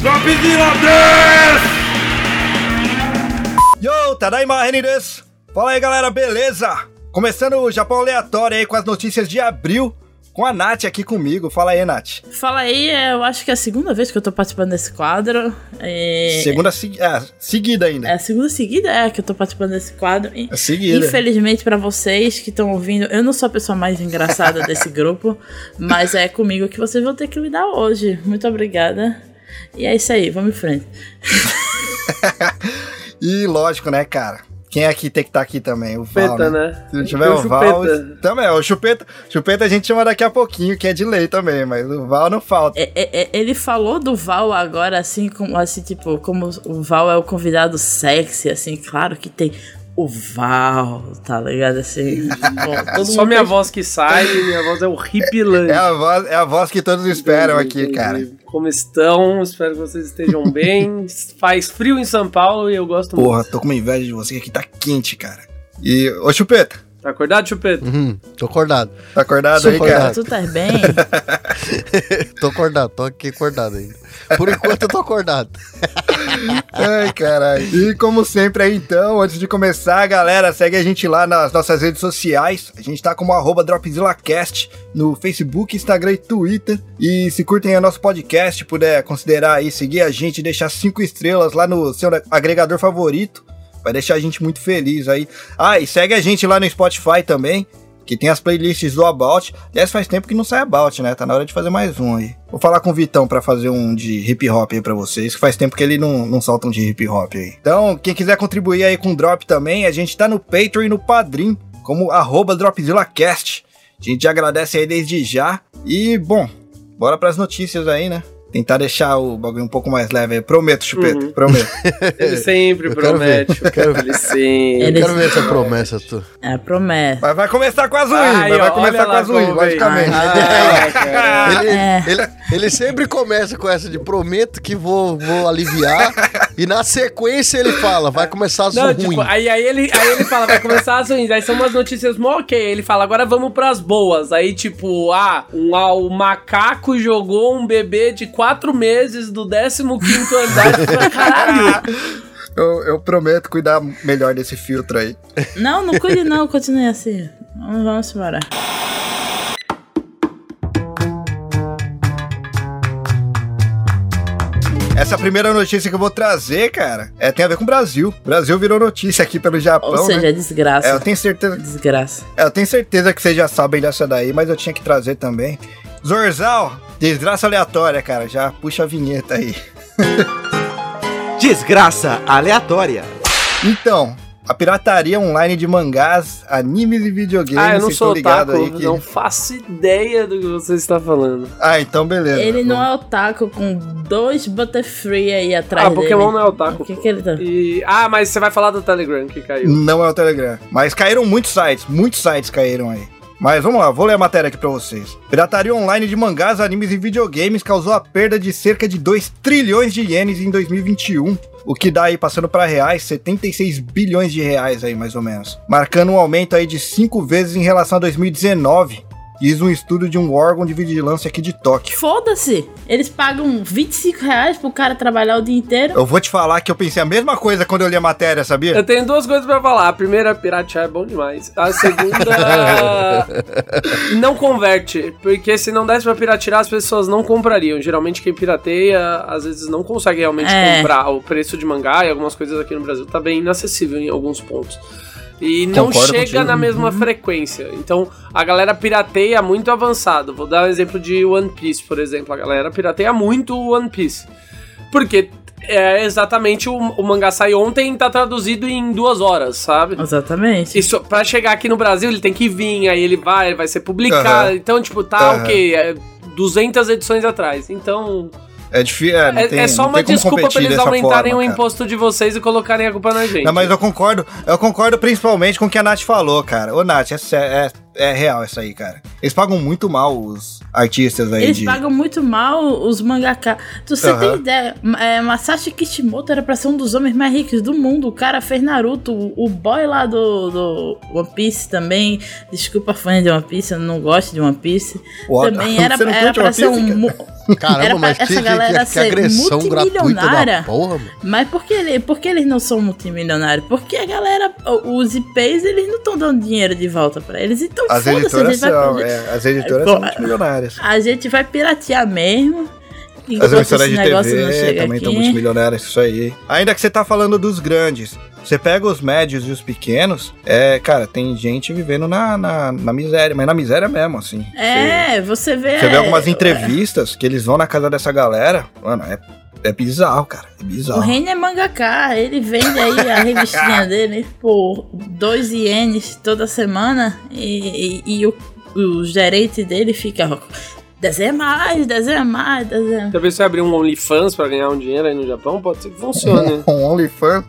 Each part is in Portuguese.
Dropzilla desu! Yo, Tadaima Reni desu! Fala aí galera, beleza? Começando o Japão Aleatório aí com as notícias de abril com a Nath aqui comigo. Fala aí, Nath. Fala aí, eu acho que é a segunda vez que eu tô participando desse quadro. É... Segunda é, seguida ainda. É a segunda seguida é que eu tô participando desse quadro. É seguida. Infelizmente para vocês que estão ouvindo, eu não sou a pessoa mais engraçada desse grupo, mas é comigo que vocês vão ter que lidar hoje. Muito obrigada. E é isso aí, vamos em frente. e lógico, né, cara? Quem é que tem que estar tá aqui também? O Val, Chupeta, né? né? Se não tiver o, o Val. Também, o Chupeta, Chupeta a gente chama daqui a pouquinho, que é de lei também, mas o Val não falta. É, é, é, ele falou do Val agora, assim, como, assim, tipo, como o Val é o convidado sexy, assim, claro que tem o Val, tá ligado? Assim, bom, Só minha tem... voz que sai, minha voz é horripilante. É a voz, é a voz que todos esperam aqui, cara. Como estão? Espero que vocês estejam bem. Faz frio em São Paulo e eu gosto Porra, muito. Porra, tô com uma inveja de você que aqui tá quente, cara. E, ô Chupeta. Tá acordado, Chupeta? Uhum, tô acordado. Tá acordado Sou aí, acordado. cara? Tu tá bem? tô acordado, tô aqui acordado ainda. Por enquanto eu tô acordado. Ai, caralho. E como sempre aí, então, antes de começar, galera, segue a gente lá nas nossas redes sociais. A gente tá como arroba DropzillaCast no Facebook, Instagram e Twitter. E se curtem o nosso podcast, puder considerar aí, seguir a gente, deixar cinco estrelas lá no seu agregador favorito. Vai deixar a gente muito feliz aí. Ah, e segue a gente lá no Spotify também que tem as playlists do About. Aliás, faz tempo que não sai About, né? Tá na hora de fazer mais um aí. Vou falar com o Vitão para fazer um de hip hop aí pra vocês, que faz tempo que ele não, não solta um de hip hop aí. Então, quem quiser contribuir aí com o Drop também, a gente tá no Patreon e no Padrim, como arroba DropzillaCast. A gente agradece aí desde já. E, bom, bora pras notícias aí, né? Tentar deixar o bagulho um pouco mais leve. Prometo, Chupeta, uhum. prometo. Ele sempre eu promete. Eu quero ver. Ele sempre. Eu quero ver essa promessa, tu. É promessa. Mas vai começar com as unhas, Ai, vai começar com as unhas, logicamente. Ah, ele, é. ele, ele, sempre começa com essa de prometo que vou, vou aliviar. e na sequência ele fala, vai começar as Não, tipo, aí, aí, ele, aí ele fala, vai começar as ruins. Aí são umas notícias mó ok. Ele fala, agora vamos pras boas. Aí, tipo, ah, um, ah, o macaco jogou um bebê de quatro meses do 15 andar pra caralho. Eu, eu, prometo cuidar melhor desse filtro aí. Não, não cuide não, continue assim. Vamos, vamos embora. Essa primeira notícia que eu vou trazer, cara, é, tem a ver com o Brasil. O Brasil virou notícia aqui pelo Japão. Ou seja, né? desgraça. É, eu tenho certeza. Desgraça. É, eu tenho certeza que vocês já sabem dessa daí, mas eu tinha que trazer também. Zorzal, desgraça aleatória, cara. Já puxa a vinheta aí. desgraça aleatória. Então, a pirataria online de mangás, animes e videogames. Ah, eu não sou otaku, aí que... não faço ideia do que você está falando. Ah, então beleza. Ele não é otaku com dois Butterfree aí atrás Ah, Pokémon dele. não é otaku. O que, que ele tá? E... Ah, mas você vai falar do Telegram que caiu. Não é o Telegram. Mas caíram muitos sites, muitos sites caíram aí. Mas vamos lá, vou ler a matéria aqui pra vocês. Pirataria online de mangás, animes e videogames causou a perda de cerca de 2 trilhões de ienes em 2021, o que dá aí, passando para reais, 76 bilhões de reais aí, mais ou menos. Marcando um aumento aí de 5 vezes em relação a 2019, Diz um estudo de um órgão de vigilância aqui de Tóquio. Foda-se! Eles pagam 25 reais pro cara trabalhar o dia inteiro. Eu vou te falar que eu pensei a mesma coisa quando eu li a matéria, sabia? Eu tenho duas coisas pra falar. A primeira, piratear é bom demais. A segunda, não converte. Porque se não desse pra piratear, as pessoas não comprariam. Geralmente quem pirateia, às vezes não consegue realmente é. comprar. O preço de mangá e algumas coisas aqui no Brasil tá bem inacessível em alguns pontos. E não Concordo chega contigo. na mesma uhum. frequência. Então a galera pirateia muito avançado. Vou dar um exemplo de One Piece, por exemplo. A galera pirateia muito o One Piece. Porque é exatamente o, o mangá sai ontem e tá traduzido em duas horas, sabe? Exatamente. Isso, pra chegar aqui no Brasil, ele tem que vir, aí ele vai, ele vai ser publicado. Uhum. Então, tipo, tá uhum. ok, é 200 edições atrás. Então, é difícil. É, é, tem, é, só uma desculpa pra eles aumentarem forma, o imposto de vocês e colocarem a culpa na gente. Não, mas eu concordo, eu concordo principalmente com o que a Nath falou, cara. Ô, Nath, é, é, é real isso aí, cara. Eles pagam muito mal os artistas aí. Eles de... pagam muito mal os mangaka. Você uhum. tem ideia? É, Masashi Kishimoto era pra ser um dos homens mais ricos do mundo. O cara fez Naruto. O boy lá do, do One Piece também. Desculpa, fã de One Piece, eu não gosto de One Piece. What? Também era, era pra ser um. Caramba, Era mas que, essa que, galera que, que ser agressão gratuita porra, mano. Mas por que, ele, por que eles não são multimilionários? Porque a galera, os IPs, eles não estão dando dinheiro de volta pra eles. Então As editoras vai são, fazer- é, as editoras Pô, são multimilionárias. A gente vai piratear mesmo. As emissoras de TV também estão multimilionárias, isso aí. Ainda que você tá falando dos grandes, você pega os médios e os pequenos, é, cara, tem gente vivendo na, na, na miséria, mas na miséria mesmo, assim. É, você vê. Você vê algumas entrevistas que eles vão na casa dessa galera, mano, é, é bizarro, cara, é O bizarro. Reino é mangaka, ele vende aí a revistinha dele por 2 ienes toda semana e, e- e o, o gerente dele fica. Desenha mais, desenha mais, desenha. Pensou em abrir um OnlyFans pra ganhar um dinheiro aí no Japão? Pode ser que funcione. Um OnlyFans,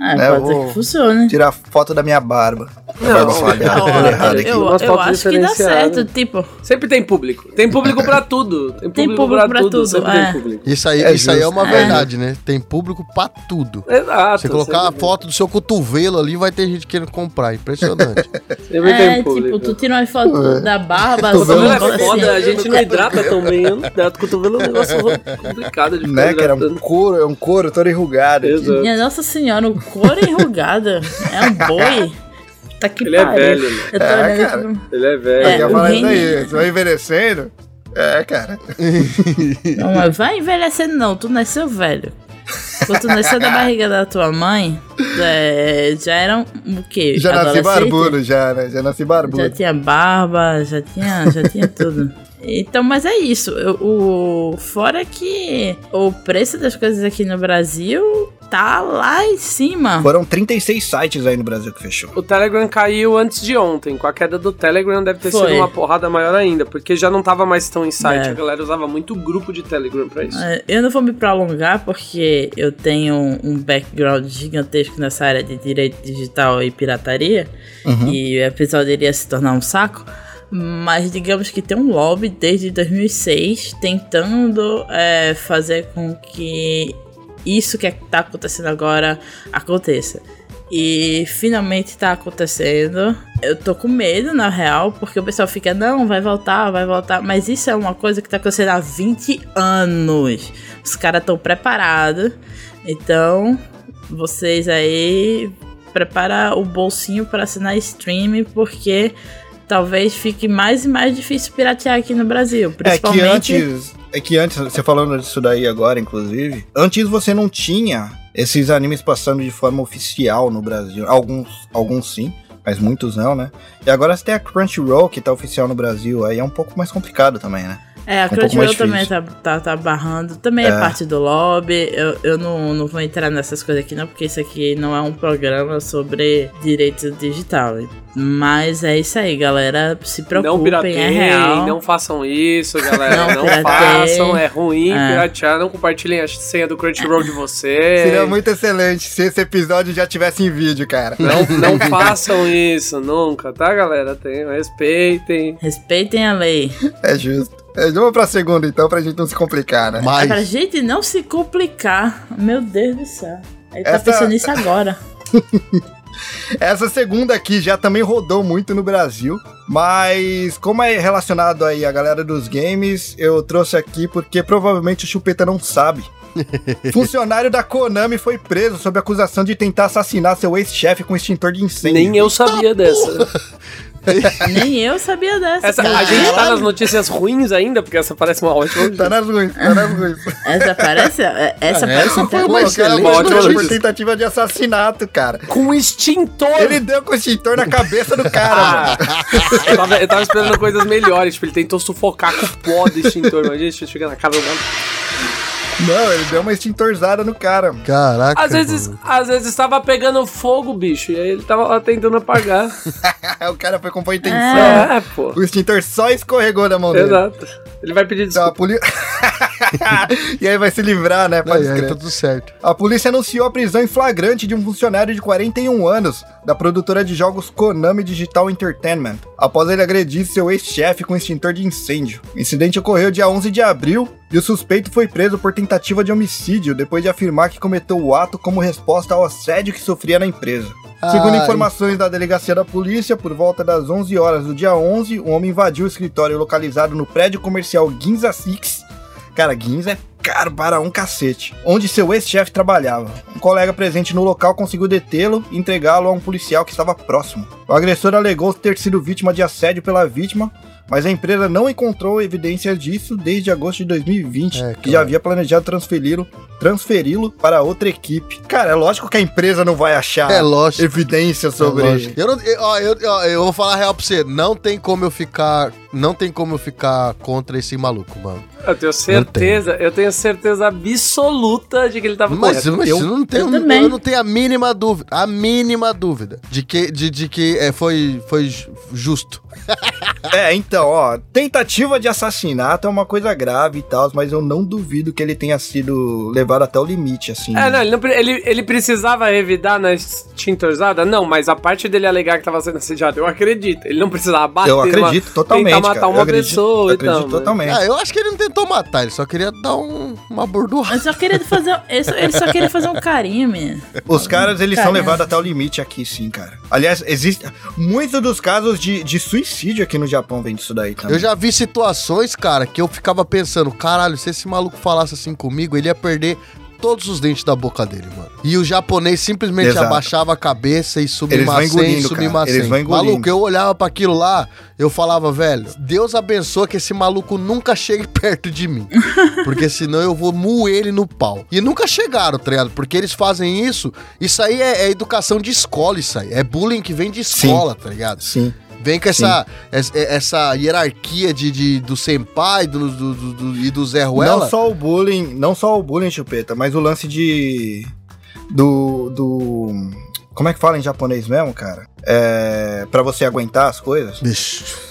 Ah, É, pode vou- ser que funcione. tirar foto da minha barba. Não, barba falhada, tudo errado eu, aqui. eu, eu acho que dá certo, tipo. Sempre tem público. Tem público pra tudo. Tem público, público pra, pra tudo. tudo, é. tem público. Isso aí É isso aí é uma É. verdade, né? Tem público pra tudo. Exato. Você colocar a foto do seu cotovelo ali, vai ter gente querendo comprar. Impressionante. Sempre É, tem público. tipo, tu tira uma foto da barba, assim, Cotovelo Não, é assim. foda, a gente não hidrata tão bem. Eu não hidrato. Cotovelo é um negócio complicado de ficar Né, que era um hidratando. couro, é um couro todo enrugado. Minha nossa senhora, o couro enrugado. É um boi. Tá que Ele é velho, né? Eu tô É, olhando cara. tipo, Ele é velho. Eu É, ia o falar isso aí, você vai envelhecendo. É, cara. Não, mas vai envelhecendo não, tu nasceu velho. Quando tu nasceu da barriga da tua mãe, é, já era um, o quê? Já nasci barbudo, já, né? Já nasci barbudo. Já tinha barba, já tinha, já tinha tudo. Então, mas é isso. eu- O, fora que o preço das coisas aqui no Brasil tá lá em cima. Foram 36 sites aí no Brasil que fechou. O Telegram caiu antes de ontem. Com a queda do Telegram deve ter Foi. sido uma porrada maior ainda, porque já não tava mais tão em site. É. A galera usava muito grupo de Telegram pra isso. É, Eu não vou me prolongar porque eu tenho um background gigantesco nessa área de direito digital e pirataria e o episódio iria se tornar um saco. Mas digamos que tem um lobby desde 2006 tentando é, fazer com que isso que está acontecendo agora aconteça. E finalmente tá acontecendo. Eu tô com medo, na real, porque o pessoal fica, não, vai voltar, vai voltar. Mas isso é uma coisa que tá acontecendo há 20 anos. Os caras estão preparados. Então, vocês aí prepara o bolsinho para assinar stream, porque talvez fique mais e mais difícil piratear aqui no Brasil. É que Principalmente. antes. É que antes, você falando disso daí agora, inclusive, antes você não tinha esses animes passando de forma oficial no Brasil. Alguns, alguns sim, mas muitos não, né? E agora você tem a Crunchyroll que tá oficial no Brasil, aí é um pouco mais complicado também, né? É, a um Crunchyroll também tá, tá, tá barrando. Também é. É. parte do lobby. Eu, eu não, não vou entrar nessas coisas aqui, não, porque isso aqui não é um programa sobre direito digital. Mas é isso aí, galera. Se Não preocupem, pirateiem, é real. não façam isso, galera. Não Não, façam, é ruim É. piratear. Não compartilhem a senha do Crunchyroll de vocês. Seria muito excelente se esse episódio já tivesse em vídeo, cara. Não, não façam isso nunca, tá, galera? Tenham, respeitem. Respeitem a lei. É justo. É, vamos pra segunda então, pra gente não se complicar, né? É pra Mas, gente não se complicar. Meu Deus do céu. Ele tá Essa- pensando nisso agora. Essa segunda aqui já também rodou muito no Brasil, mas como é relacionado aí a galera dos games, eu trouxe aqui porque provavelmente o Chupeta não sabe. Funcionário da Konami foi preso sob acusação de tentar assassinar seu ex-chefe com extintor de incêndio. Nem eu sabia dessa. Nem eu sabia dessa. Essa, a gente tá nas notícias ruins ainda, porque essa parece uma ótima. Tá nas ruins, tá nas ruins. Essa parece. é- Essa Ah, parece essa foi uma excelente ótima preso por notícia. tentativa de assassinato, cara. Com extintor! Ele deu com o extintor na cabeça do cara, Ah, eu, tava, eu tava esperando coisas melhores. Tipo, ele tentou sufocar com o pó do extintor. Imagina, chega na cara do cara. Não, ele deu uma extintorzada no cara. mano. caraca. Às vezes, mano. às vezes tava pegando fogo, bicho. E aí ele tava lá tentando apagar. o cara foi com boa intenção. É, pô. O extintor só escorregou da mão dele. Exato. Ele vai pedir Então, a desculpa. poli... e aí vai se livrar, né? Pode Aí, aí tá tudo certo. A polícia anunciou a prisão em flagrante de um funcionário de 41 anos da produtora de jogos Konami Digital Entertainment, após ele agredir seu ex-chefe com extintor de incêndio. O incidente ocorreu dia 11 de abril e o suspeito foi preso por tentativa de homicídio depois de afirmar que cometeu o ato como resposta ao assédio que sofria na empresa. Segundo Ai. informações da delegacia da polícia, por volta das 11 horas do dia 11, um homem invadiu o escritório localizado no prédio comercial Ginza Six Cara, Guins é caro para um cacete. Onde seu ex-chefe trabalhava. Um colega presente no local conseguiu detê-lo e entregá-lo a um policial que estava próximo. O agressor alegou ter sido vítima de assédio pela vítima, mas a empresa não encontrou evidências disso desde agosto de 2020, é, que já havia planejado transferi-lo transferi para outra equipe. Cara, é lógico que a empresa não vai achar é evidência sobre. É eu, não, eu, ó, eu, ó, eu vou falar real pra você. Não tem como eu ficar. Não tem como eu ficar contra esse maluco, mano. Eu tenho certeza, eu tenho certeza absoluta de que ele tava mas, correto. Mas eu, não tenho, eu, eu, não tenho a mínima dúvida, a mínima dúvida de que, de, de que é, foi, foi justo. é, então, ó, tentativa de assassinato é uma coisa grave e tal, mas eu não duvido que ele tenha sido levado até o limite, assim. É, não, ele, não, ele, ele precisava revidar na extinta Não, mas a parte dele alegar que tava sendo assediado, eu acredito. Ele não precisava bater, Eu acredito uma, totalmente, tentar matar cara. uma acredito, pessoa eu acredito então, totalmente. Ah, eu acho que ele não tentou matar, ele só queria dar um, uma bordurra. Ele só queria fazer, ele só, ele só queria fazer um carinho. Os caras, eles são levados até o limite aqui, sim, cara. Aliás, existe muitos dos casos de, de suicídio aqui no Japão vem disso daí também. Eu já vi situações, cara, que eu ficava pensando, caralho, se esse maluco falasse assim comigo, ele ia perder todos os dentes da boca dele, mano. E o japonês simplesmente Exato. abaixava a cabeça e subimacem, subimacem. Maluco, eu olhava para aquilo lá, eu falava, velho, Deus abençoa que esse maluco nunca chegue perto de mim. Porque senão eu vou moer ele no pau. E nunca chegaram, tá ligado? Porque eles fazem isso. Isso aí é, é educação de escola, isso aí. É bullying que vem de escola, Sim. tá ligado? Sim. Vem com essa, essa hierarquia de, de, do senpai do, do, do, e do Zé Ruela. Não só o bullying, não só o bullying, Chupeta, mas o lance de... Do... do como é que fala em japonês mesmo, cara? É... Pra você aguentar as coisas? Bicho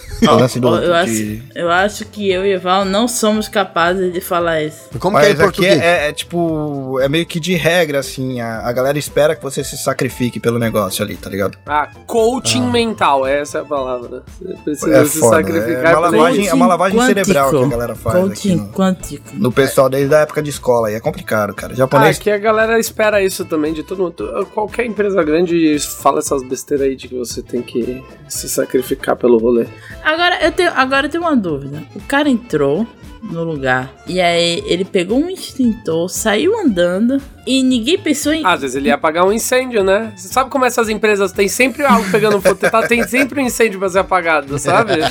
do, eu, acho, eu acho que eu e Eval não somos capazes de falar isso. Como Mas que é em português? É, é, tipo, é meio que de regra, assim. A, a, galera espera que você se sacrifique pelo negócio ali, tá ligado? Ah, coaching ah. mental, essa é a palavra. Você precisa é se foda, sacrificar. É uma lavagem, é uma lavagem cerebral que a galera faz. Coaching no, quântico. No pessoal desde a época de escola. E é complicado, cara. Japonês. Ah, que a galera espera isso também de todo mundo. Qualquer empresa grande fala essas besteiras aí de que você tem que se sacrificar pelo rolê. Agora eu tenho, agora eu tenho uma dúvida. O cara entrou no lugar e aí ele pegou um extintor, saiu andando e ninguém pensou em. Às vezes ele ia apagar um incêndio, né? Você sabe como essas empresas têm sempre algo pegando fogo? Tá, tem sempre um incêndio pra ser apagado, sabe?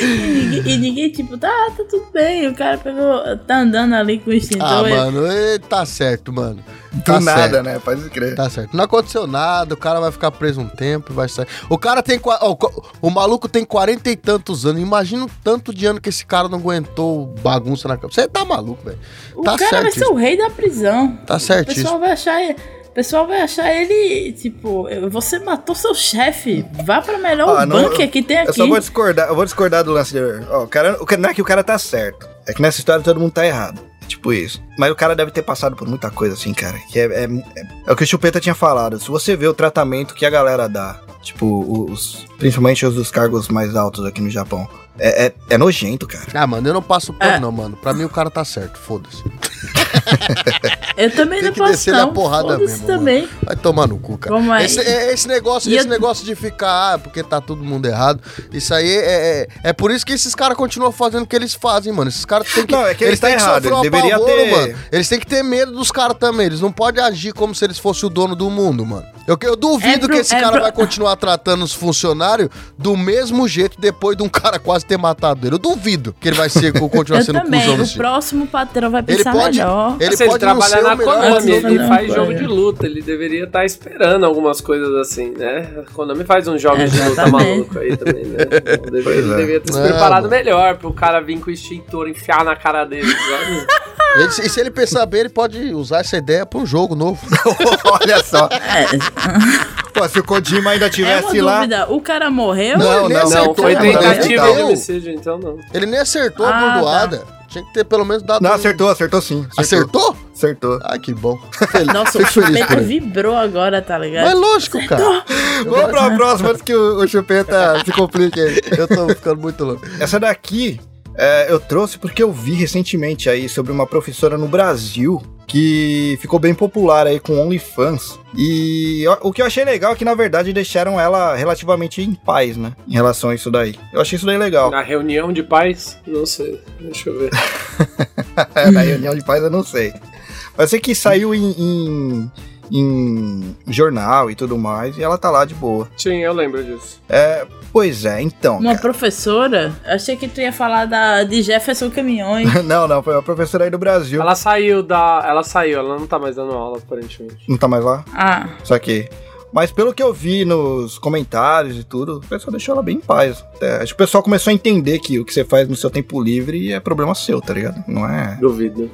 e, ninguém, e, ninguém, tipo, tá, tá tudo bem. O cara pegou, tá andando ali com o extintor. Ah, mano, ele tá certo, mano. Tá nada, certo. né? Pode crer. Tá certo. Não aconteceu nada, o cara vai ficar preso um tempo, vai sair. O cara tem. O, o maluco tem quarenta e tantos anos. Imagina o tanto de ano que esse cara não aguentou bagunça na cabeça. Você tá maluco, velho. O tá cara vai ser o rei da prisão. Tá certo. O pessoal vai achar. O pessoal vai achar ele, tipo, você matou seu chefe. Vá pra melhor ah, bunker que tem aqui. Eu só vou discordar, eu vou discordar do lance de. Ó, o cara, o, não é que o cara tá certo. É que nessa história todo mundo tá errado. Tipo isso. Mas o cara deve ter passado por muita coisa assim, cara. Que é, é, é, é o que o Chupeta tinha falado. Se você vê o tratamento que a galera dá, tipo, os, principalmente os dos cargos mais altos aqui no Japão, é, é, é, nojento, cara. Ah, mano, eu não passo pano, é. não, mano. Pra mim o cara tá certo, foda-se. eu também Tem não posso descer não. porrada mesmo, também. Mano. Vai tomar no cu, cara. Como é? Esse, é, esse negócio, esse eu... negócio de ficar, ah, porque tá todo mundo errado, isso aí é, é, é por isso que esses caras continuam fazendo o que eles fazem, mano. Esses caras têm que. Não, é que eles, têm que errado. sofrer deveria pavoro, ter... mano. Eles têm que ter medo dos caras também. Eles não podem agir como se eles fossem o dono do mundo, mano. Eu, eu duvido é pro, que esse cara pro... vai continuar tratando os funcionários do mesmo jeito depois de um cara quase ter matado ele. Eu duvido que ele vai ser, continuar sendo também. cuzão. O próximo patrão vai pensar ele pode, melhor. Ele assim, pode ele trabalha na Konami, ele faz jogo de luta, ele deveria estar tá esperando algumas coisas assim, né? A Konami faz uns jogos de luta maluco aí também, né? Ele deveria, é. deveria ter se preparado é, melhor pro cara vir com o extintor enfiar na cara dele, ele, e se ele pensar bem, ele pode usar essa ideia pra um jogo novo. Olha só. É. Pô, se o Kojima ainda tivesse é lá. Dúvida, o cara morreu? Não, não, não, foi tentativa de homicídio, então não. Ele nem acertou ah, a bordoada. Tá. Tinha que ter pelo menos dado. Não, um... acertou, acertou sim. Acertou? Acertou. Ai, que bom. Nossa, o chupeta vibrou agora, tá ligado? Mas lógico, cara. Vamos pra próxima antes que o, o chupeta se complique aí. Eu tô ficando muito louco. Essa daqui É, eu trouxe porque eu vi recentemente aí sobre uma professora no Brasil que ficou bem popular aí com OnlyFans. E o que eu achei legal é que, na verdade, deixaram ela relativamente em paz, né? Em relação a isso daí. Eu achei isso daí legal. Na reunião de paz? Não sei. Deixa eu ver. Na reunião de paz eu não sei. Mas sei que saiu em, em em jornal e tudo mais, e ela tá lá de boa. Sim, eu lembro disso. É, pois é, então. Uma cara. professora? Achei que tu ia falar da, de Jefferson Caminhões. não, não, foi uma professora aí do Brasil. Ela saiu da. Ela saiu, ela não tá mais dando aula, aparentemente. Não tá mais lá? Ah. Só que. Mas pelo que eu vi nos comentários e tudo, o pessoal deixou ela bem em paz. É, acho que o pessoal começou a entender que o que você faz no seu tempo livre é problema seu, tá ligado? Não é. Duvido.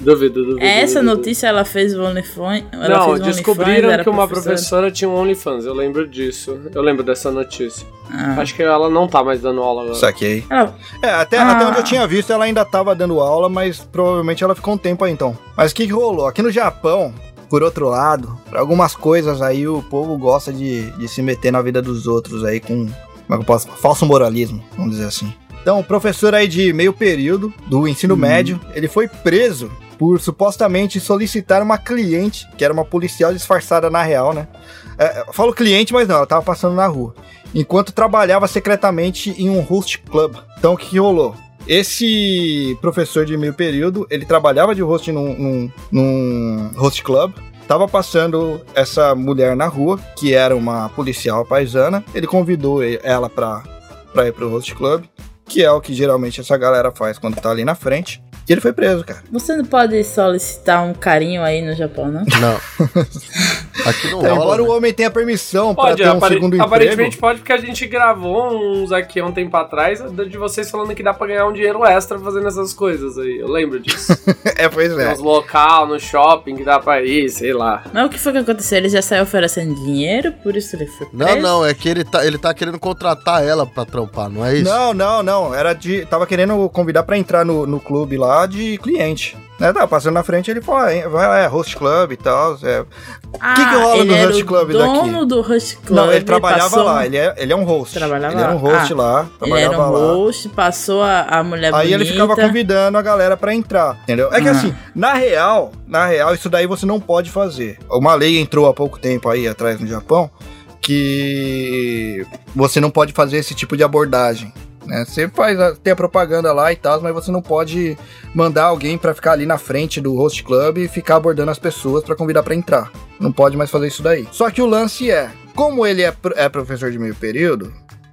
Duvido, duvido. Essa duvido. notícia ela fez o OnlyFans? Não, descobriram OnlyFans, que uma professora. professora tinha um OnlyFans, eu lembro disso. Eu lembro dessa notícia. Ah. Acho que ela não tá mais dando aula agora. Saquei. Ah. É, até, ah. até onde eu tinha visto, ela ainda tava dando aula, mas provavelmente ela ficou um tempo aí então. Mas o que, que rolou? Aqui no Japão, por outro lado, para algumas coisas aí o povo gosta de, de se meter na vida dos outros aí com. Como é que eu posso? Falso moralismo, vamos dizer assim. Então, o professor aí de meio período do ensino hum. médio, ele foi preso por supostamente solicitar uma cliente, que era uma policial disfarçada na real, né? É, falo cliente, mas não, ela tava passando na rua. Enquanto trabalhava secretamente em um host club. Então o que, que rolou? Esse professor de meio período, ele trabalhava de host num, num, num host club, tava passando essa mulher na rua, que era uma policial paisana. Ele convidou ela pra, pra ir pro host club, que é o que geralmente essa galera faz quando tá ali na frente. E ele foi preso, cara. Você não pode solicitar um carinho aí no Japão, não? Não. Aqui não é, rola, Embora né? o homem tenha permissão pode, pra ter um segundo emprego. Aparentemente pode, porque a gente gravou uns aqui há um tempo atrás de vocês falando que dá pra ganhar um dinheiro extra fazendo essas coisas aí. Eu lembro disso. é, pois é. Nos local, no shopping que dá pra ir, sei lá. Mas o que foi que aconteceu? Ele já saiu oferecendo dinheiro, por isso ele foi preso? Não, não, é que ele tá, ele tá querendo contratar ela pra trampar, não é isso? Não, não, não. Era de. Tava querendo convidar pra entrar no, no clube lá de cliente. Né, tá passando na frente, ele fala, vai lá, é host club e tal. É. O ah, que, que rola no host club daqui? dono do host club. Não, ele trabalhava passou... lá, ele é, ele é um host. Trabalhava ele era um host ah, lá, Ele era um host, passou a, a mulher Aí bonita. ele ficava convidando a galera para entrar, entendeu? É que ah. assim, na real, na real, isso daí você não pode fazer. Uma lei entrou há pouco tempo aí atrás no Japão que você não pode fazer esse tipo de abordagem. Né? Você faz a, tem a propaganda lá e tal, mas você não pode mandar alguém para ficar ali na frente do host club e ficar abordando as pessoas para convidar para entrar. Não pode mais fazer isso daí. Só que o lance é, como ele é, é professor de meio período,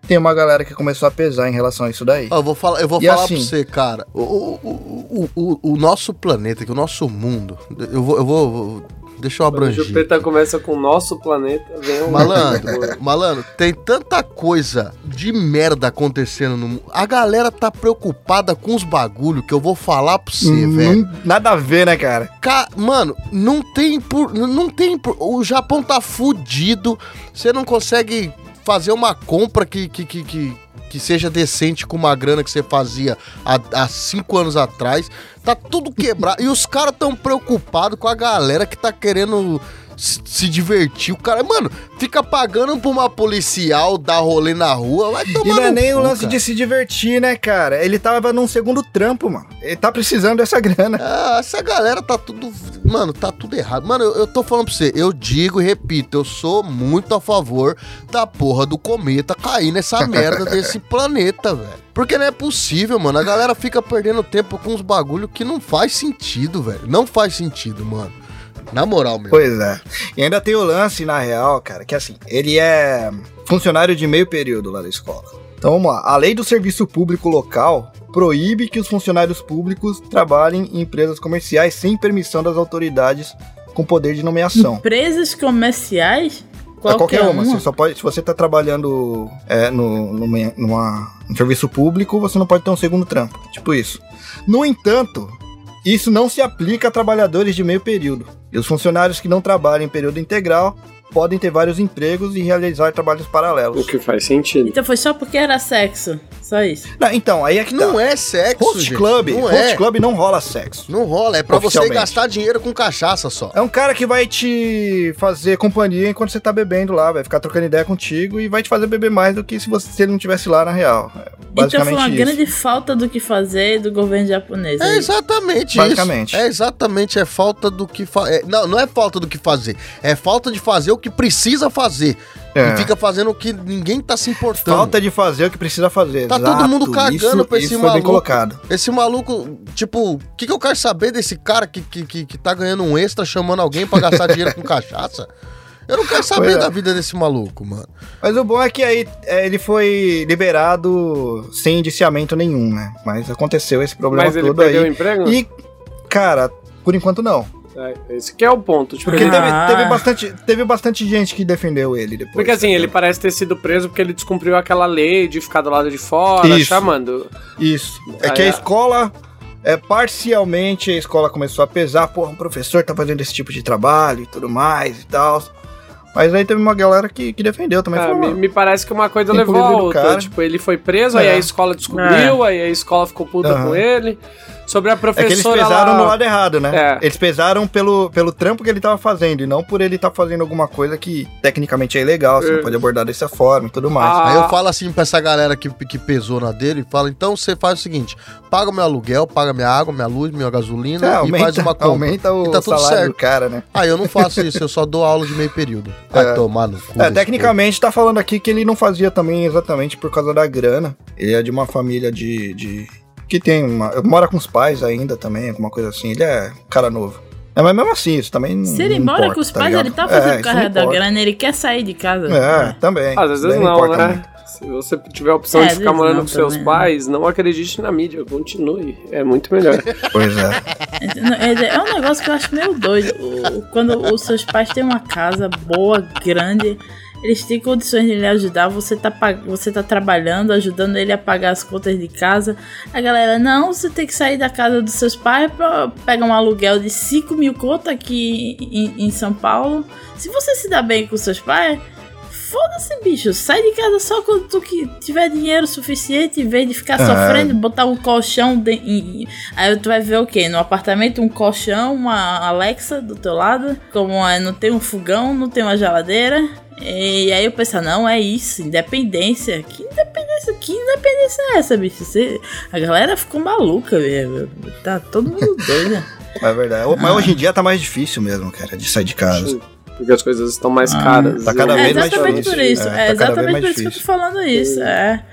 tem uma galera que começou a pesar em relação a isso daí. Eu vou falar, eu vou falar assim, pra você, cara. O, o, o, o, o nosso planeta, que o nosso mundo. Eu vou, eu vou Deixa eu abranger. O Jupiter começa com o nosso planeta, vem um... Malandro, malandro, tem tanta coisa de merda acontecendo no mundo. A galera tá preocupada com os bagulho que eu vou falar pra você, hum, velho. Nada a ver, né, cara? Ca... Mano, não tem por. Não tem por. O Japão tá fudido. Você não consegue fazer uma compra que, que, que, que que seja decente com uma grana que você fazia há, há cinco anos atrás. Tá tudo quebrado. e os caras tão preocupados com a galera que tá querendo se divertir. O cara, mano, fica pagando pra uma policial dar rolê na rua. Vai tomar e não é nem o lance cara. de se divertir, né, cara? Ele tava num segundo trampo, mano. Ele tá precisando dessa grana. Ah, essa galera tá tudo. Mano, tá tudo errado. Mano, eu, eu tô falando pra você, eu digo e repito, eu sou muito a favor da porra do cometa cair nessa merda desse planeta, velho. Porque não é possível, mano. A galera fica perdendo tempo com uns bagulho que não faz sentido, velho. Não faz sentido, mano. Na moral, meu. Pois é. E ainda tem o lance, na real, cara, que assim, ele é funcionário de meio período lá da escola. Então vamos lá. A lei do serviço público local proíbe que os funcionários públicos trabalhem em empresas comerciais sem permissão das autoridades com poder de nomeação. Empresas comerciais? Qualquer, qualquer uma. uma. Você só pode, se você está trabalhando é, no, numa, numa, um serviço público, você não pode ter um segundo trampo. Tipo isso. No entanto, isso não se aplica a trabalhadores de meio período. E os funcionários que não trabalham em período integral podem ter vários empregos e realizar trabalhos paralelos. O que faz sentido. Então foi só porque era sexo. Só isso. Não, então, aí é que Não tá. é sexo, Host gente. Club, Não Host é. Club não rola sexo. Não rola, é pra você gastar dinheiro com cachaça só. É um cara que vai te fazer companhia enquanto você tá bebendo lá, vai ficar trocando ideia contigo e vai te fazer beber mais do que se, você, se ele não tivesse lá na real. É Então foi basicamente uma isso. grande falta do que fazer do governo japonês. É aí. exatamente Basicamente. isso. É exatamente, é falta do que fazer. Não, não é falta do que fazer. É falta de fazer o que precisa fazer. É. E fica fazendo o que ninguém tá se importando. Falta de fazer o que precisa fazer. Tá todo mundo cagando isso, pra esse isso foi bem maluco. colocado. Esse maluco, tipo, o que, que eu quero saber desse cara que, que, que, que tá ganhando um extra chamando alguém pra gastar dinheiro com cachaça? Eu não quero saber é. da vida desse maluco, mano. Mas o bom é que aí é, ele foi liberado sem indiciamento nenhum, né? Mas aconteceu esse problema Mas ele todo perdeu o aí. emprego? E, cara, por enquanto não. É, esse que é o ponto. Tipo, Porque ele- teve, Ah. teve, bastante, teve bastante gente que defendeu ele depois. Porque assim, ele parece ter sido preso porque ele descumpriu aquela lei de ficar do lado de fora, Isso. chamando. Isso. É Ah, que a é. escola. É, parcialmente a escola começou a pesar, porra, um professor tá fazendo esse tipo de trabalho e tudo mais e tal. Mas aí teve uma galera que, que defendeu também. Ah, falou, me, "Mano, me parece que uma coisa levou a outra. cara. Tipo, ele foi preso, aí É. a escola descobriu, aí a escola ficou puta Aham. com ele. Sobre a É que eles professora pesaram lá... no lado errado, né? É. Eles pesaram pelo, pelo trampo que ele tava fazendo e não por ele estar fazendo alguma coisa que tecnicamente é ilegal, você É. não pode abordar dessa forma e tudo mais. Ah. Aí eu falo assim pra essa galera que, que pesou na dele, fala, então você faz o seguinte, paga meu aluguel, paga minha água, minha luz, minha gasolina É, e aumenta, faz uma compra. aumenta o E tá tudo salário certo. do cara, né? Ah, eu não faço isso, eu só dou aula de meio período. Vai É. tomar no cu. É, tecnicamente tá falando aqui que ele não fazia também exatamente por causa da grana. Ele é de uma família de. de que tem uma. Mora com os pais ainda também, alguma coisa assim. Ele é cara novo. É, mas mesmo assim, isso também. Se ele não mora importa, com os tá pais, ligado? ele tá É, fazendo isso carreira não da grana, ele quer sair de casa. É, também. Às vezes não, importa né? muito. Se você tiver a opção É, de ficar morando não com seus também, pais, não acredite na mídia, continue. É muito melhor. Pois é. É, é um negócio que eu acho meio doido. O- quando os seus pais têm uma casa boa, grande, eles têm condições de lhe ajudar. Você tá, você tá trabalhando, ajudando ele a pagar as contas de casa. A galera, não, você tem que sair da casa dos seus pais pra pegar um aluguel de 5 mil conto aqui em, em São Paulo. Se você se dá bem com seus pais. Foda-se, bicho. Sai de casa só quando tu que tiver dinheiro suficiente, em vez de ficar É. sofrendo, botar um colchão. De, em- aí tu vai ver o quê? No apartamento, um colchão, uma Alexa do teu lado. Como é, não tem um fogão, não tem uma geladeira. E aí eu penso, não, é isso, independência. Que independência? Que independência é essa, bicho? Você, a galera ficou maluca, velho. Tá todo mundo doido. É verdade. Mas hoje em dia tá mais difícil mesmo, cara, de sair de casa. Porque as coisas estão mais Ah, caras. tá cada né? É vez mais exatamente difícil. por isso. É, É, tá vez exatamente por isso que eu tô falando isso. É.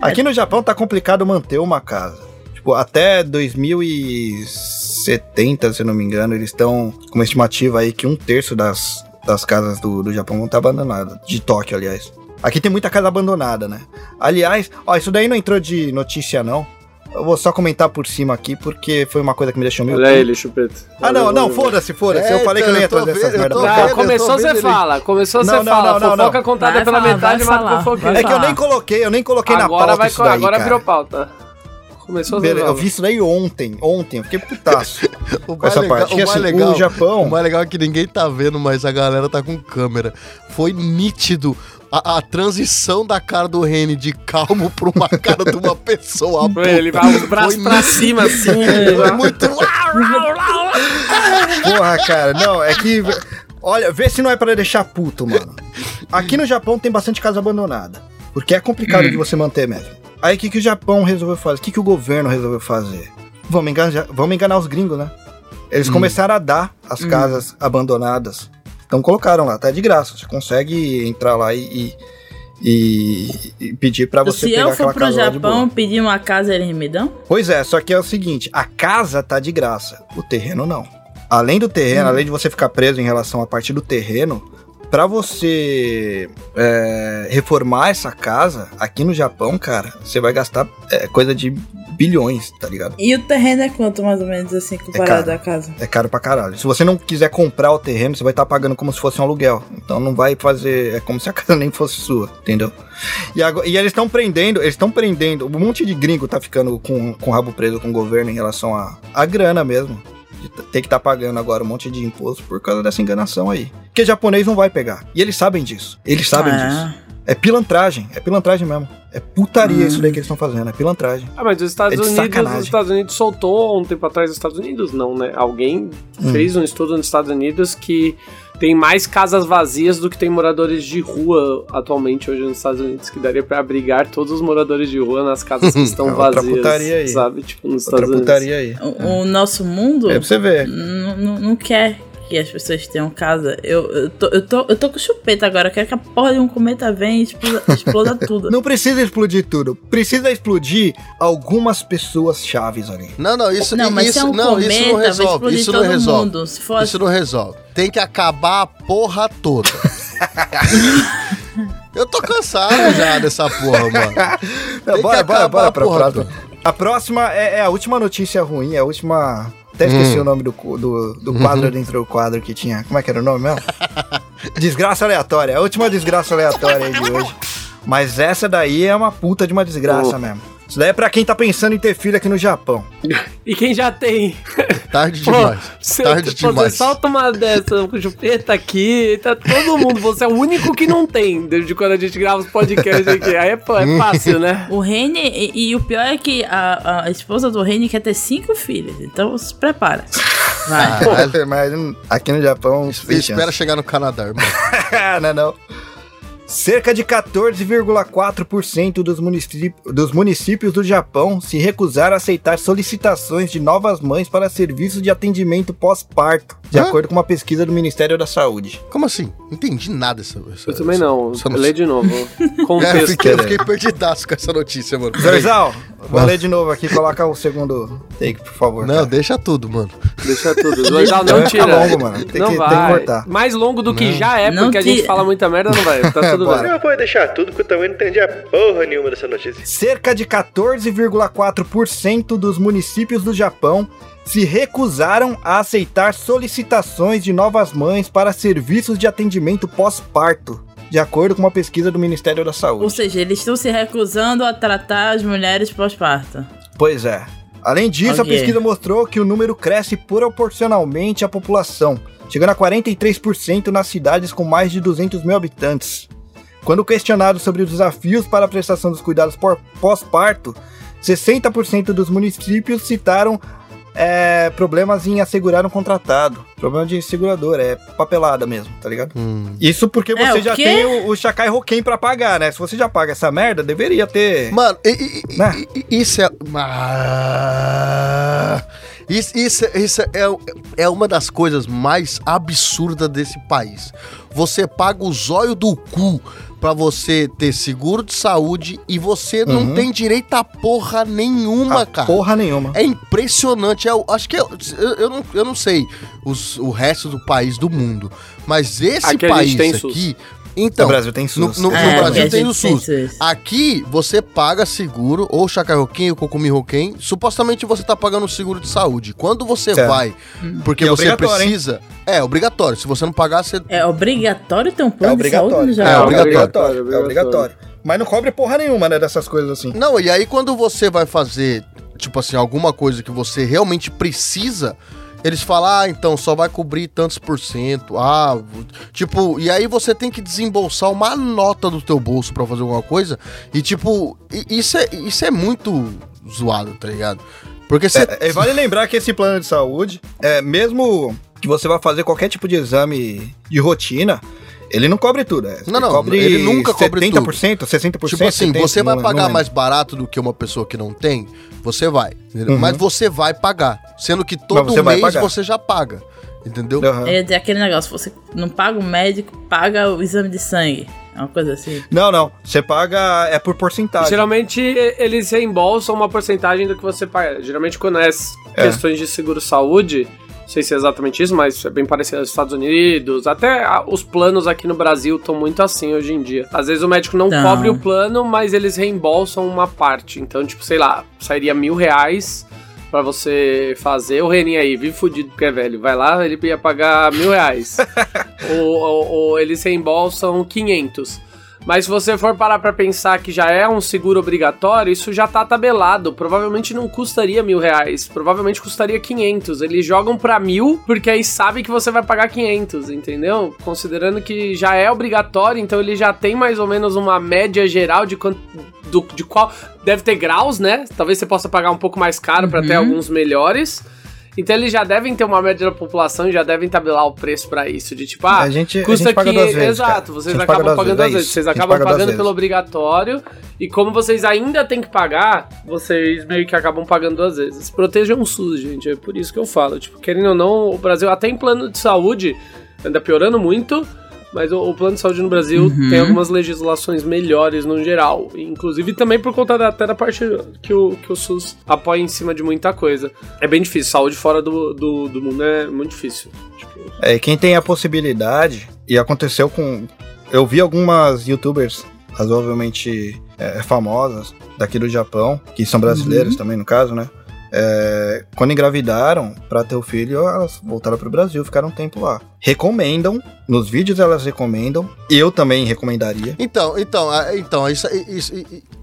Aqui no Japão tá complicado manter uma casa. Tipo, até 2070, se não me engano, eles estão com uma estimativa aí que um terço das, das casas do, do Japão vão estar abandonadas. De Tóquio, aliás. Aqui tem muita casa abandonada, né? Aliás, ó, isso daí não entrou de notícia, não. Eu vou só comentar por cima aqui, porque foi uma coisa que me deixou meio... Olha ele, chupeta. Ah, não, não, foda-se, foda-se. É, eu falei que eu não ia trazer essas vendo, eu merdas Ah, cá. começou, você fala. Começou, Não, você não, fala. não, não, Fofoca não. contada Vai pela falar, metade, fofoqueiro. vai É que eu nem coloquei, eu nem coloquei na Agora, pauta vai, isso daí, agora cara. virou pauta. Começou, você Beleza, eu vi isso daí ontem, ontem, eu fiquei putaço. O com essa mais legal- parte. o mais assim, legal- o Japão. O mais legal é que ninguém tá vendo, mas a galera tá com câmera. Foi nítido a, a transição da cara do Reni de calmo pra uma cara de uma pessoa. Foi, Ele vai os braços Foi pra cima, assim. Foi muito. Porra, cara, não, é que. Olha, vê se não é pra deixar puto, mano. Aqui no Japão tem bastante casa abandonada. Porque é complicado de você manter mesmo. Aí o que, que o Japão resolveu fazer? O que, que o governo resolveu fazer? Vamos enganar, vamos enganar os gringos, né? Eles começaram a dar as casas abandonadas. Então colocaram lá, tá de graça. Você consegue entrar lá e, e, e pedir pra você Se pegar eu aquela for pro casa lá de boa. Japão pedir uma casa, eles me dão? Pois é, só que é o seguinte, a casa tá de graça, o terreno não. Além do terreno, além de você ficar preso em relação à parte do terreno, pra você é, reformar essa casa aqui no Japão, cara, você vai gastar é, coisa de bilhões, tá ligado? E o terreno é quanto, mais ou menos, assim, comparado caro. da casa? É caro pra caralho. Se você não quiser comprar o terreno, você vai estar pagando como se fosse um aluguel. Então não vai fazer. É como se a casa nem fosse sua, entendeu? E, agora, e eles estão prendendo, eles estão prendendo. Um monte de gringo tá ficando com, com o rabo preso com o governo em relação a, a grana mesmo. De t- ter que estar pagando agora um monte de imposto por causa dessa enganação aí. Porque japonês não vai pegar. E eles sabem disso. Eles sabem ah, disso. É pilantragem, é pilantragem mesmo. É putaria hum. isso daí que eles estão fazendo, é pilantragem. Ah, mas os Estados é Unidos, sacanagem. os Estados Unidos soltou um tempo atrás os Estados Unidos, não, né? Alguém hum. fez um estudo nos Estados Unidos que tem mais casas vazias do que tem moradores de rua atualmente hoje nos Estados Unidos, que daria para abrigar todos os moradores de rua nas casas que estão é vazias, aí. sabe? Tipo, nos outra Estados Unidos. Aí. O, o, nosso mundo é pra você ver. não quer que as pessoas tenham casa. Eu, eu, tô, eu, tô, eu tô com chupeta agora. Eu quero que a porra de um cometa venha e exploda, exploda tudo. Não precisa explodir tudo. Precisa explodir algumas pessoas chaves ali. Não, não, isso não, mas isso, é um não, cometa, isso não resolve. Isso não resolve. Se for... Isso não resolve. Tem que acabar a porra toda. eu tô cansado já dessa porra, mano. Não, bora, bora, bora pra próxima. A próxima é, é a última notícia ruim, é a última até esqueci hum. o nome do, do, do quadro dentro do quadro que tinha. Como é que era o nome mesmo? desgraça aleatória. A última desgraça aleatória de hoje. Mas essa daí é uma puta de uma desgraça mesmo. Isso daí é pra quem tá pensando em ter filho aqui no Japão. e quem já tem. Tarde demais. Pô, Tarde você, demais. Você solta uma dessa com chupeta aqui, tá todo mundo. Você é o único que não tem, desde quando a gente grava os podcasts aqui. Aí é, é fácil, né? O Rene, e, e, o pior é que a, a esposa do Rene quer ter cinco filhos. Então se prepara. Vai. Ah, mas aqui no Japão. Espera chegar no Canadá, irmão. não, não. Cerca de 14,4% dos, municípios, dos municípios do Japão se recusaram a aceitar solicitações de novas mães para serviços de atendimento pós-parto, de Hã? acordo com uma pesquisa do Ministério da Saúde. Como assim? Entendi nada essa, essa Eu também não. Lê de novo. Contexto. É, eu fiquei, eu fiquei perdidaço com essa notícia, mano. Zorzal, vou ler de novo aqui, coloca o segundo take, por favor. Não, cara. deixa tudo, mano. Deixa tudo. Zorzal não tira. longo, mano. Tem, não que, vai. tem que cortar. Mais longo do que não. já é, porque a gente fala muita merda, não vai. Tá tudo bem. Eu vou deixar tudo, porque eu também não entendi a porra nenhuma dessa notícia. Cerca de 14,4% dos municípios do Japão se recusaram a aceitar solicitações de novas mães para serviços de atendimento pós-parto, de acordo com uma pesquisa do Ministério da Saúde. Ou seja, eles estão se recusando a tratar as mulheres pós-parto. Pois é. Além disso, okay. a pesquisa mostrou que o número cresce proporcionalmente à população, chegando a 43% nas cidades com mais de 200 mil habitantes. Quando questionado sobre os desafios para a prestação dos cuidados pós-parto, 60% dos municípios citaram é, problemas em assegurar um contratado. Problema de seguradora, é papelada mesmo, tá ligado? Hum. Isso porque é, você é, já tem o, o Chacai Roquem pra pagar, né? Se você já paga essa merda, deveria ter. Mano, e, e, né? isso é. Ah, isso, isso, isso é, é uma das coisas mais absurdas desse país. Você paga o zóio do cu para você ter seguro de saúde e você uhum. não tem direito a porra nenhuma, a cara. Porra nenhuma. É impressionante. Eu, acho que eu, eu, eu, não, eu não sei os, o resto do país do mundo, mas esse aqui país aqui. Então, no Brasil tem SUS. No, no, é, no Brasil tem o SUS. Aqui você paga seguro, ou Chacai Roquem, ou Cocumi Roquem. Supostamente você tá pagando seguro de saúde. Quando você certo. vai, porque é você precisa. Hein? É obrigatório. Se você não pagar, você. É obrigatório ter um plano é de saúde já. É obrigatório. É obrigatório. É obrigatório. Mas não cobre porra nenhuma, né? Dessas coisas assim. Não, e aí quando você vai fazer, tipo assim, alguma coisa que você realmente precisa eles falam, ah, então só vai cobrir tantos por cento. Ah, tipo, e aí você tem que desembolsar uma nota do teu bolso para fazer alguma coisa. E tipo, isso é, isso é muito zoado, tá ligado? Porque você. É, é, vale lembrar que esse plano de saúde, é mesmo que você vai fazer qualquer tipo de exame de rotina, ele não cobre tudo. É. Não, não, cobre ele nunca cobre 70%, tudo. 60%. Tipo assim, 70%, você vai pagar mais barato do que uma pessoa que não tem, você vai. Uhum. Mas você vai pagar. Sendo que todo mês você já paga. Entendeu? Uhum. É aquele negócio, você não paga o médico, paga o exame de sangue. É uma coisa assim. Não, não. Você paga é por porcentagem. Geralmente eles reembolsam uma porcentagem do que você paga. Geralmente quando é, é. questões de seguro-saúde, não sei se é exatamente isso, mas é bem parecido aos Estados Unidos. Até os planos aqui no Brasil estão muito assim hoje em dia. Às vezes o médico não, não, cobre o plano, mas eles reembolsam uma parte. Então, tipo, sei lá, sairia mil reais para você fazer. O Reninho aí, vive fudido porque é velho. Vai lá, ele ia pagar mil reais. ou, ou, ou eles reembolsam 500. Mas se você for parar pra pensar que já é um seguro obrigatório, isso já tá tabelado. Provavelmente não custaria mil reais. Provavelmente custaria 500. Eles jogam pra mil porque aí sabe que você vai pagar 500, entendeu? Considerando que já é obrigatório, então ele já tem mais ou menos uma média geral de quanto. Do, de qual. Deve ter graus, né? Talvez você possa pagar um pouco mais caro uhum. para ter alguns melhores. Então eles já devem ter uma média da população e já devem tabelar o preço para isso. De tipo, ah, a gente, custa aqui. Exato, vocês acabam pagando duas vezes. Vocês acabam pagando pelo obrigatório. E como vocês ainda têm que pagar, vocês meio que acabam pagando duas vezes. Protejam o SUS, gente. É por isso que eu falo. Tipo, querendo ou não, o Brasil, até em plano de saúde, anda piorando muito. Mas o, o, plano de saúde no Brasil uhum. tem algumas legislações melhores no geral. Inclusive também por conta da, até da parte que o, que o SUS apoia em cima de muita coisa. É bem difícil. Saúde fora do, do, do mundo é muito difícil. Tipo... É, quem tem a possibilidade, e aconteceu com. Eu vi algumas youtubers razoavelmente é, famosas daqui do Japão, que são brasileiras uhum. também, no caso, né? É, quando engravidaram para ter o filho, elas voltaram para o Brasil, ficaram um tempo lá. Recomendam, nos vídeos elas recomendam, eu também recomendaria. Então, então, então isso, isso,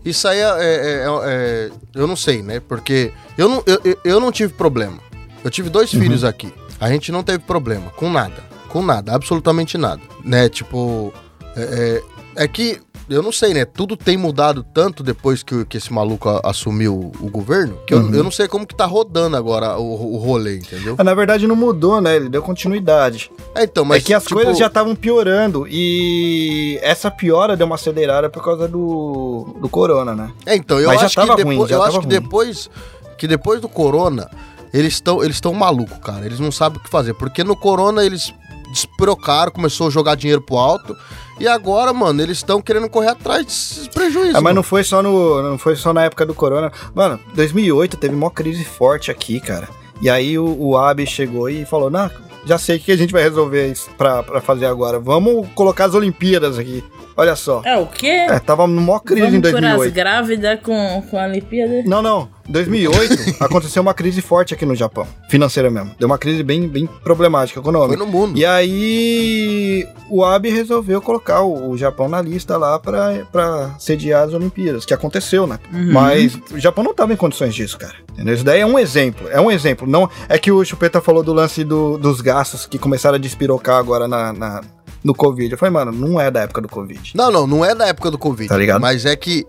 isso aí é, é, é, é, Eu não sei, né? Porque eu não, eu, eu não tive problema. Eu tive dois uhum. filhos aqui. A gente não teve problema com nada. Com nada, absolutamente nada. Né? Tipo. É, é, é que eu não sei, né? Tudo tem mudado tanto depois que, que esse maluco a, assumiu o governo, que uhum. eu, eu, não sei como que tá rodando agora o, o rolê, entendeu? Na verdade não mudou, né? Ele deu continuidade. É, então, mas... É que as tipo... coisas já estavam piorando e essa piora deu uma acelerada por causa do, do corona, né? É, então, eu mas acho que, depois, ruim, eu acho que depois que depois do corona, eles estão eles estão malucos, cara. Eles não sabem o que fazer, porque no corona eles desprocaram, começou a jogar dinheiro pro alto. E agora, mano, eles estão querendo correr atrás desses prejuízos. Ah, mas não foi só no, não foi só na época do corona. Mano, 2008 teve uma crise forte aqui, cara. E aí o, o Abe chegou e falou: "Não, já sei o que a gente vai resolver isso pra, pra fazer agora. Vamos colocar as Olimpíadas aqui. Olha só. É o quê? É, tava numa crise Vamos em 2008. Vamos grávidas com, com a Olimpíada? Não, não. 2008 aconteceu uma crise forte aqui no Japão, financeira mesmo. Deu uma crise bem, bem problemática econômica. Foi no mundo. E aí o Abe resolveu colocar o, o Japão na lista lá para sediar as Olimpíadas, que aconteceu, né? Uhum. Mas o Japão não tava em condições disso, cara. Entendeu? Isso daí é um exemplo. É um exemplo. Não é que o Chupeta falou do lance do, dos gastos que começaram a despirocar agora na, na no Covid. Eu falei, mano, não é da época do Covid. Não, não, não é da época do Covid. Tá ligado? Mas é que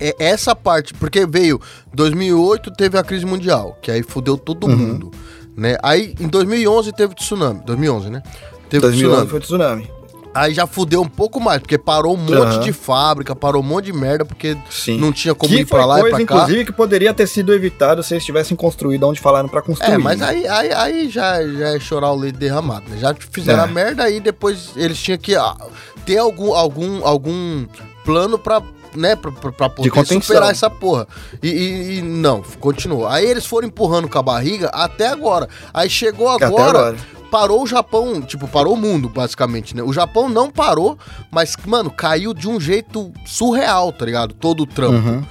é essa parte, porque veio 2008 teve a crise mundial, que aí fudeu todo uhum. mundo, né? Aí em 2011 teve o tsunami, 2011, né? Teve 2011 tsunami. foi tsunami. Aí já fudeu um pouco mais, porque parou um monte uhum. de fábrica, parou um monte de merda, porque Sim. não tinha como que ir pra lá coisa, e pra cá. inclusive, que poderia ter sido evitado se eles tivessem construído onde falaram pra construir. É, mas aí, aí, aí já, já é chorar o leite derramado, né? Já fizeram é. a merda aí depois eles tinham que ah, ter algum, algum, algum plano pra né, pra, pra poder superar essa porra. E, e, e, não, continuou. Aí eles foram empurrando com a barriga até agora. Aí chegou agora, agora, parou o Japão, tipo, parou o mundo, basicamente, né? O Japão não parou, mas, mano, caiu de um jeito surreal, tá ligado? Todo o trampo. Uhum.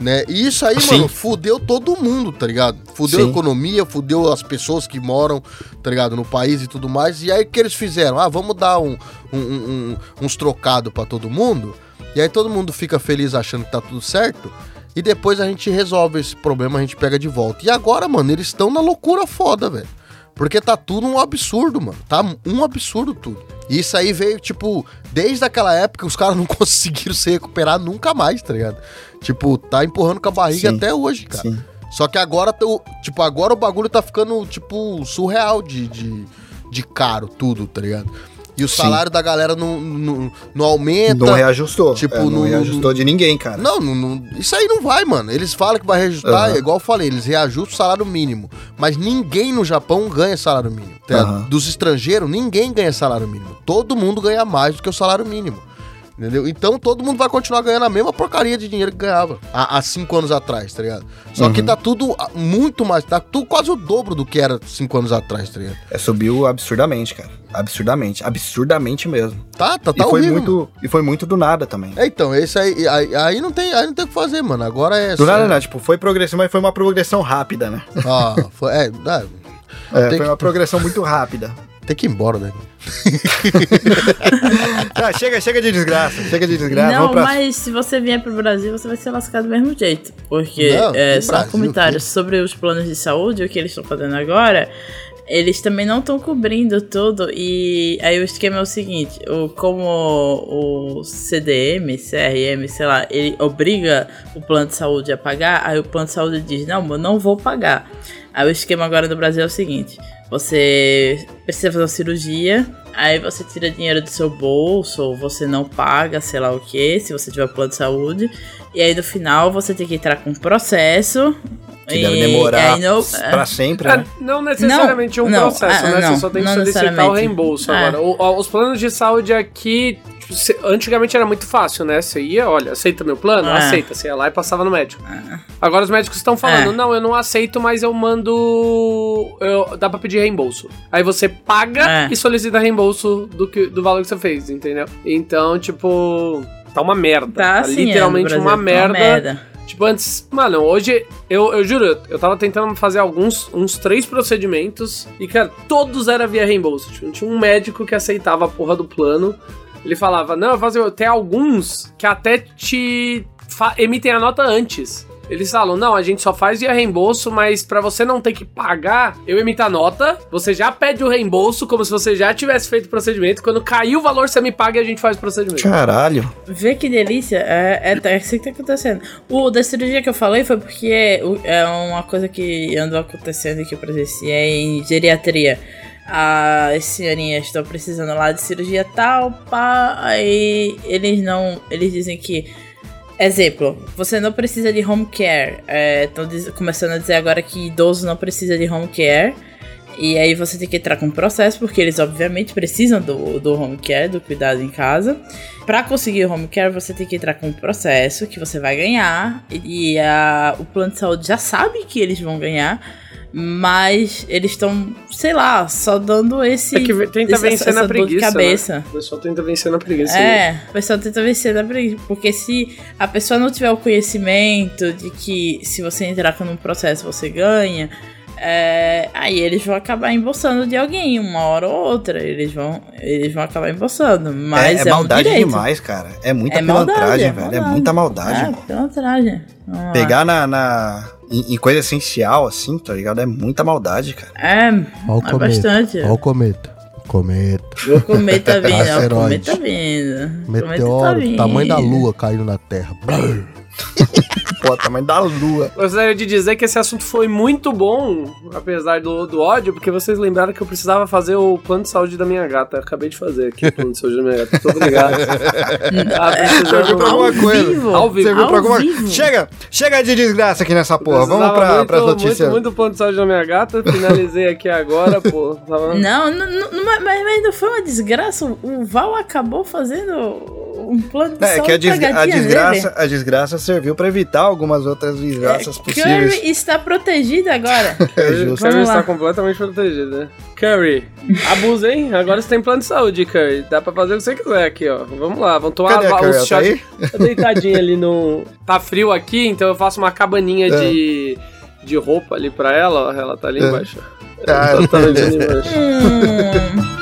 Né? E isso aí, Sim. mano, fudeu todo mundo, tá ligado? Fudeu Sim. a economia, fudeu as pessoas que moram, tá ligado, no país e tudo mais. E aí o que eles fizeram? Ah, vamos dar um, um, um uns trocados para todo mundo. E aí todo mundo fica feliz achando que tá tudo certo. E depois a gente resolve esse problema, a gente pega de volta. E agora, mano, eles estão na loucura foda, velho. Porque tá tudo um absurdo, mano. Tá um absurdo tudo. E isso aí veio, tipo, desde aquela época os caras não conseguiram se recuperar nunca mais, tá ligado? Tipo, tá empurrando com a barriga sim, até hoje, cara. Sim. Só que agora, tipo, agora o bagulho tá ficando, tipo, surreal de, de, de caro tudo, tá ligado? E o salário Sim. da galera não, não, não, aumenta. Não reajustou. Tipo, é, não, não reajustou de ninguém, cara. Não, não, isso aí não vai, mano. Eles falam que vai reajustar, uhum. igual eu falei, eles reajustam o salário mínimo. Mas ninguém no Japão ganha salário mínimo. Uhum. Dos estrangeiros, ninguém ganha salário mínimo. Todo mundo ganha mais do que o salário mínimo. Entendeu? Então todo mundo vai continuar ganhando a mesma porcaria de dinheiro que ganhava há, há cinco anos atrás, tá ligado? Só uhum. que tá tudo muito mais, tá tudo quase o dobro do que era cinco anos atrás, tá ligado? É, subiu absurdamente, cara. Absurdamente, absurdamente mesmo. Tá, tá, tá e foi muito E foi muito do nada também. É, então, esse aí, aí, aí, não tem, aí não tem o que fazer, mano. Agora é. Do nada, né? Tipo, foi progressão, mas foi uma progressão rápida, né? Ah, foi. É, é, é foi uma progressão muito rápida. Tem que ir embora, né? ah, chega, chega de desgraça, chega de desgraça. Não, pra... mas se você vier pro Brasil, você vai ser lascado do mesmo jeito. Porque Não, é, só Brasil, comentários sobre os planos de saúde, o que eles estão fazendo agora, eles também não estão cobrindo tudo. E aí o esquema é o seguinte: o, como o CDM, CRM, sei lá, ele obriga o plano de saúde a pagar, aí o plano de saúde diz: Não, eu não vou pagar. Aí o esquema agora no Brasil é o seguinte: você precisa fazer uma cirurgia, aí você tira dinheiro do seu bolso, ou você não paga, sei lá o que, se você tiver plano de saúde. E aí no final você tem que entrar com um processo. Que e, deve demorar não, pra sempre, né? É, não necessariamente não, um não, processo, né? Não, você só tem que solicitar o reembolso é. agora. O, os planos de saúde aqui antigamente era muito fácil, né? Você ia, olha, aceita meu plano? É. Aceita. Você ia lá e passava no médico. É. Agora os médicos estão falando, é. não, eu não aceito, mas eu mando. Eu, dá pra pedir reembolso. Aí você paga é. e solicita reembolso do, que, do valor que você fez, entendeu? Então, tipo. Tá uma merda. Tá, tá assim, literalmente uma, merda. uma merda. Tipo, antes, mano, hoje, eu, eu juro, eu tava tentando fazer alguns, uns três procedimentos e, cara, todos era via reembolso. Tipo, tinha um médico que aceitava a porra do plano ele falava, não, eu fazer, tem alguns que até te emitem a nota antes. Eles falam, não, a gente só faz via reembolso, mas para você não ter que pagar, eu emito a nota, você já pede o reembolso como se você já tivesse feito o procedimento. Quando cair o valor, você me paga e a gente faz o procedimento. Caralho. Vê que delícia. É, é, é isso que tá acontecendo. O da cirurgia que eu falei foi porque é, é uma coisa que andou acontecendo e que eu presenciei em geriatria as senhorinhas estão precisando lá de cirurgia tal, pá, aí eles não, eles dizem que Exemplo, você não precisa de home care. Estão é, começando a dizer agora que idoso não precisa de home care. E aí você tem que entrar com um processo, porque eles obviamente precisam do, do home care, do cuidado em casa. Para conseguir o home care, você tem que entrar com um processo que você vai ganhar. E a, o plano de saúde já sabe que eles vão ganhar. Mas eles estão, sei lá, só dando esse. É que tenta esse, vencer na preguiça. De né? cabeça. Né? O pessoal tenta vencer na preguiça. É, o pessoal tenta vencer na preguiça. Porque se a pessoa não tiver o conhecimento de que se você entrar num processo você ganha, é, aí eles vão acabar embolsando de alguém, uma hora ou outra. Eles vão, eles vão acabar embolsando. Mas é, é, é maldade um demais, cara. É muita é pilantragem, maldade, velho. É, é muita maldade. É, mano. pilantragem. Pegar na, na em, em, coisa essencial, assim, tá ligado? É muita maldade, cara. É, é bastante. Olha o cometa. Cometa. O cometa vindo, o cometa vindo. Meteoro, tá tamanho da lua caindo na Terra. Tamanho da lua. Gostaria de dizer que esse assunto foi muito bom, apesar do, do ódio, porque vocês lembraram que eu precisava fazer o plano de saúde da minha gata. Eu acabei de fazer aqui o plano de saúde da minha gata. Muito obrigado. ah, Serviu pra alguma coisa. Ao vivo. Serviu pra alguma coisa. Chega, chega de desgraça aqui nessa porra. Vamos pra, muito, pras notícias. Muito, muito plano de saúde da minha gata. Finalizei aqui agora, pô. Tava... Não, não, não, mas, mas não foi uma desgraça. O Val acabou fazendo um plano de é, saúde. É que a, des a desgraça, a desgraça serviu pra evitar algumas outras desgraças é, possíveis. Curry está protegido agora. é justo. Curry está completamente protegido, né? Curry, abusa, hein? Agora você tem plano de saúde, Curry. Dá pra fazer o que você quiser aqui, ó. Vamos lá, vamos tomar Cadê a Curry? Tá aí? Tá deitadinha ali no... Tá frio aqui, então eu faço uma cabaninha é. de, de roupa ali pra ela, ó. Ela tá ali é. embaixo. Ah, ela tá ali embaixo.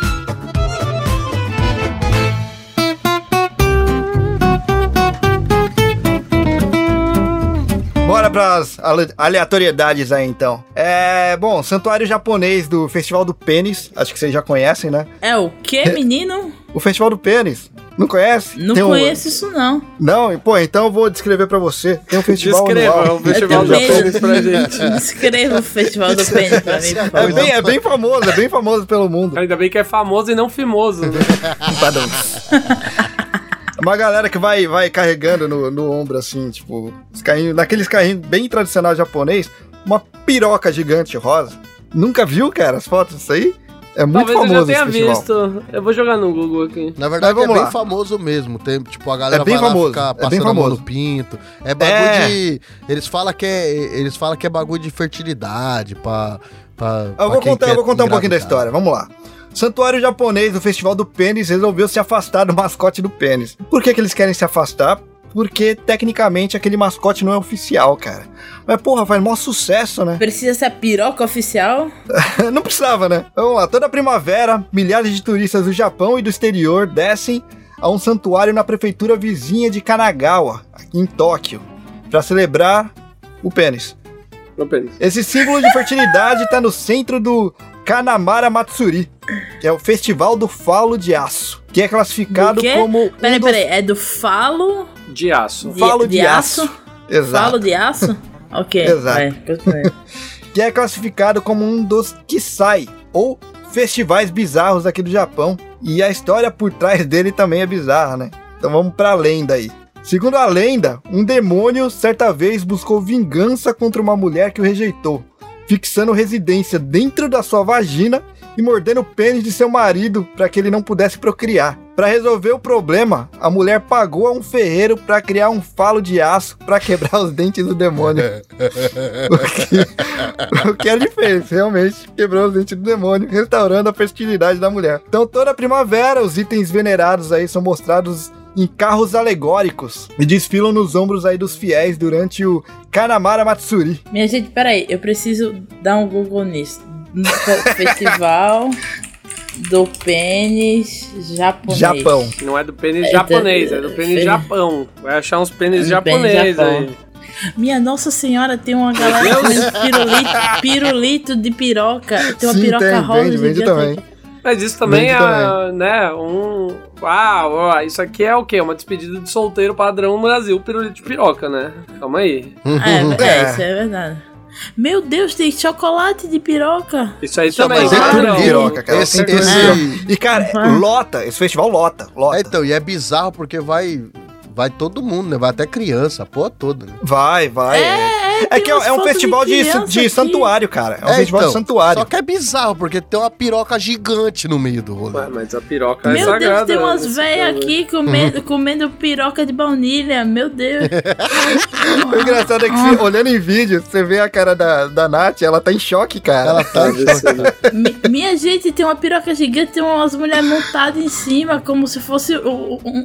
Bora pras aleatoriedades aí então. É, bom, santuário japonês do Festival do Pênis, acho que vocês já conhecem, né? É o que, menino? o Festival do Pênis. Não conhece? Não Tem conheço um... isso, não. Não? Pô, então eu vou descrever pra você. Tem um festival Descreva anual. o Festival do Pênis pra gente. Descreva o Festival do Pênis pra mim, por favor. É bem, é bem famoso, é bem famoso pelo mundo. Ainda bem que é famoso e não fimoso. Né? Uma galera que vai, vai carregando no, no ombro, assim, tipo, os carrinhos, naqueles carrinhos bem tradicional japonês, uma piroca gigante rosa. Nunca viu, cara, as fotos disso aí? É muito Talvez famoso eu já tenha visto. Eu vou jogar no Google aqui. Na verdade, é bem lá. famoso mesmo. Tem, tipo, a galera é bem vai famoso. ficar passando é bem famoso. no pinto. É bagulho é. de. Eles falam que é. Eles falam que é bagulho de fertilidade, pra. pra eu, vou contar, eu vou contar um pouquinho da história. Vamos lá. Santuário japonês do Festival do Pênis resolveu se afastar do mascote do pênis. Por que, que eles querem se afastar? porque tecnicamente aquele mascote não é oficial, cara. Mas porra, faz maior sucesso, né? Precisa ser a piroca oficial? não precisava, né? Vamos lá, toda primavera, milhares de turistas do Japão e do exterior descem a um santuário na prefeitura vizinha de Kanagawa, aqui em Tóquio, para celebrar o pênis. O pênis. Esse símbolo de fertilidade está no centro do Kanamara Matsuri, que é o Festival do Falo de Aço, que é classificado como. Um peraí, dos... peraí, é do falo. De aço. De, falo de, de aço. aço. Exato. Falo de aço? Ok. Exato. que é classificado como um dos Kisai, ou festivais bizarros aqui do Japão. E a história por trás dele também é bizarra, né? Então vamos pra lenda aí. Segundo a lenda, um demônio certa vez buscou vingança contra uma mulher que o rejeitou, fixando residência dentro da sua vagina e mordendo o pênis de seu marido para que ele não pudesse procriar. Para resolver o problema, a mulher pagou a um ferreiro para criar um falo de aço para quebrar os dentes do demônio. o, que, o que era diferente, realmente quebrou os dentes do demônio, restaurando a fertilidade da mulher. Então toda primavera os itens venerados aí são mostrados em carros alegóricos e desfilam nos ombros aí dos fiéis durante o Kanamara Matsuri. Minha gente, peraí, eu preciso dar um Google nisso. Festival do pênis japonês. Japão. Não é do pênis é japonês, do, é do pênis Japão. Vai achar uns pênis japoneses aí. Minha Nossa Senhora, tem uma galera comendo pirulito, pirulito de piroca. Tem uma Sim, piroca tem, rosa. Vende, vende também. Mas isso também vende é, também. né, um... Ah, ó, isso aqui é o quê? Uma despedida de solteiro padrão no Brasil, pirulito de piroca, né? Calma aí. É, é, é. isso é verdade. Meu Deus, tem chocolate de piroca. Isso aí também. Mas é tudo piroca, cara. Esse, esse... E, cara, lota. Esse festival lota. lota. É, então, e é bizarro porque vai vai todo mundo, né? Vai até criança, a porra toda, né? Vai, vai. É, é, é que é, é um festival de, de, de santuário, cara. É um é, festival então, de santuário. Só que é bizarro, porque tem uma piroca gigante no meio do rolê. Ué, mas a piroca é Meu é sagrada. Deus, tem umas né? velhas aqui comendo, comendo piroca de baunilha. Meu Deus. o engraçado é que, você, olhando em vídeo, você vê a cara da, da Nath, ela tá em choque, cara. Ela tá em choque. Minha gente, tem uma piroca gigante, tem umas mulheres montadas em cima, como se fosse um, um,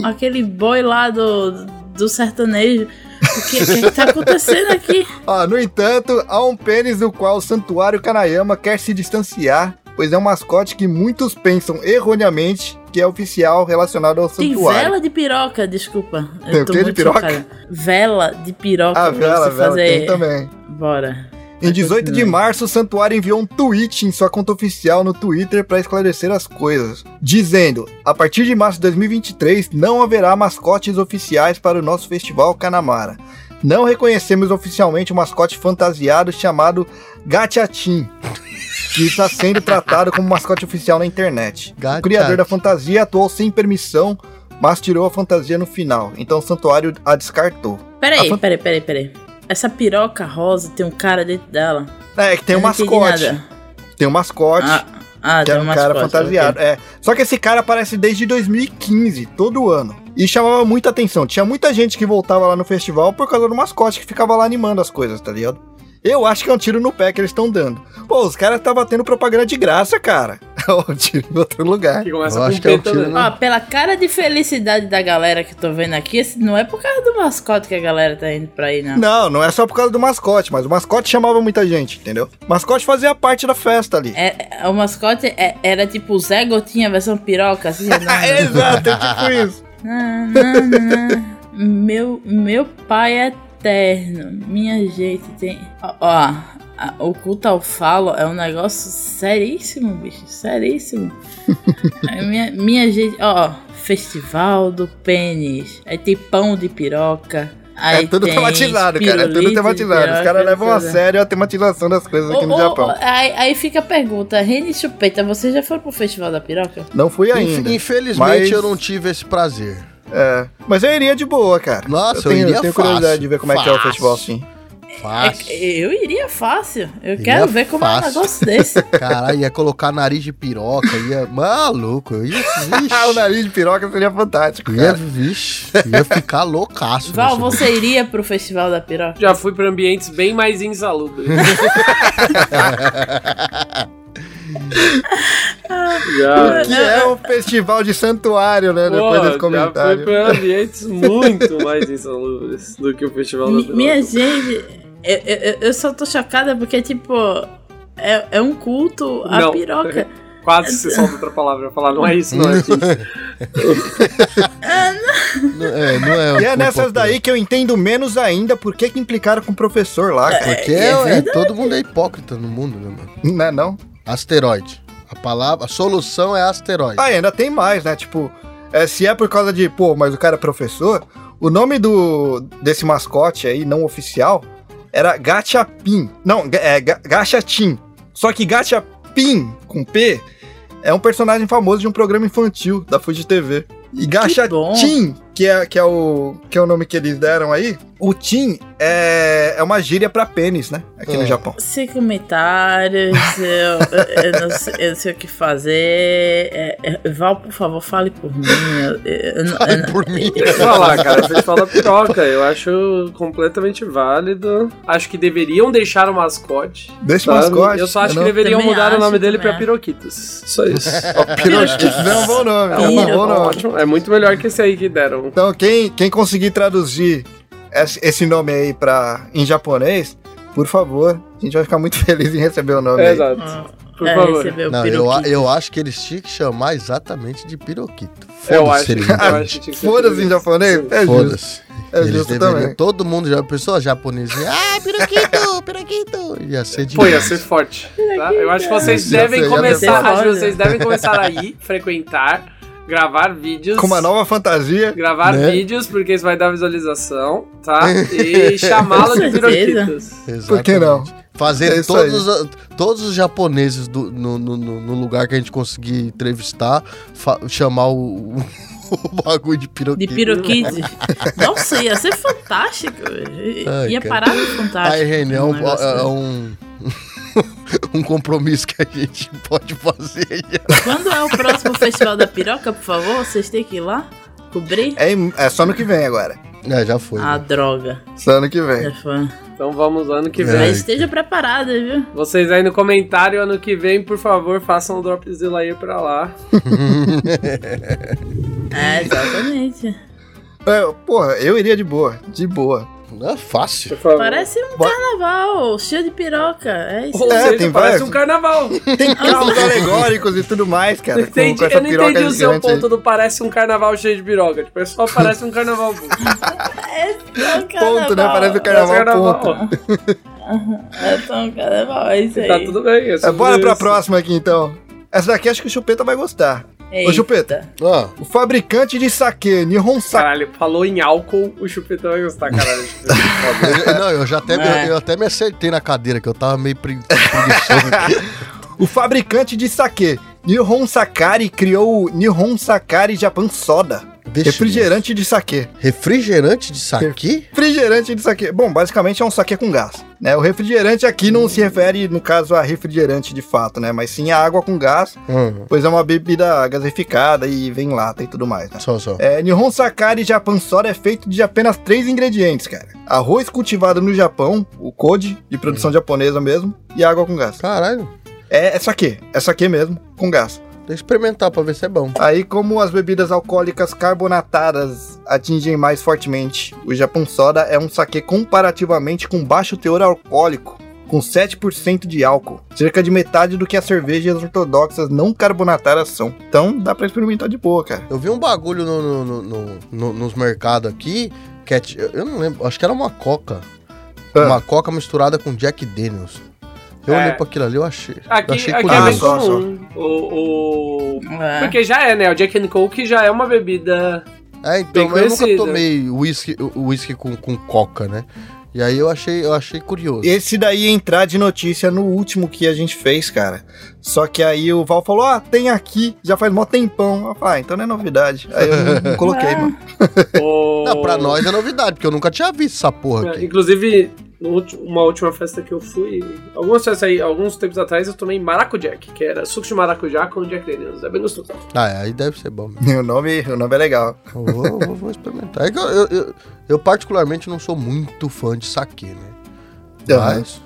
um aquele boy lá do, do sertanejo. O que, que, que tá acontecendo aqui? Ah, no entanto, há um pênis do qual o Santuário Kanayama quer se distanciar, pois é um mascote que muitos pensam erroneamente que é oficial relacionado ao Tem santuário. Tem vela de piroca, desculpa. Tem o que de piroca? Chocada. Vela de piroca. Ah, vela, vela, fazer... tem também. Bora. Em 18 de março, o Santuário enviou um tweet em sua conta oficial no Twitter para esclarecer as coisas, dizendo: A partir de março de 2023 não haverá mascotes oficiais para o nosso festival Canamara. Não reconhecemos oficialmente o mascote fantasiado chamado Gatiatin, que está sendo tratado como mascote oficial na internet. O criador da fantasia atuou sem permissão, mas tirou a fantasia no final, então o santuário a descartou. Peraí, fan... peraí, peraí, peraí. Essa piroca rosa tem um cara dentro dela. É, que tem um mascote. Tem um mascote. Ah, ah que é um, um cara fantasiado. Okay. É. Só que esse cara aparece desde 2015, todo ano. E chamava muita atenção. Tinha muita gente que voltava lá no festival por causa do mascote que ficava lá animando as coisas, tá ligado? Eu acho que é um tiro no pé que eles estão dando. Pô, os caras estavam tendo propaganda de graça, cara. um tiro em outro lugar. Eu acho que é um tiro no... Ó, pela cara de felicidade da galera que tô vendo aqui, não é por causa do mascote que a galera tá indo pra aí, não. Não, não é só por causa do mascote, mas o mascote chamava muita gente, entendeu? O mascote fazia parte da festa ali. É, é o mascote é, era tipo Zé Gotinha versão piroca, assim. Não, Exato, é tipo isso. Não, não, não. meu, meu pai é eterno. Minha gente, tem. Ó, ó o culto ao falo é um negócio seríssimo, bicho. Seríssimo. minha, minha gente, ó, festival do pênis. Aí tem pão de piroca. Aí é tudo tematizado, cara. É tudo tematizado. Os caras levam a sério a tematização das coisas aqui oh, no Japão. Oh, aí, aí, fica a pergunta: Reni Chupeta, você já foi pro Festival da Piroca? Não fui ainda. Infelizmente mas... eu não tive esse prazer. É. Mas eu iria de boa, cara. Nossa, eu, tenho, eu iria eu tenho fácil, curiosidade de ver como fácil. é que é o festival assim. Fácil. É, eu iria fácil. Eu iria quero ver como fácil. é um negócio desse. Caralho, ia colocar nariz de piroca, ia. Maluco, eu ia. o nariz de piroca seria fantástico. Ia, cara. vixe, ia ficar loucaço. Val, você iria pro Festival da Piroca? Já fui pra ambientes bem mais insalubres. Já. O que é um festival de santuário, né? Porra, depois desse comentário. Já foi pra ambientes muito mais insalubres do que o festival da Minha gente, eu, eu, eu, só tô chocada porque, tipo, é, é um culto à Não. piroca. Quase se solta outra palavra pra falar, não é isso, não é isso. não, é, não é. E é nessas daí que eu entendo menos ainda por que, que implicaram com o professor lá. Porque é, é, é todo mundo é hipócrita no mundo, né, mano? Não é não? Asteroide. A palavra, a solução é asteroide. Ah, ainda tem mais, né? Tipo, é, se é por causa de, pô, mas o cara é professor, o nome do desse mascote aí, não oficial, era Gachapin. Não, é Gachatin. Só que Gachapin, com P, é um personagem famoso de um programa infantil da Fuji TV. E Gachatin, que é, que, é o, que é o nome que eles deram aí, o Tim é, é uma gíria pra pênis, né? Aqui no é. Japão. Sem comentários, eu, eu, não sei, eu, não sei, o que fazer. É, é, Val, por favor, fale por mim. Eu, fale por mim. falar, cara, vocês falam piroca. Eu acho completamente válido. Acho que deveriam deixar o mascote. Deixa o mascote. Eu só acho que deveriam mudar o nome dele pra Piroquitos. Só isso. Piroquitos é um bom nome. É um bom nome. Ótimo. É muito melhor que esse aí que deram. Então, quem, quem conseguir traduzir esse nome aí pra, em japonês, por favor, a gente vai ficar muito feliz em receber o nome. É, exato. Ah, por é, favor. Não, eu, eu acho que eles tinham que chamar exatamente de piroquito. Eu acho, Foda-se em japonês? É Foda-se. É eles deveriam, também. todo mundo, já, pessoa japonesa, ah, piroquito, piroquito, ia ser de Pô, ia ser forte. Tá? Eu acho que vocês devem começar, acho que vocês devem começar a ir, frequentar, gravar vídeos. Com uma nova fantasia. Gravar né? vídeos, porque isso vai dar visualização, tá? E chamá-lo de piroquitos. Por que não? Fazer é todos, os, todos os japoneses do, no, no, no, lugar que a gente conseguir entrevistar, chamar o, o bagulho de piroquito. De piroquite. Nossa, ia ser fantástico. Ai, ia cara. parar no fantástico. Aí, René, é um, um compromisso que a gente pode fazer. Quando é o próximo Festival da Piroca, por favor? Vocês têm que ir lá cobrir? É, é só ano que vem agora. É, já foi. Ah, né? droga. Só ano que vem. Já foi. Então vamos ano que vem. Mas esteja preparado, viu? Vocês aí no comentário ano que vem, por favor, façam o Dropzilla aí pra lá. é, exatamente. É, porra, eu iria de boa, de boa. É fácil. Parece um carnaval, cheio de piroca. É isso. é, seja, tem parece vários... um carnaval. Tem carros alegóricos e tudo mais, cara. Entendi, com, com eu não entendi o seu ponto aí. do parece um carnaval cheio de piroca. Tipo, é só parece um carnaval. é um carnaval. Ponto, né? Parece um carnaval, carnaval. ponto. é só um carnaval, é isso tá aí. Tá tudo bem. É, bora pra próxima aqui, então. Essa daqui acho que o Chupeta vai gostar. Eita. Ô, Chupeta, ah. o fabricante de saque, Nihon Sake. Caralho, falou em álcool, o Chupeta vai gostar, caralho. não, eu já até, é. me, eu até me acertei na cadeira, que eu tava meio preguiçoso. o fabricante de sake, Nihon Sakari, criou o Nihon Sakari Japan Soda Deixa refrigerante de saquê. Refrigerante de saquê? Refrigerante de saquê. Bom, basicamente é um saquê com gás. Né? O refrigerante aqui não se refere, no caso, a refrigerante de fato, né? Mas sim a água com gás, uhum. pois é uma bebida gaseificada e vem lata e tudo mais, né? Só, só. É, Nihon Sakari Japan Soda é feito de apenas três ingredientes, cara. Arroz cultivado no Japão, o Kodi, de produção uhum. japonesa mesmo, e água com gás. Caralho. É, é saquê. É saquê mesmo, com gás. Deixa experimentar pra ver se é bom. Aí, como as bebidas alcoólicas carbonatadas atingem mais fortemente, o Japão Soda é um saque comparativamente com baixo teor alcoólico, com 7% de álcool, cerca de metade do que as cervejas ortodoxas não carbonatadas são. Então, dá pra experimentar de boa, cara. Eu vi um bagulho no, no, no, no nos mercados aqui, que é, eu não lembro, acho que era uma coca. Ah. Uma coca misturada com Jack Daniels. Eu é. olhei pra aquilo ali, eu achei. Aqui, eu achei aqui é bem comum. O, o... É. Porque já é, né? O Jack and Coke já é uma bebida. É, então, eu nunca tomei whisky, whisky com, com coca, né? E aí eu achei, eu achei curioso. Esse daí ia entrar de notícia no último que a gente fez, cara. Só que aí o Val falou: Ah, tem aqui, já faz mó tempão. Eu falei, ah, então não é novidade. Aí eu não, coloquei, é. mano. Não, pra nós é novidade, porque eu nunca tinha visto essa porra aqui. Inclusive, uma última festa que eu fui, algumas festas aí, alguns tempos atrás, eu tomei Maracujack, que era suco de maracujá com Jack Daniels. É bem gostoso. Ah, é, aí deve ser bom. Mesmo. O nome, o nome é legal. Vou, vou, vou experimentar. É eu, eu, eu, eu, particularmente não sou muito fã de saque, né? Mas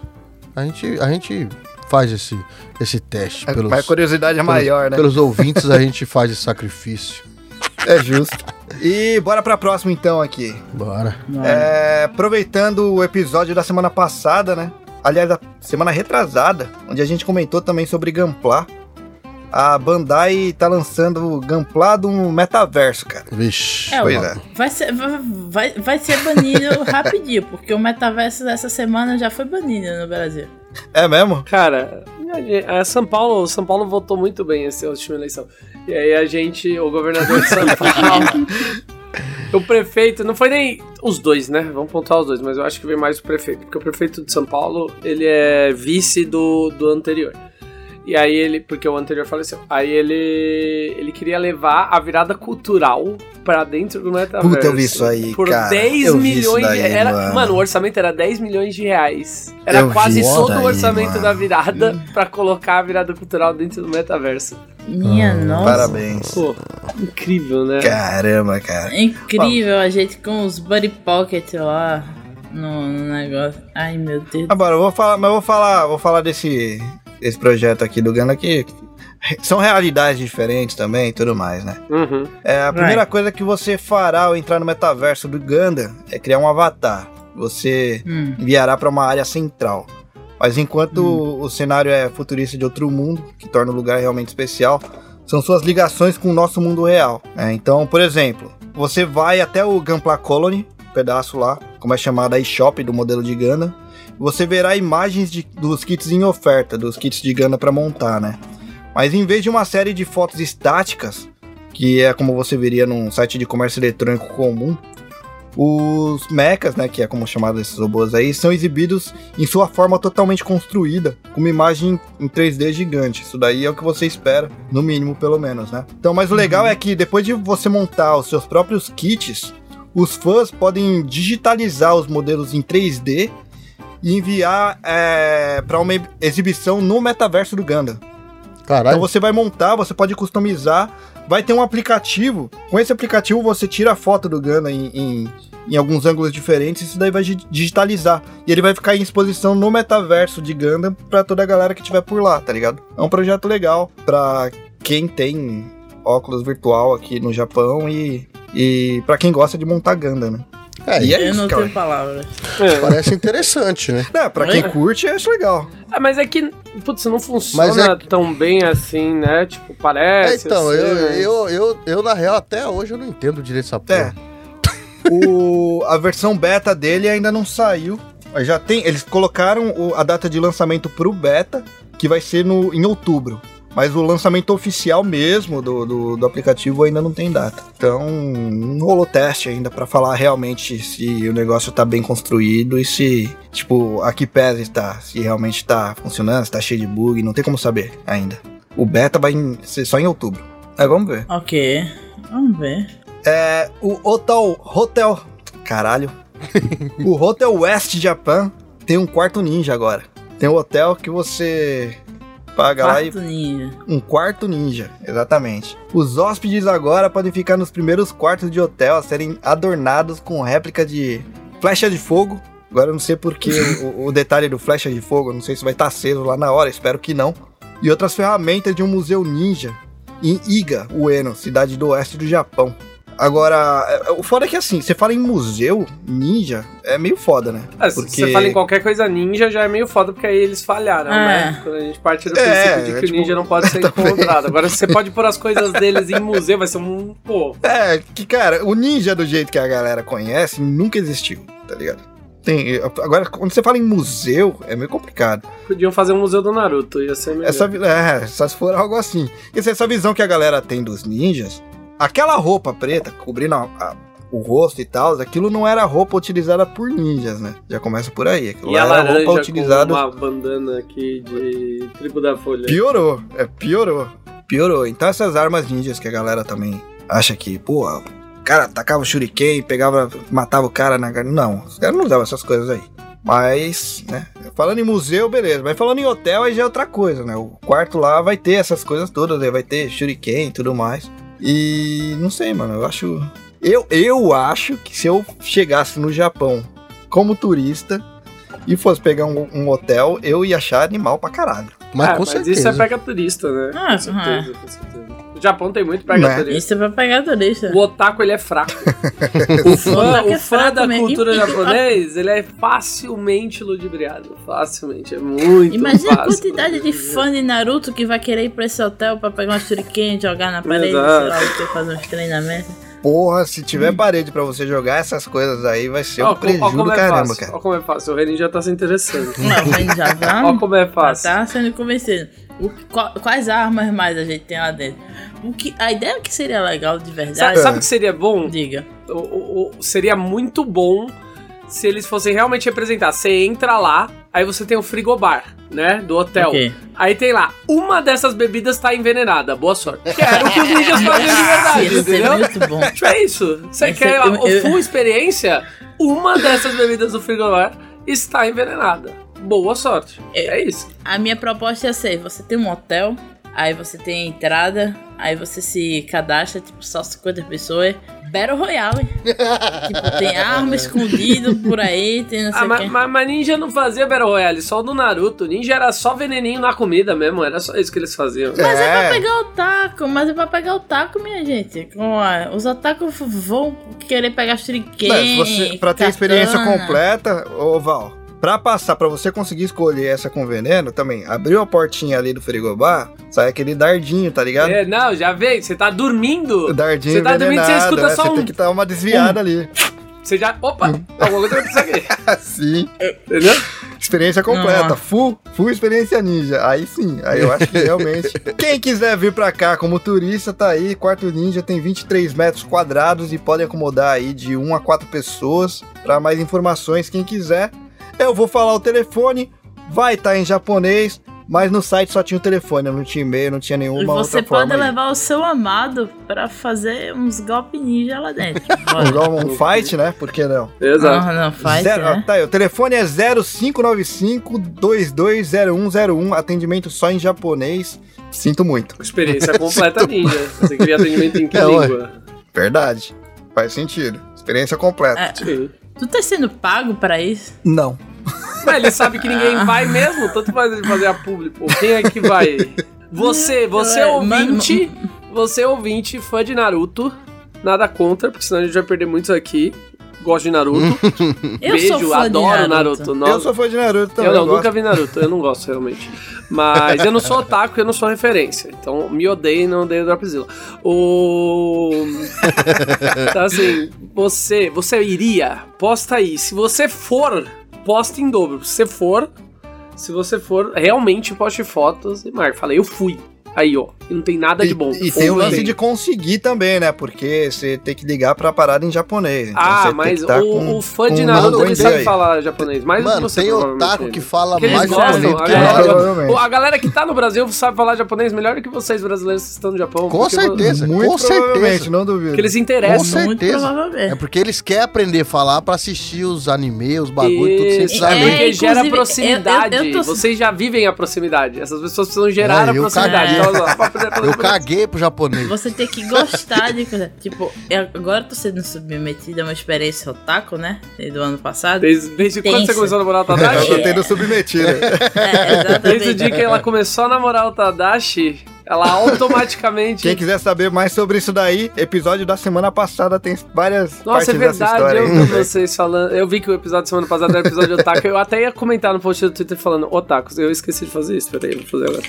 a gente, a gente faz esse, esse teste. É, pelos, a curiosidade é pelos, maior, né? Pelos ouvintes a gente faz esse sacrifício. É justo. E bora pra próxima então aqui. Bora. É, aproveitando o episódio da semana passada, né? Aliás, da semana retrasada, onde a gente comentou também sobre Gunpla. A Bandai tá lançando o Gunpla do metaverso, cara. Vixe. É, pois é. Vai ser, vai, vai ser banido rapidinho, porque o metaverso dessa semana já foi banido no Brasil. É mesmo? Cara, a São Paulo, São Paulo votou muito bem essa última eleição. E aí a gente, o governador de São Paulo, o prefeito, não foi nem os dois, né? Vamos pontuar os dois, mas eu acho que vem mais o prefeito, porque o prefeito de São Paulo, ele é vice do, do anterior. E aí ele, porque o anterior faleceu. Aí ele ele queria levar a virada cultural para dentro do metaverso. Puta, eu vi isso aí, por cara. 10 milhões daí, de, era, mano. mano. o orçamento era 10 milhões de reais. Era eu quase todo o orçamento mano. da virada para colocar a virada cultural dentro do metaverso. Minha hum, nossa. Parabéns. Pô, incrível, né? Caramba, cara. É incrível a gente com os Buddy Pocket lá no, no negócio. Ai, meu Deus. Agora, eu vou falar, mas eu vou falar, vou falar desse esse projeto aqui do Ganda que são realidades diferentes também e tudo mais, né? Uhum. É, a primeira right. coisa que você fará ao entrar no metaverso do Ganda é criar um avatar. Você hum. enviará para uma área central. Mas enquanto hum. o cenário é futurista de outro mundo, que torna o lugar realmente especial, são suas ligações com o nosso mundo real. Né? Então, por exemplo, você vai até o Gunpla Colony, um pedaço lá, como é chamado a eShop do modelo de Ganda, você verá imagens de, dos kits em oferta, dos kits de Ganda para montar, né? Mas em vez de uma série de fotos estáticas, que é como você veria num site de comércio eletrônico comum, os mechas, né, que é como chamado esses robôs aí, são exibidos em sua forma totalmente construída, com uma imagem em 3D gigante. Isso daí é o que você espera, no mínimo pelo menos, né? Então, mas o legal uhum. é que depois de você montar os seus próprios kits, os fãs podem digitalizar os modelos em 3D e enviar é, para uma exibição no metaverso do Ganda. Caralho. Então você vai montar, você pode customizar, vai ter um aplicativo. Com esse aplicativo você tira a foto do Ganda em, em, em alguns ângulos diferentes, isso daí vai digitalizar. E ele vai ficar em exposição no metaverso de Ganda para toda a galera que estiver por lá, tá ligado? É um projeto legal para quem tem óculos virtual aqui no Japão e, e para quem gosta de montar Ganda, né? É, e é eu isso, não cara. tenho palavras. É. Parece interessante, né? É, pra quem é. curte, acho legal. É, mas é que, putz, não funciona é... tão bem assim, né? Tipo, parece. É, então, assim, eu, eu, eu, eu, na real, até hoje eu não entendo direito essa porra. É. o, a versão beta dele ainda não saiu. Já tem. Eles colocaram o, a data de lançamento pro beta, que vai ser no, em outubro. Mas o lançamento oficial mesmo do, do, do, aplicativo ainda não tem data. Então, não rolou teste ainda para falar realmente se o negócio tá bem construído e se, tipo, a que pesa está, se realmente tá funcionando, se tá cheio de bug, não tem como saber ainda. O beta vai ser só em outubro. É, vamos ver. Ok, vamos ver. É, o Hotel. Hotel. Caralho. o Hotel West Japan tem um quarto ninja agora. Tem um hotel que você paga quarto lá e. Ninja. Um quarto ninja, exatamente. Os hóspedes agora podem ficar nos primeiros quartos de hotel a serem adornados com réplica de flecha de fogo. Agora eu não sei porque o, o, detalhe do flecha de fogo, não sei se vai estar aceso lá na hora, espero que não. E outras ferramentas de um museu ninja em Iga, Ueno, cidade do oeste do Japão. Agora, é, o foda é que assim, você fala em museu ninja, é meio foda, né? É, porque... Se você fala em qualquer coisa ninja, já é meio foda, porque aí eles falharam, né? é. né? Quando a gente parte do é, princípio de que tipo... o ninja não pode ser encontrado. Agora, se você pode pôr as coisas deles em museu, vai ser um. Pô. É, que, cara, o ninja do jeito que a galera conhece nunca existiu, tá ligado? Tem, agora, quando você fala em museu, é meio complicado. Podiam fazer um museu do Naruto, ia ser melhor. Essa, é, só se for algo assim. E essa visão que a galera tem dos ninjas Aquela roupa preta, cobrindo a, a, o rosto e tal, aquilo não era roupa utilizada por ninjas, né? Já começa por aí. Aquilo e era a roupa utilizada. Com uma bandana aqui de tribo da folha. Piorou, é, piorou. Piorou. Então essas armas ninjas que a galera também acha que, pô, o cara tacava o shuriken, pegava, matava o cara na. Não, os caras não usavam essas coisas aí. Mas, né, falando em museu, beleza. Mas falando em hotel, aí já é outra coisa, né? O quarto lá vai ter essas coisas todas, né? vai ter shuriken e tudo mais. E não sei, mano, eu acho. Eu, eu acho que se eu chegasse no Japão como turista e fosse pegar um, um hotel, eu ia achar animal pra caralho. Mas é, com mas certeza. isso é pega turista, né? Ah, com certeza, com certeza. O Japão tem muito pega turista. Isso é pra pegar turista. O otaku, ele é fraco. o fã, o fã é da cultura japonesa, ele é facilmente ludibriado. Facilmente, é muito Imagina a quantidade de fã de Naruto que vai querer ir pra esse hotel pra pegar um shuriken e jogar na parede, Exato. sei lá o que, fazer uns treinamentos. Porra, se tiver hum. parede pra você jogar essas coisas aí, vai ser ó, um prejuízo do é caramba, fácil, cara. Olha como é fácil, o Renin já tá se interessando. Não, o Renin já tá. Olha como é fácil. Já tá sendo convencido. O, quais armas mais a gente tem lá dentro? O que, a ideia que seria legal de verdade. Sabe, o que seria bom? Diga. O, o, o, seria muito bom se eles fossem realmente representar. Você entra lá, aí você tem o frigobar, né? Do hotel. Okay. Aí tem lá, uma dessas bebidas tá envenenada. Boa sorte. Quero que os ninjas faziam de verdade, Isso entendeu? Muito bom. Tipo, é isso. Você quer é, eu, full experiência? Uma dessas bebidas do frigobar está envenenada. Boa sorte. é isso. A minha proposta é ser: você tem um hotel, aí você tem a entrada, aí você se cadastra, tipo, só 50 pessoas. Battle Royale. tipo, tem arma escondido por aí, tem não sei ah, o mas, mas, mas, Ninja não fazia Battle Royale, só o do Naruto. Ninja era só veneninho na comida mesmo, era só isso que eles faziam. Mas é, é pra pegar o taco, mas é pra pegar o taco, minha gente. Os otakus vão querer pegar shuriken, Pra ter experiência completa, ô Val, Pra passar, pra você conseguir escolher essa com veneno, também, abriu a portinha ali do frigobar, sai aquele dardinho, tá ligado? É, não, já veio, você tá dormindo. O dardinho Você tá dormindo, você escuta né? só você um... tem que dar uma desviada um. ali. Você já, opa, hum. alguma coisa vai aqui. sim. Entendeu? Experiência completa, full, full experiência ninja. Aí sim, aí eu acho que realmente. Quem quiser vir pra cá como turista, tá aí. Quarto Ninja tem 23 metros quadrados e pode acomodar aí de 1 a 4 pessoas. Para mais informações, quem quiser, eu vou falar o telefone, vai estar tá em japonês, mas no site só tinha o telefone, não tinha e-mail, não tinha nenhuma outra forma. Você pode levar o seu amado para fazer uns golpes ninja lá dentro. um, um fight, né? Por que não? Exato. Não, não, fight, Zero, né? Tá aí, o telefone é 0595-220101, atendimento só em japonês. Sinto muito. Experiência completa ninja. Você queria atendimento em que é, língua? Verdade. Faz sentido. Experiência completa. É. Tu tá sendo pago para isso? Não. Mas ele sabe que ninguém vai mesmo, tanto faz ele fazer a público. Quem é que vai? Você, você é, ouvinte, você ouvinte, fã de Naruto, nada contra, porque senão a gente vai perder muitos aqui gosto de Naruto. eu Beijo, adoro Naruto. Naruto. Eu sou fã de Naruto também. Eu não, eu nunca vi Naruto, eu não gosto realmente. Mas eu não sou otaku, eu não sou referência. Então me odeio e não odeio Dropzilla. O. então assim, você, você iria, posta aí. Se você for, posta em dobro. Se você for, se você for, realmente poste fotos e marque. Falei, eu fui. Aí, ó, não tem nada de bom. E, e tem o lance de conseguir também, né? Porque você tem que ligar pra parada em japonês. Então ah, mas tá o, com, o, fã de Naruto ele sabe falar japonês. Mais Mano, você, tem otaku que fala que mais japonês que a, a galera que tá no Brasil sabe falar japonês melhor do que vocês brasileiros que estão no Japão. Com certeza, muito com certeza. não duvido. Que eles interessam. Com certeza. É porque eles querem aprender a falar pra assistir os animes, os bagulhos, tudo sem precisar é, Porque gera proximidade. Eu, eu, eu tô... Vocês já vivem a proximidade. Essas pessoas precisam gerar é, a proximidade. Então, eu caguei pro japonês. Você tem que gostar de coisa. Tipo, eu agora tô sendo submetida a uma experiência otaku, né? Do ano passado. Desde, desde quando você começou a namorar o Tadashi? Eu tô tendo submetida. É, exatamente. Desde o dia que ela começou a namorar o Tadashi, ela automaticamente. Quem quiser saber mais sobre isso daí, episódio da semana passada tem várias Nossa, é verdade, eu vi vocês falando. Eu vi que o episódio da semana passada era o episódio otaku. Eu até ia comentar no post do Twitter falando otakus. Eu esqueci de fazer isso. Peraí, vou fazer agora.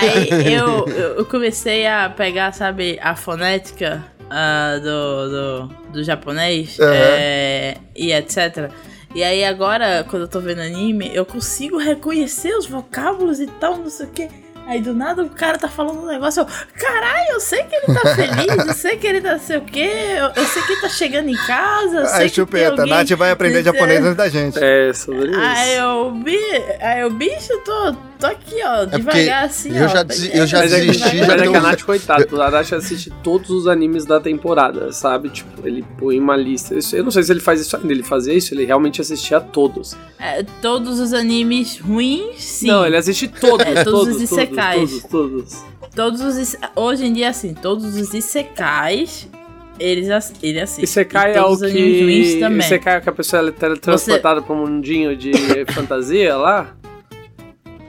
Aí eu, eu comecei a pegar, sabe, a fonética uh, do, do, do japonês uhum. é, e etc. E aí agora, quando eu tô vendo anime, eu consigo reconhecer os vocábulos e tal, não sei o que. Aí do nada o cara tá falando um negócio, eu, caralho, eu sei que ele tá feliz, eu sei que ele tá sei o quê, eu, eu sei que ele tá chegando em casa, eu sei aí, que chupeta, alguém... Nath vai aprender japonês antes da gente. É, sobre isso. Aí eu, bi... aí eu, bicho, tô, tô aqui, ó, é devagar assim, eu ó. Já des... Eu já mas desisti. É mas é que a Nath, coitado, a Nath assiste todos os animes da temporada, sabe? Tipo, ele põe uma lista. Eu não sei se ele faz isso ainda, ele fazia isso, ele realmente assistia a todos. É, todos os animes ruins, sim. Não, ele assiste todos, é, todos, todos os isekais. Todos, todos, todos. os hoje em dia assim, todos os isekais eles ele assiste. Isekai é o que Isekai é que a pessoa é teletransportada Você... para um mundinho de fantasia lá?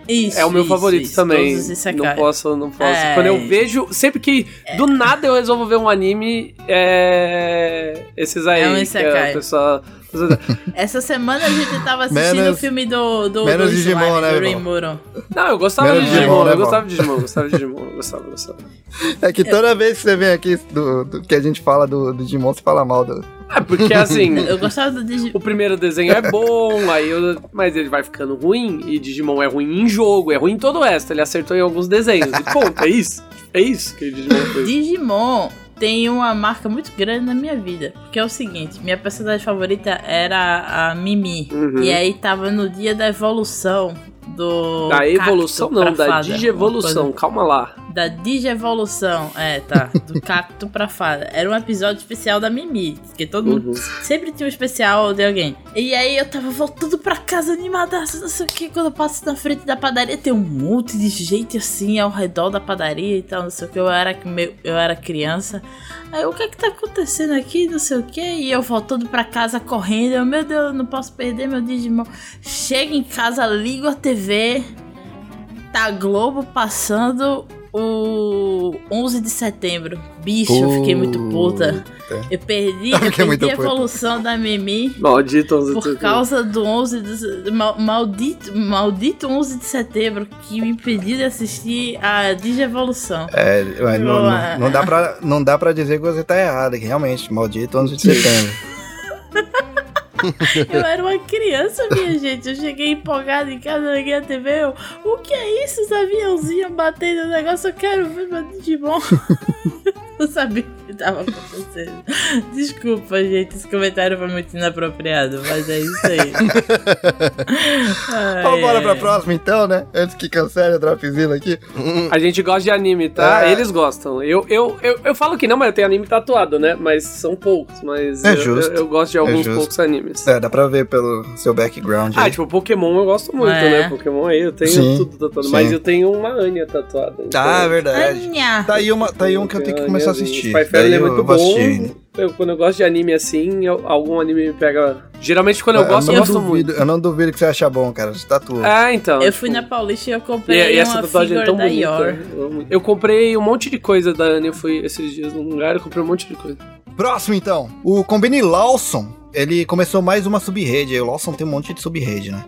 Isso, é o meu isso, favorito isso, também. Não posso, não posso. É... Quando eu vejo, sempre que é. do nada eu resolvo ver um anime, é esses aí, é um que a pessoa essa semana a gente tava assistindo menos, o filme do, do, menos do Digimon, slime, né, do Rimuro. Não, eu gostava menos de Digimon, né, eu gostava de Digimon, eu gostava de Digimon, eu gostava, eu gostava. É que toda é. vez que você vem aqui, do, do, que a gente fala do, do Digimon, você fala mal do... É, porque assim. eu gostava do Digimon. O primeiro desenho é bom, aí eu, mas ele vai ficando ruim. E Digimon é ruim em jogo, é ruim em todo o resto. Ele acertou em alguns desenhos. E ponto, é isso. É isso que Digimon fez. Digimon tem uma marca muito grande na minha vida. Que é o seguinte: minha personagem favorita era a Mimi. Uhum. E aí tava no dia da evolução do. Da evolução não, da digievolução, calma lá. Da digievolução, é, tá. Do cacto pra fada. Era um episódio especial da Mimi. Porque todo uhum. mundo sempre tinha um especial de alguém. E aí eu tava voltando pra casa animada, não sei o que. Quando eu passo na frente da padaria, tem um monte de gente assim ao redor da padaria e tal, não sei o que. Eu era, eu era criança. Aí o que é que tá acontecendo aqui, não sei o que. E eu voltando pra casa correndo. Eu, meu Deus, eu não posso perder meu Digimon. Chego em casa, ligo a TV. Tá Globo passando o 11 de setembro. Bicho, eu fiquei muito puta. Eu perdi, eu perdi a evolução da Mimi. Maldito 11 de setembro. Por causa do 11 de maldito, maldito 11 de setembro que me impediu de assistir a Digievolução. É, não, não, não, dá pra, não dá pra dizer que você tá errado, realmente, maldito 11 de setembro. eu era uma criança, minha gente. Eu cheguei empolgada em casa, liguei a TV. Eu, o que é isso? Os aviãozinhos batendo no negócio. Eu quero ver meu Digimon. não sabia o que estava acontecendo. Desculpa, gente. Esse comentário foi muito inapropriado, mas é isso aí. Vamos embora pra próxima, então, né? Antes que cancele a Dropzilla aqui. A gente gosta de anime, tá? É. Eles gostam. Eu, eu, eu, eu falo que não, mas eu tenho anime tatuado, né? Mas são poucos. Mas é eu, justo. Eu, eu gosto de é alguns é poucos animes. É, dá pra ver pelo seu background. Ah, aí. tipo, Pokémon eu gosto muito, é. né? Pokémon aí eu tenho sim, tudo tatuado. Sim. Mas eu tenho uma Anya tatuada. Então... Ah, verdade. Anya. Tá aí, uma, tá aí um que eu tenho que começar a assistir. Spy Family é muito bom. Eu, quando eu gosto de anime assim, eu, algum anime me pega. Geralmente quando eu, eu gosto, eu, gosto duvido, muito. Eu não duvido que você acha bom, cara. Você tatua. É, então. Eu tipo... fui na Paulista e eu comprei e, e essa tatuagem é tão bonita. Eu, eu comprei um monte de coisa da Anne. Eu fui esses dias num lugar e comprei um monte de coisa. Próximo, então. O Combine Lawson. Ele começou mais uma sub-rede. O Lawson tem um monte de sub-rede, né?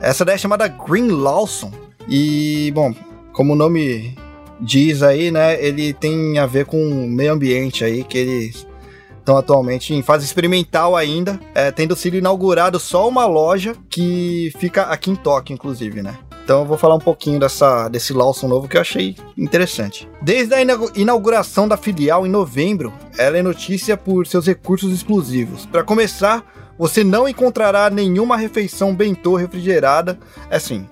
Essa daí é chamada Green Lawson. E, bom, como o nome diz aí, né? Ele tem a ver com o meio ambiente aí, que eles estão atualmente em fase experimental ainda, é, tendo sido inaugurado só uma loja que fica aqui em Tóquio, inclusive, né? Então eu vou falar um pouquinho dessa, desse Lawson novo que eu achei interessante. Desde a inauguração da filial em novembro, ela é notícia por seus recursos exclusivos. Para começar, você não encontrará nenhuma refeição bentô refrigerada. Assim,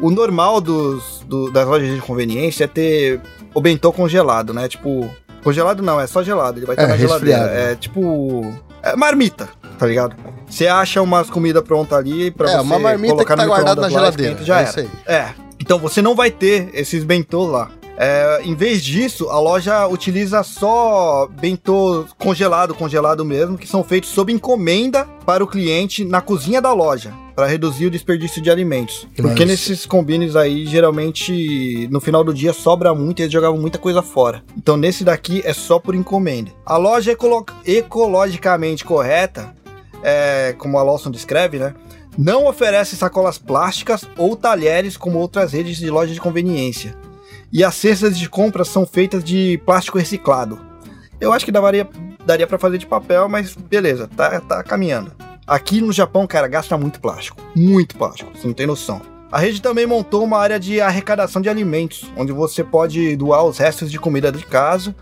o normal dos, do, das lojas de conveniência é ter o bentô congelado, né? Tipo, congelado não, é só gelado. Ele vai estar é, na geladeira. É tipo. É marmita, tá ligado? Você acha umas comidas prontas ali pra é, você uma marmita colocar que tá guardada na geladeira. Já é era. É. Então você não vai ter esses bentôs lá. É, em vez disso, a loja utiliza só bentô congelado, congelado mesmo, que são feitos sob encomenda para o cliente na cozinha da loja, para reduzir o desperdício de alimentos. Porque nesses combines aí, geralmente, no final do dia sobra muito e eles jogavam muita coisa fora. Então nesse daqui é só por encomenda. A loja ecologicamente correta, é, como a Lawson descreve, né? Não oferece sacolas plásticas ou talheres como outras redes de lojas de conveniência e as cestas de compra são feitas de plástico reciclado. Eu acho que daria, daria para fazer de papel, mas beleza, tá, tá caminhando. Aqui no Japão, cara, gasta muito plástico. Muito plástico, você não tem noção. A rede também montou uma área de arrecadação de alimentos, onde você pode doar os restos de comida de casa,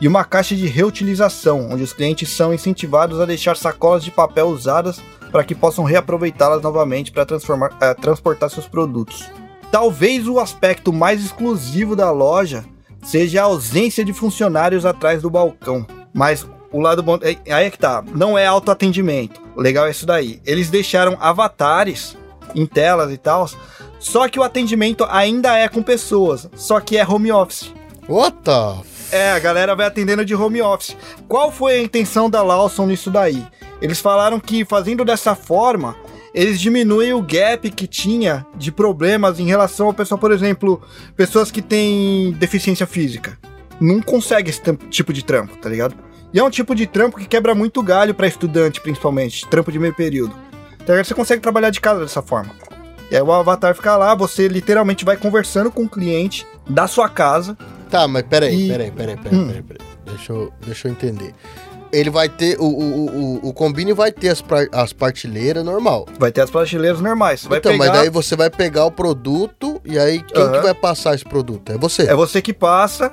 e uma caixa de reutilização, onde os clientes são incentivados a deixar sacolas de papel usadas para que possam reaproveitá-las novamente para uh, transportar seus produtos. Talvez o aspecto mais exclusivo da loja seja a ausência de funcionários atrás do balcão. Mas o lado bom. É, aí é que tá. Não é autoatendimento. O legal é isso daí. Eles deixaram avatares em telas e tal. Só que o atendimento ainda é com pessoas. Só que é home office. What the? É, a galera vai atendendo de home office. Qual foi a intenção da Lawson nisso daí? Eles falaram que fazendo dessa forma eles diminuem o gap que tinha de problemas em relação ao pessoal, por exemplo, pessoas que têm deficiência física. Não consegue esse tipo de trampo, tá ligado? E é um tipo de trampo que quebra muito galho para estudante, principalmente, trampo de meio período. Tá ligado? Você consegue trabalhar de casa dessa forma. E aí o avatar fica lá, você literalmente vai conversando com o cliente da sua casa. Tá, mas peraí, e... peraí, peraí, peraí, hum. peraí, peraí. Deixa eu, deixa eu entender ele vai ter. O, o, o, o Combine vai ter as, as partilheiras normal. Vai ter as prateleiras normais. Você então, pegar... mas daí você vai pegar o produto e aí quem uhum. que vai passar esse produto? É você. É você que passa.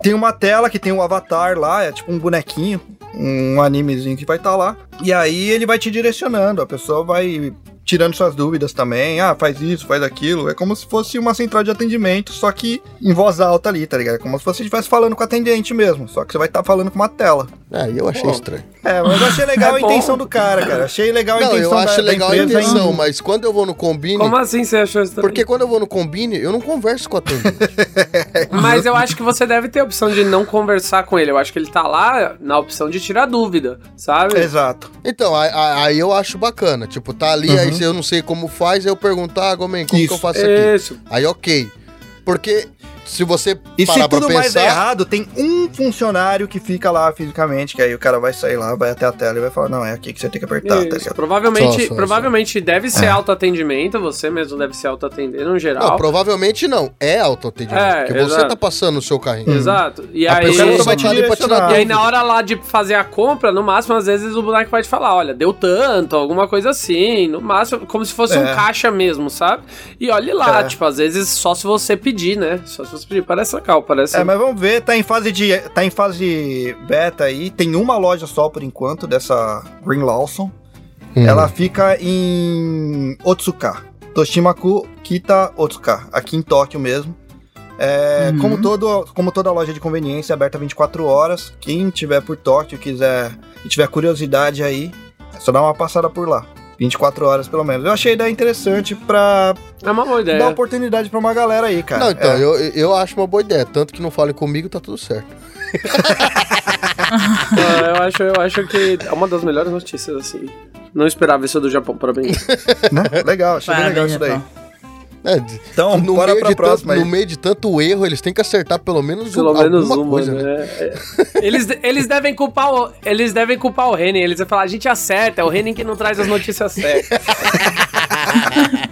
Tem uma tela que tem um avatar lá, é tipo um bonequinho, um animezinho que vai estar tá lá. E aí ele vai te direcionando, a pessoa vai tirando suas dúvidas também. Ah, faz isso, faz aquilo. É como se fosse uma central de atendimento, só que em voz alta ali, tá ligado? É como se você estivesse falando com o atendente mesmo, só que você vai estar tá falando com uma tela. É, eu achei estranho. É, mas eu achei legal é a intenção do cara, cara. Achei legal a não, intenção eu acho da, legal da a intenção, mas quando eu vou no Combine... Como assim você achou estranho? Porque quando eu vou no Combine, eu não converso com o atendente. mas eu acho que você deve ter a opção de não conversar com ele. Eu acho que ele tá lá na opção de tirar dúvida, sabe? Exato. Então, aí eu acho bacana. Tipo, tá ali, uhum. aí se eu não sei como faz, eu perguntar, ah, Gomen, como Isso. que eu faço aqui? Isso. Aí ok. Porque se você E se tudo pensar... mais é errado, tem um funcionário que fica lá fisicamente, que aí o cara vai sair lá, vai até a tela e vai falar, não, é aqui que você tem que apertar, tá Isso, tá Provavelmente, só, só, provavelmente só. deve ser é. autoatendimento, você mesmo deve ser autoatender no geral. Não, provavelmente não, é autoatendimento, é, porque exato. você tá passando o seu carrinho. Exato. E a aí, pessoa vai te e aí na hora lá de fazer a compra, no máximo, às vezes o boneco vai te falar, olha, deu tanto, alguma coisa assim, no máximo, como se fosse é. um caixa mesmo, sabe? E olhe lá, é. tipo, às vezes só se você pedir, né? Só se você pedir, parece legal, parece. É, mas vamos ver, tá em fase de. tá em fase beta aí. Tem uma loja só por enquanto dessa Green Lawson. Hum. Ela fica em Otsuka. Toshimaku Kita Otsuka, aqui em Tóquio mesmo. É, uhum. como, todo, como toda loja de conveniência, aberta 24 horas. Quem tiver por Tóquio quiser e tiver curiosidade aí, é só dar uma passada por lá. 24 horas pelo menos. Eu achei a ideia interessante pra é uma boa ideia. dar oportunidade pra uma galera aí, cara. Não, então, é. eu, eu acho uma boa ideia. Tanto que não fale comigo, tá tudo certo. eu, acho, eu acho que é uma das melhores notícias, assim. Não esperava isso do Japão, parabéns. Não, legal, achei bem legal isso daí. É, então, no bora meio pra próxima tanto, No meio de tanto erro, eles têm que acertar pelo menos, pelo um, menos alguma uma, coisa, né? né? É. eles, eles devem culpar o, eles devem culpar o Renin. Eles vão falar, a gente acerta, é o Renin que não traz as notícias certas.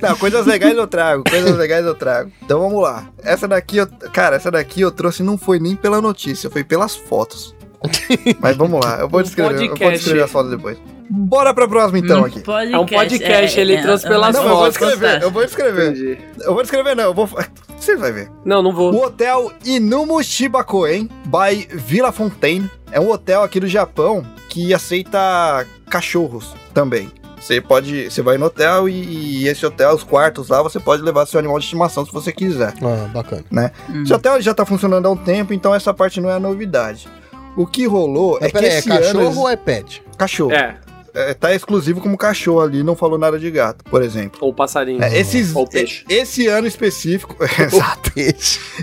Não, coisas legais eu trago, coisas legais eu trago. Então vamos lá. Essa daqui, eu, cara, essa daqui eu trouxe não foi nem pela notícia, foi pelas fotos. Mas vamos lá, eu vou descrever, eu vou descrever as fotos depois. Bora pra próxima então aqui. Podcast, é um podcast, é, ele é, trouxe é, pelas não, fotos. Eu vou descrever, eu vou descrever. Entendi. Eu vou descrever, não, eu vou. Você vai ver. Não, não vou. O hotel Inumo Shibakoen by Villa Fontaine é um hotel aqui do Japão que aceita cachorros também. Você pode. Você vai no hotel e, e, esse hotel, os quartos lá, você pode levar seu animal de estimação se você quiser. Ah, bacana. Né? Hum. Esse hotel já tá funcionando há um tempo, então essa parte não é novidade. O que rolou Mas é que. é cachorro ano... ou é pet? Cachorro. É é, tá exclusivo como cachorro ali, não falou nada de gato, por exemplo. Ou passarinho. É, esses, ou peixe. Esse ano específico, exato.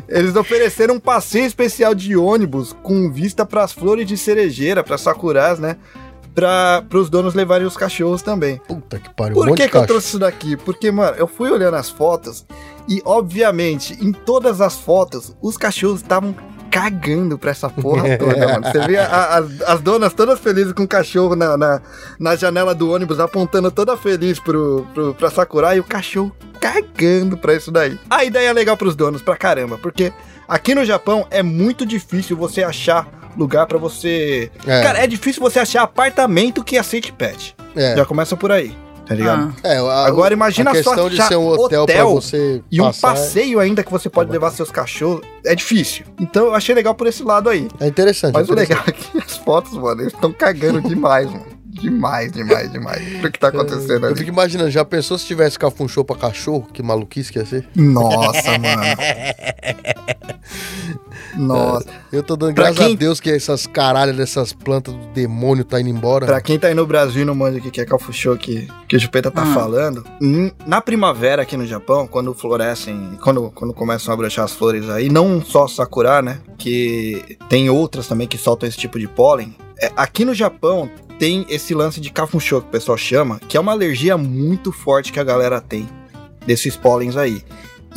Eles ofereceram um passeio especial de ônibus com vista para as flores de cerejeira, para sakuras, né? Para os donos levarem os cachorros também. Puta que pariu. Por um que, que eu trouxe isso daqui? Porque, mano, eu fui olhando as fotos e, obviamente, em todas as fotos, os cachorros estavam cagando pra essa porra toda, mano. Você vê a, a, as donas todas felizes com o cachorro na, na, na, janela do ônibus, apontando toda feliz pro, pro, pra Sakura e o cachorro cagando pra isso daí. A ideia é legal pros donos, pra caramba, porque aqui no Japão é muito difícil você achar lugar para você. É. Cara, é difícil você achar apartamento que aceite pet. É. Já começa por aí tá ligado? Ah. É, a, Agora imagina a questão só de ser um hotel, hotel você e um passeio ainda que você pode levar seus cachorros. É difícil. Então eu achei legal por esse lado aí. É interessante. Mas é interessante. o legal é que as fotos, mano, eles estão cagando demais, mano. Demais, demais, demais. O que tá acontecendo é, ali? Eu fico imaginando, já pensou se tivesse cafunchô pra cachorro? Que maluquice que ia ser? Nossa, mano. Nossa. Eu tô dando graças quem... a Deus que essas caralhas dessas plantas do demônio tá indo embora. Pra quem tá aí no Brasil e não manda o que é cafuchô que, que o Chupeta tá hum. falando, na primavera aqui no Japão, quando florescem, quando, quando começam a brochar as flores aí, não só sakura, né? Que tem outras também que soltam esse tipo de pólen. É, aqui no Japão tem esse lance de cafunchô que o pessoal chama, que é uma alergia muito forte que a galera tem desses pólens aí.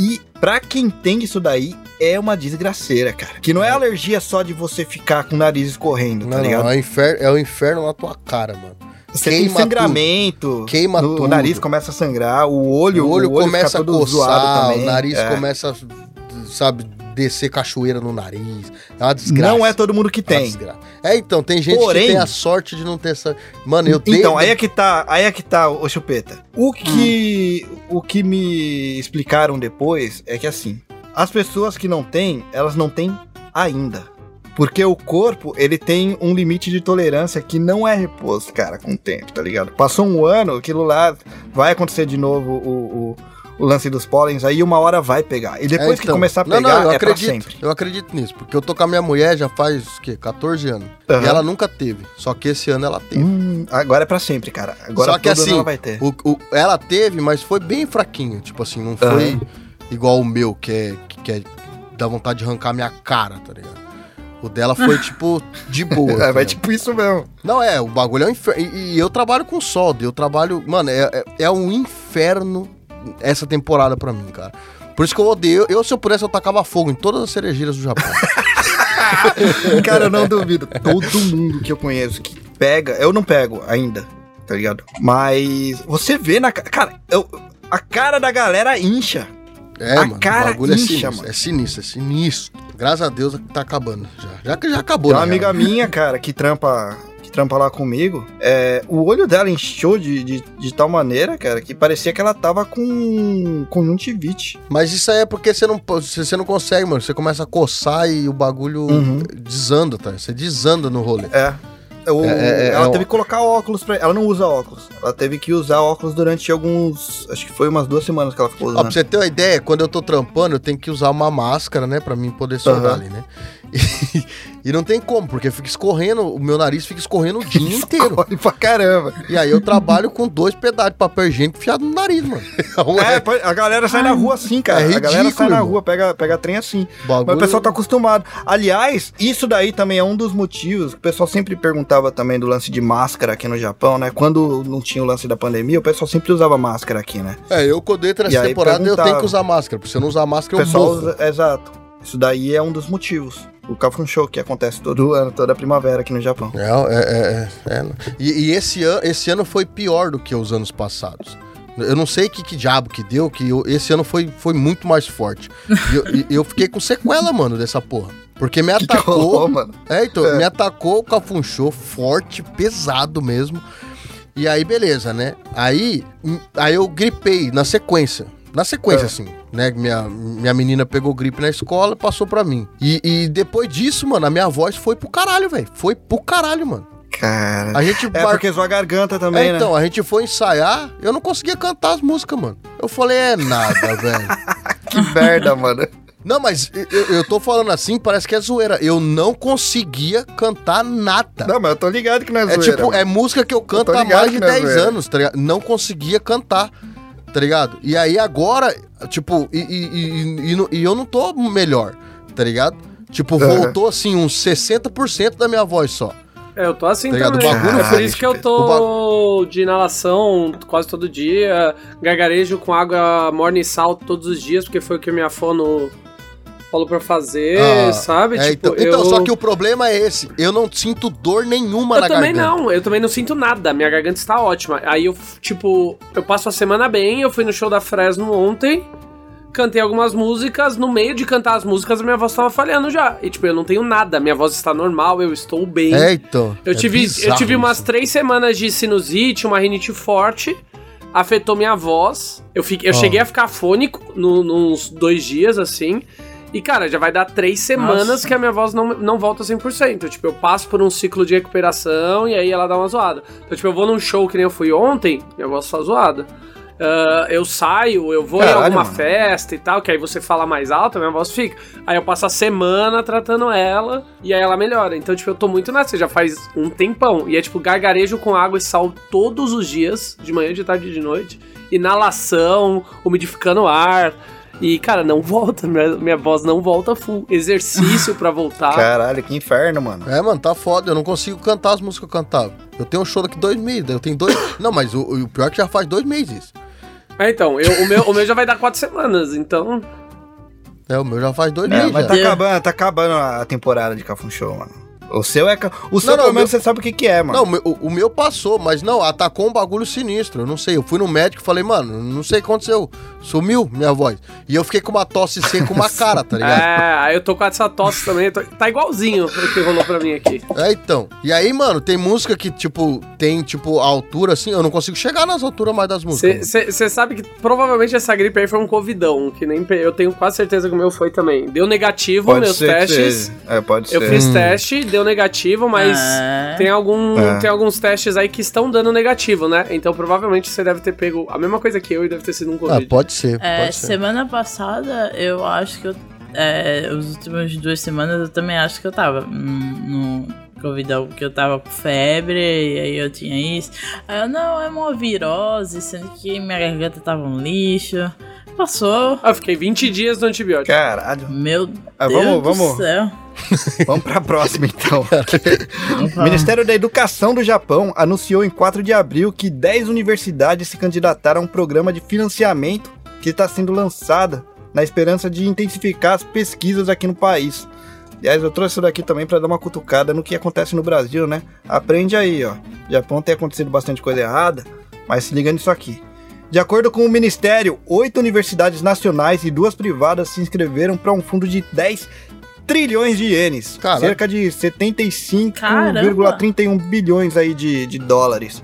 E pra quem tem isso daí, é uma desgraceira, cara. Que não é, é. alergia só de você ficar com o nariz escorrendo, tá não, tá ligado? Não, é, infer é o inferno na tua cara, mano. Você queima tem sangramento, tudo. queima no, tudo. O nariz começa a sangrar, o olho, o olho, o olho começa a coçar, o nariz é. começa, sabe, descer cachoeira no nariz. É uma desgraça. Não é todo mundo que é tem. É, então, tem gente Porém, que tem a sorte de não ter essa. Mano, eu tenho. Então, aí é que tá, aí é que tá, ô chupeta. O que, hum. o que me explicaram depois é que assim, as pessoas que não têm, elas não têm ainda. Porque o corpo, ele tem um limite de tolerância que não é reposto, cara, com o tempo, tá ligado? Passou um ano, aquilo lá vai acontecer de novo o, o o lance dos pólens, aí uma hora vai pegar. E depois é, então, que começar a pegar, não, não, eu é acredito, pra sempre. Eu acredito nisso, porque eu tô com a minha mulher já faz, o quê, 14 anos. Uhum. E ela nunca teve, só que esse ano ela teve. Hum, agora é pra sempre, cara. Agora só que assim, ela vai ter. O, o, ela teve, mas foi bem fraquinho, tipo assim, não foi uhum. igual o meu, que é, que é dá vontade de arrancar minha cara, tá ligado? O dela foi, tipo, de boa. é, vai tipo isso mesmo. Não, é, o bagulho é um inferno. E, e eu trabalho com solda, eu trabalho. Mano, é, é, é um inferno essa temporada pra mim, cara. Por isso que eu odeio. Eu, se eu pudesse, eu tacava fogo em todas as cerejeiras do Japão. cara, eu não duvido. Todo mundo que eu conheço que pega, eu não pego ainda, tá ligado? Mas você vê na cara, eu, a cara da galera incha. É, a mano, cara o bagulho incha, é sinistro, mano. É sinistro, é sinistro. Graças a Deus tá acabando já. Já que já acabou, Tem uma né, amiga minha, cara, que trampa que trampa lá comigo, é, o olho dela encheu de, de, de, tal maneira, cara, que parecia que ela tava com conjuntivite. Mas isso aí é porque você não, você não consegue, mano. Você começa a coçar e o bagulho uhum. desanda, tá? Você desanda no rolê. É. O, é, é, é ela é, teve que colocar óculos pra. Ela não usa óculos. Ela teve que usar óculos durante alguns. Acho que foi umas duas semanas que ela ficou usando. Ó, pra você ter uma ideia, quando eu tô trampando, eu tenho que usar uma máscara, né? Pra mim poder soldar uhum. ali, né? E, e, não tem como, porque fica escorrendo, o meu nariz fica escorrendo o dia inteiro. Escorre pra caramba. E aí eu trabalho com dois pedaços de papel higiênico enfiado no nariz, mano. É, a galera sai na rua assim, cara. É ridículo, a galera sai na rua, pega, pega trem assim. Bagulho... Mas o pessoal tá acostumado. Aliás, isso daí também é um dos motivos que o pessoal sempre perguntava também do lance de máscara aqui no Japão, né? Quando não tinha o lance da pandemia, o pessoal sempre usava máscara aqui, né? É, eu quando entro nessa temporada eu tenho que usar máscara. Porque se eu não usar máscara, o pessoal eu morro. Usa, exato. Isso daí é um dos motivos o Kafun Show, que acontece todo ano, toda primavera aqui no Japão. É, é, é. é. E, e, esse, an esse ano foi pior do que os anos passados. Eu não sei que, que diabo que deu, que eu, esse ano foi, foi muito mais forte. E eu, eu, fiquei com sequela, mano, dessa porra. Porque me atacou. Que rolou, mano? É, então, é. me atacou o Cafunchô forte, pesado mesmo. E aí, beleza, né? Aí, aí eu gripei na sequência. Na sequência, é. assim, né? Minha, minha menina pegou gripe na escola e passou pra mim. E, e depois disso, mano, a minha voz foi pro caralho, velho. Foi pro caralho, mano. Cara. A gente é porque sua garganta também, é, né? Então, a gente foi ensaiar, eu não conseguia cantar as músicas, mano. Eu falei, é nada, velho. que merda, mano. Não, mas eu, eu tô falando assim, parece que é zoeira. Eu não conseguia cantar nada. Não, mas eu tô ligado que não é, é zoeira. É tipo, é música que eu canto eu há mais de 10 é anos, tá ligado? Não conseguia cantar tá ligado? E aí agora, tipo, e, e, e, e eu não tô melhor, tá ligado? Tipo, voltou assim uns 60% da minha voz só. É, eu tô assim tá também. Bagulho, é por isso que eu tô de inalação quase todo dia, gargarejo com água morning salt todos os dias, porque foi o que minha fono falou pra fazer, ah, sabe? É, tipo, então, eu... então, só que o problema é esse. Eu não sinto dor nenhuma eu na garganta. Eu também não, eu também não sinto nada. Minha garganta está ótima. Aí eu, tipo, eu passo a semana bem, eu fui no show da Fresno ontem, cantei algumas músicas, no meio de cantar as músicas a minha voz estava falhando já. E tipo, eu não tenho nada, minha voz está normal, eu estou bem. É, então. Eu é tive, eu tive umas isso. três semanas de sinusite, uma rinite forte afetou minha voz. Eu, fiquei, eu oh. cheguei a ficar fônico no, nos dois dias, assim. E, cara, já vai dar três semanas Nossa. que a minha voz não, não volta 100%. Tipo, eu passo por um ciclo de recuperação e aí ela dá uma zoada. Então, tipo, eu vou num show que nem eu fui ontem, minha voz tá zoada. Uh, eu saio, eu vou Caralho, em alguma mano. festa e tal, que aí você fala mais alto, a minha voz fica. Aí eu passo a semana tratando ela e aí ela melhora. Então, tipo, eu tô muito nessa, já faz um tempão. E é tipo gargarejo com água e sal todos os dias, de manhã, de tarde e de noite. Inalação, umidificando o ar. E, cara, não volta. Minha, minha voz não volta full. Exercício pra voltar. Caralho, que inferno, mano. É, mano, tá foda. Eu não consigo cantar as músicas que eu cantava. Eu tenho um show daqui dois meses. Eu tenho dois. não, mas o, o pior é que já faz dois meses. É, então. Eu, o, meu, o meu já vai dar quatro semanas, então. É, o meu já faz dois é, meses. Mas tá acabando, tá acabando a temporada de Cafum Show, mano. O seu é. O seu, não, não, pelo menos, meu... você sabe o que, que é, mano. Não, o, o, meu passou, mas não, atacou um bagulho sinistro. Eu não sei. Eu fui no médico e falei, mano, não sei o que aconteceu. Sumiu minha voz. E eu fiquei com uma tosse seca com uma cara, tá ligado? É, aí eu tô com essa tosse também. Tô... Tá igualzinho o que rolou pra mim aqui. É, então. E aí, mano, tem música que, tipo, tem, tipo, a altura assim. Eu não consigo chegar nas alturas mais das músicas. Você sabe que provavelmente essa gripe aí foi um covidão, que nem eu tenho quase certeza que o meu foi também. Deu negativo pode meus testes. É, pode eu ser. Eu fiz hum. teste, deu deu negativo, mas é. tem, algum, é. tem alguns testes aí que estão dando negativo, né? Então provavelmente você deve ter pego a mesma coisa que eu e deve ter sido um Covid. Ah, pode ser. É, pode ser. Semana passada, eu acho que eu. É, as últimas duas semanas eu também acho que eu tava no Covid, porque eu tava com febre, e aí eu tinha isso. Aí eu, não, é uma virose, sendo que minha garganta tava um lixo. Passou. Ah, eu fiquei 20 dias no antibiótico. Caralho. Meu ah, Deus vamos, do vamos. céu. Vamos para a próxima, então. o Ministério da Educação do Japão anunciou em 4 de abril que 10 universidades se candidataram a um programa de financiamento que está sendo lançado na esperança de intensificar as pesquisas aqui no país. Aliás, eu trouxe isso daqui também para dar uma cutucada no que acontece no Brasil, né? Aprende aí, ó. No Japão tem acontecido bastante coisa errada, mas se liga nisso aqui. De acordo com o Ministério, oito universidades nacionais e duas privadas se inscreveram para um fundo de 10 trilhões de ienes. Caraca. Cerca de 75,31 bilhões aí de, de dólares.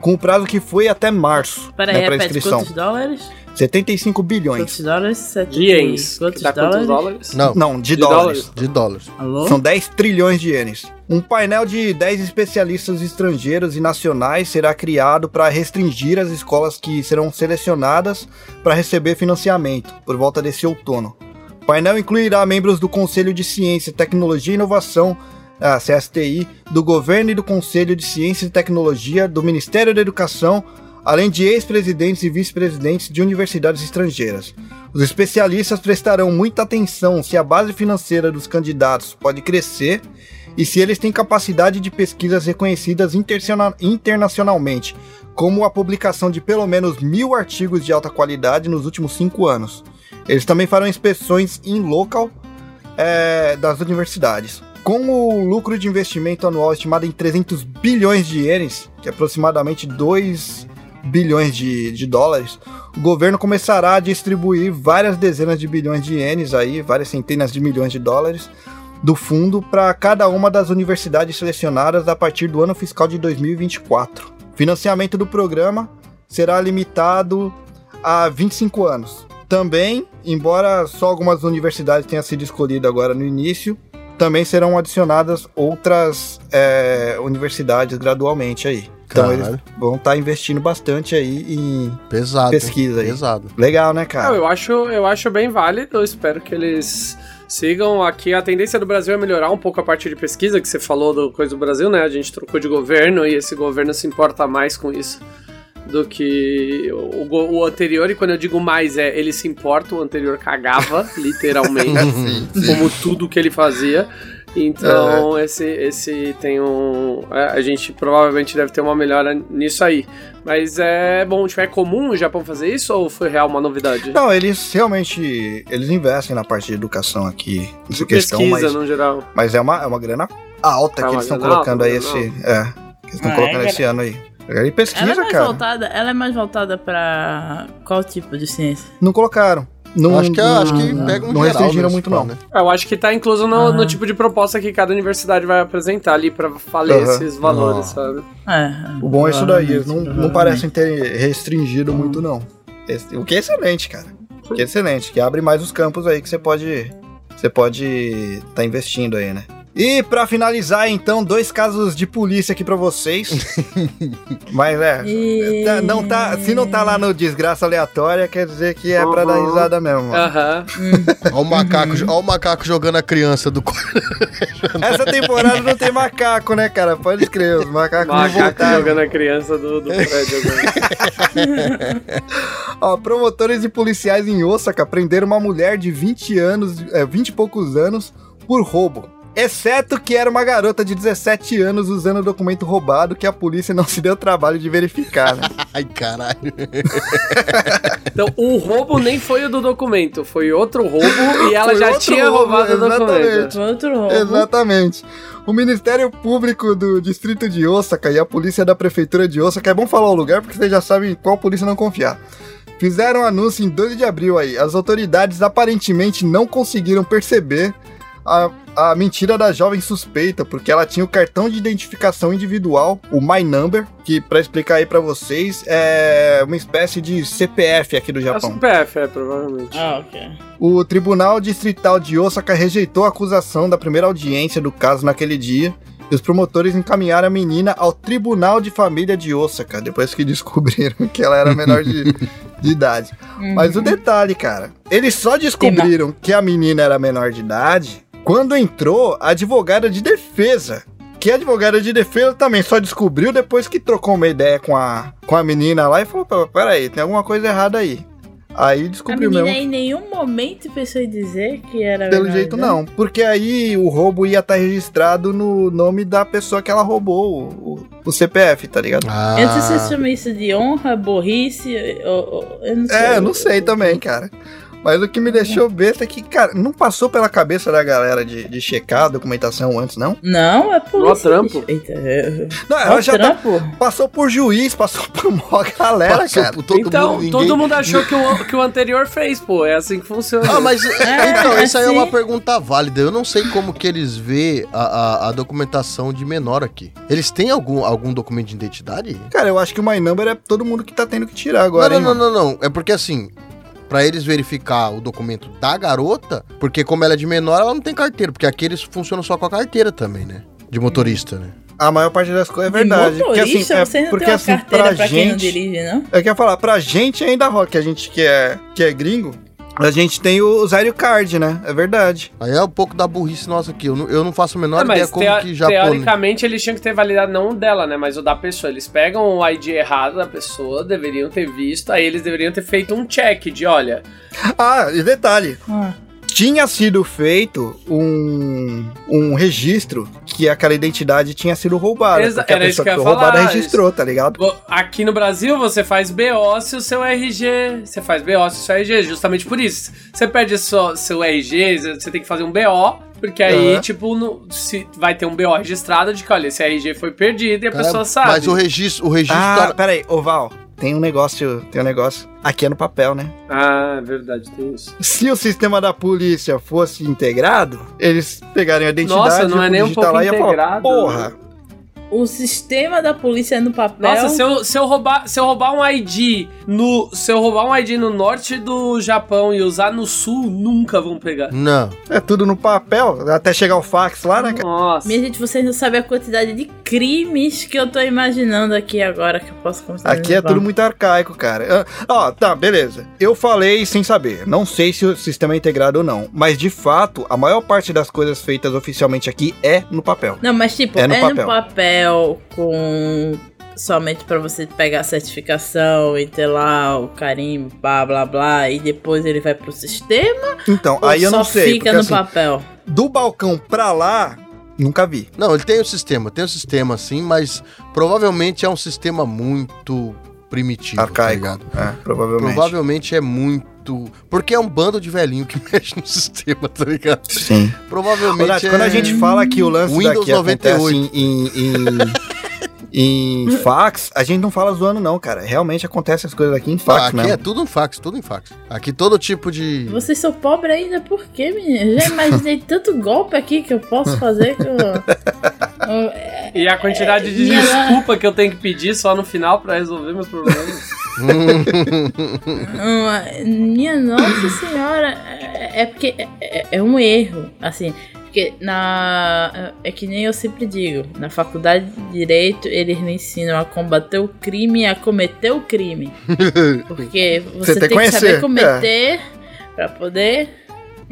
Com o prazo que foi até março. Peraí, né, repete, inscrição. quantos dólares? 75 bilhões. Quantos dólares? Sete... Ienes. Quantos, dólares? dólares? Não, Não de, de dólares. dólares. De dólares. Alô? São 10 trilhões de ienes. Um painel de 10 especialistas estrangeiros e nacionais será criado para restringir as escolas que serão selecionadas para receber financiamento por volta desse outono. O painel incluirá membros do Conselho de Ciência, Tecnologia e Inovação, a CSTI, do Governo e do Conselho de Ciência e Tecnologia, do Ministério da Educação, além de ex-presidentes e vice-presidentes de universidades estrangeiras. Os especialistas prestarão muita atenção se a base financeira dos candidatos pode crescer e se eles têm capacidade de pesquisas reconhecidas internacionalmente, como a publicação de pelo menos mil artigos de alta qualidade nos últimos cinco anos. Eles também farão inspeções em local é, das universidades. Com o lucro de investimento anual estimado em 300 bilhões de ienes, que é aproximadamente 2 bilhões de, de dólares, o governo começará a distribuir várias dezenas de bilhões de ienes, aí, várias centenas de milhões de dólares, do fundo para cada uma das universidades selecionadas a partir do ano fiscal de 2024. O financiamento do programa será limitado a 25 anos. Também, embora só algumas universidades tenham sido escolhidas agora no início, também serão adicionadas outras é, universidades gradualmente aí. Então Caralho. eles vão estar tá investindo bastante aí em pesado, pesquisa aí. Pesado. Legal, né, cara? eu acho, eu acho bem válido. Eu espero que eles sigam aqui. A tendência do Brasil é melhorar um pouco a parte de pesquisa que você falou do coisa do Brasil, né? A gente trocou de governo e esse governo se importa mais com isso do que o, o, anterior, e quando eu digo mais é ele se importa, o anterior cagava, literalmente, sim, sim. como tudo que ele fazia. Então, esse, esse tem um. É, a gente provavelmente deve ter uma melhora nisso aí. Mas é bom, tipo, é comum no Japão fazer isso ou foi real uma novidade? Não, eles realmente. Eles investem na parte de educação aqui. De questão, pesquisa, mas, no geral. Mas é uma, é uma grana alta é que eles estão colocando aí esse. É. Que eles estão ah, colocando é, esse ano aí. E pesquisa, ela é mais cara. Voltada, ela é mais voltada pra qual tipo de ciência? Não colocaram. Não, acho que, é, não, acho que pega um Não restringiram muito, não. Né? Eu acho que tá incluso no, no, tipo de proposta que cada universidade vai apresentar ali pra falar uhum. esses valores, sabe? É, o bom é isso daí. Eles não, não parecem ter restringido muito, não. O que é excelente, cara. O que é excelente. Que abre mais os campos aí que você pode. Você pode estar tá investindo aí, né? E para finalizar, então, dois casos de polícia aqui para vocês. Mas é, e... Tá, não tá, se não tá lá no desgraça aleatória, quer dizer que é uhum. para dar risada mesmo. Aham. Uhum. Olha o macaco, olha o macaco jogando a criança do Essa temporada não tem macaco, né, cara? Pode crer, os macacos macaco não voltaram. jogando a criança do, do prédio. Ó, promotores e policiais em Osaka prenderam uma mulher de 20 anos, é, 20 e poucos anos por roubo. Exceto que era uma garota de 17 anos usando documento roubado que a polícia não se deu trabalho de verificar, né? Ai, caralho. então, o roubo nem foi o do documento, foi outro roubo e ela foi já tinha roubo, roubado o documento. Outro roubo. Exatamente. O Ministério Público do Distrito de Osaka e a polícia da Prefeitura de Osaka, é bom falar o lugar porque vocês já sabem qual polícia não confiar. Fizeram um anúncio em 12 de abril aí. As autoridades aparentemente não conseguiram perceber a, a mentira da jovem suspeita, porque ela tinha o cartão de identificação individual, o My Number, que para explicar aí para vocês é uma espécie de CPF aqui do é Japão. É CPF, é, provavelmente. Ah, ok. O Tribunal Distrital de Osaka rejeitou a acusação da primeira audiência do caso naquele dia. E os promotores encaminharam a menina ao Tribunal de Família de Osaka, depois que descobriram que ela era menor de, de idade. Uhum. Mas o detalhe, cara, eles só descobriram que a menina era menor de idade quando entrou a advogada de defesa. Que a advogada de defesa também só descobriu depois que trocou uma ideia com a, com a menina lá e falou: peraí, tem alguma coisa errada aí. Aí descobriu a mesmo. em nenhum momento pensou em dizer que era Pelo jeito né? não, porque aí o roubo ia estar tá registrado no nome da pessoa que ela roubou, o, o CPF, tá ligado? Ah. Eu não sei se você chama isso de honra, burrice, ou, eu não sei. É, eu não sei também, cara. Mas o que me deixou besta é que, cara, não passou pela cabeça da galera de, de checar a documentação antes, não? Não, é polícia. Nó trampo. Eita, é... Não, ela já tá, passou por juiz, passou por uma galera, passou cara. Por todo então, mundo, todo mundo achou que o, que o anterior fez, pô. É assim que funciona. Ah, mas é, então, é isso aí é uma pergunta válida. Eu não sei como que eles vê a, a, a, documentação de menor aqui. Eles têm algum, algum documento de identidade? Cara, eu acho que o My Number é todo mundo que tá tendo que tirar agora. Não, não, hein, não, não, não. É porque assim, para eles verificar o documento da garota, porque como ela é de menor, ela não tem carteira, porque aqui eles funcionam só com a carteira também, né? De motorista, né? A maior parte das coisas é verdade. De motorista, porque assim, é, porque, assim pra, pra gente, dirige, não? Eu quero falar, pra gente ainda rola, que a gente que é, que é gringo, a gente tem o Zero Card, né? É verdade. Aí é um pouco da burrice nossa aqui. Eu não, eu não faço a menor é, ideia como que já Teoricamente, eles tinham que ter validado não o dela, né? Mas o da pessoa. Eles pegam o ID errado da pessoa, deveriam ter visto, aí eles deveriam ter feito um check de, olha... Ah, e detalhe. Ah tinha sido feito um, um registro que aquela identidade tinha sido roubada. Exa porque a pessoa que, que roubada registrou, tá ligado? Aqui no Brasil você faz BO se o seu RG. Você faz BO se o seu RG, justamente por isso. Você perde seu, seu RG, você tem que fazer um BO. Porque aí, uhum. tipo, no, se vai ter um BO registrado de que, olha, esse RG foi perdido e a Cara, pessoa sabe. Mas o registro, o registro. Ah, tá... peraí, Oval tem um negócio, tem um negócio. Aqui é no papel, né? Ah, é verdade, tem isso. Se o sistema da polícia fosse integrado, eles pegariam a identidade Nossa, não é nem um pouco integrado. Falar, Porra, o sistema da polícia no papel. Nossa, se eu, se eu, roubar, se eu roubar um ID no. Se eu roubar um ID no norte do Japão e usar no sul, nunca vão pegar. Não. É tudo no papel, até chegar o fax lá, né? Nossa. Minha gente, vocês não sabem a quantidade de crimes que eu tô imaginando aqui agora que eu posso começar Aqui é tudo muito arcaico, cara. Ah, ó, tá, beleza. Eu falei sem saber. Não sei se o sistema é integrado ou não. Mas de fato, a maior parte das coisas feitas oficialmente aqui é no papel. Não, mas tipo, é no, é papel. no papel papel com somente para você pegar a certificação e ter lá o carimbo, blá blá blá, e depois ele vai pro sistema? Então, aí eu não sei. fica no assim, papel? Do balcão pra lá, nunca vi. Não, ele tem o sistema, tem o sistema sim, mas provavelmente é um sistema muito primitivo, Arcaico. Tá é, provavelmente. Provavelmente é muito. Porque é um bando de velhinho que mexe no sistema, tá ligado? Sim. Provavelmente. Olha, é... Quando a gente fala que o lance Windows daqui 98. em, em, em em fax, a gente não fala zoando, não, cara. Realmente acontece as coisas aqui em fax, ah, aqui mesmo. é tudo em fax, tudo em fax. Aqui todo tipo de. Vocês são pobres ainda por quê, menino? Já imaginei tanto golpe aqui que eu posso fazer que eu... E a quantidade é, de desculpa que eu tenho que pedir só no final para resolver meus problemas. Minha nossa senhora, é, é porque é, é, um erro. Assim, Porque na. É que nem eu sempre digo, na faculdade de Direito eles me ensinam a combater o crime e a cometer o crime. Porque você, você tem, tem que saber cometer é. para poder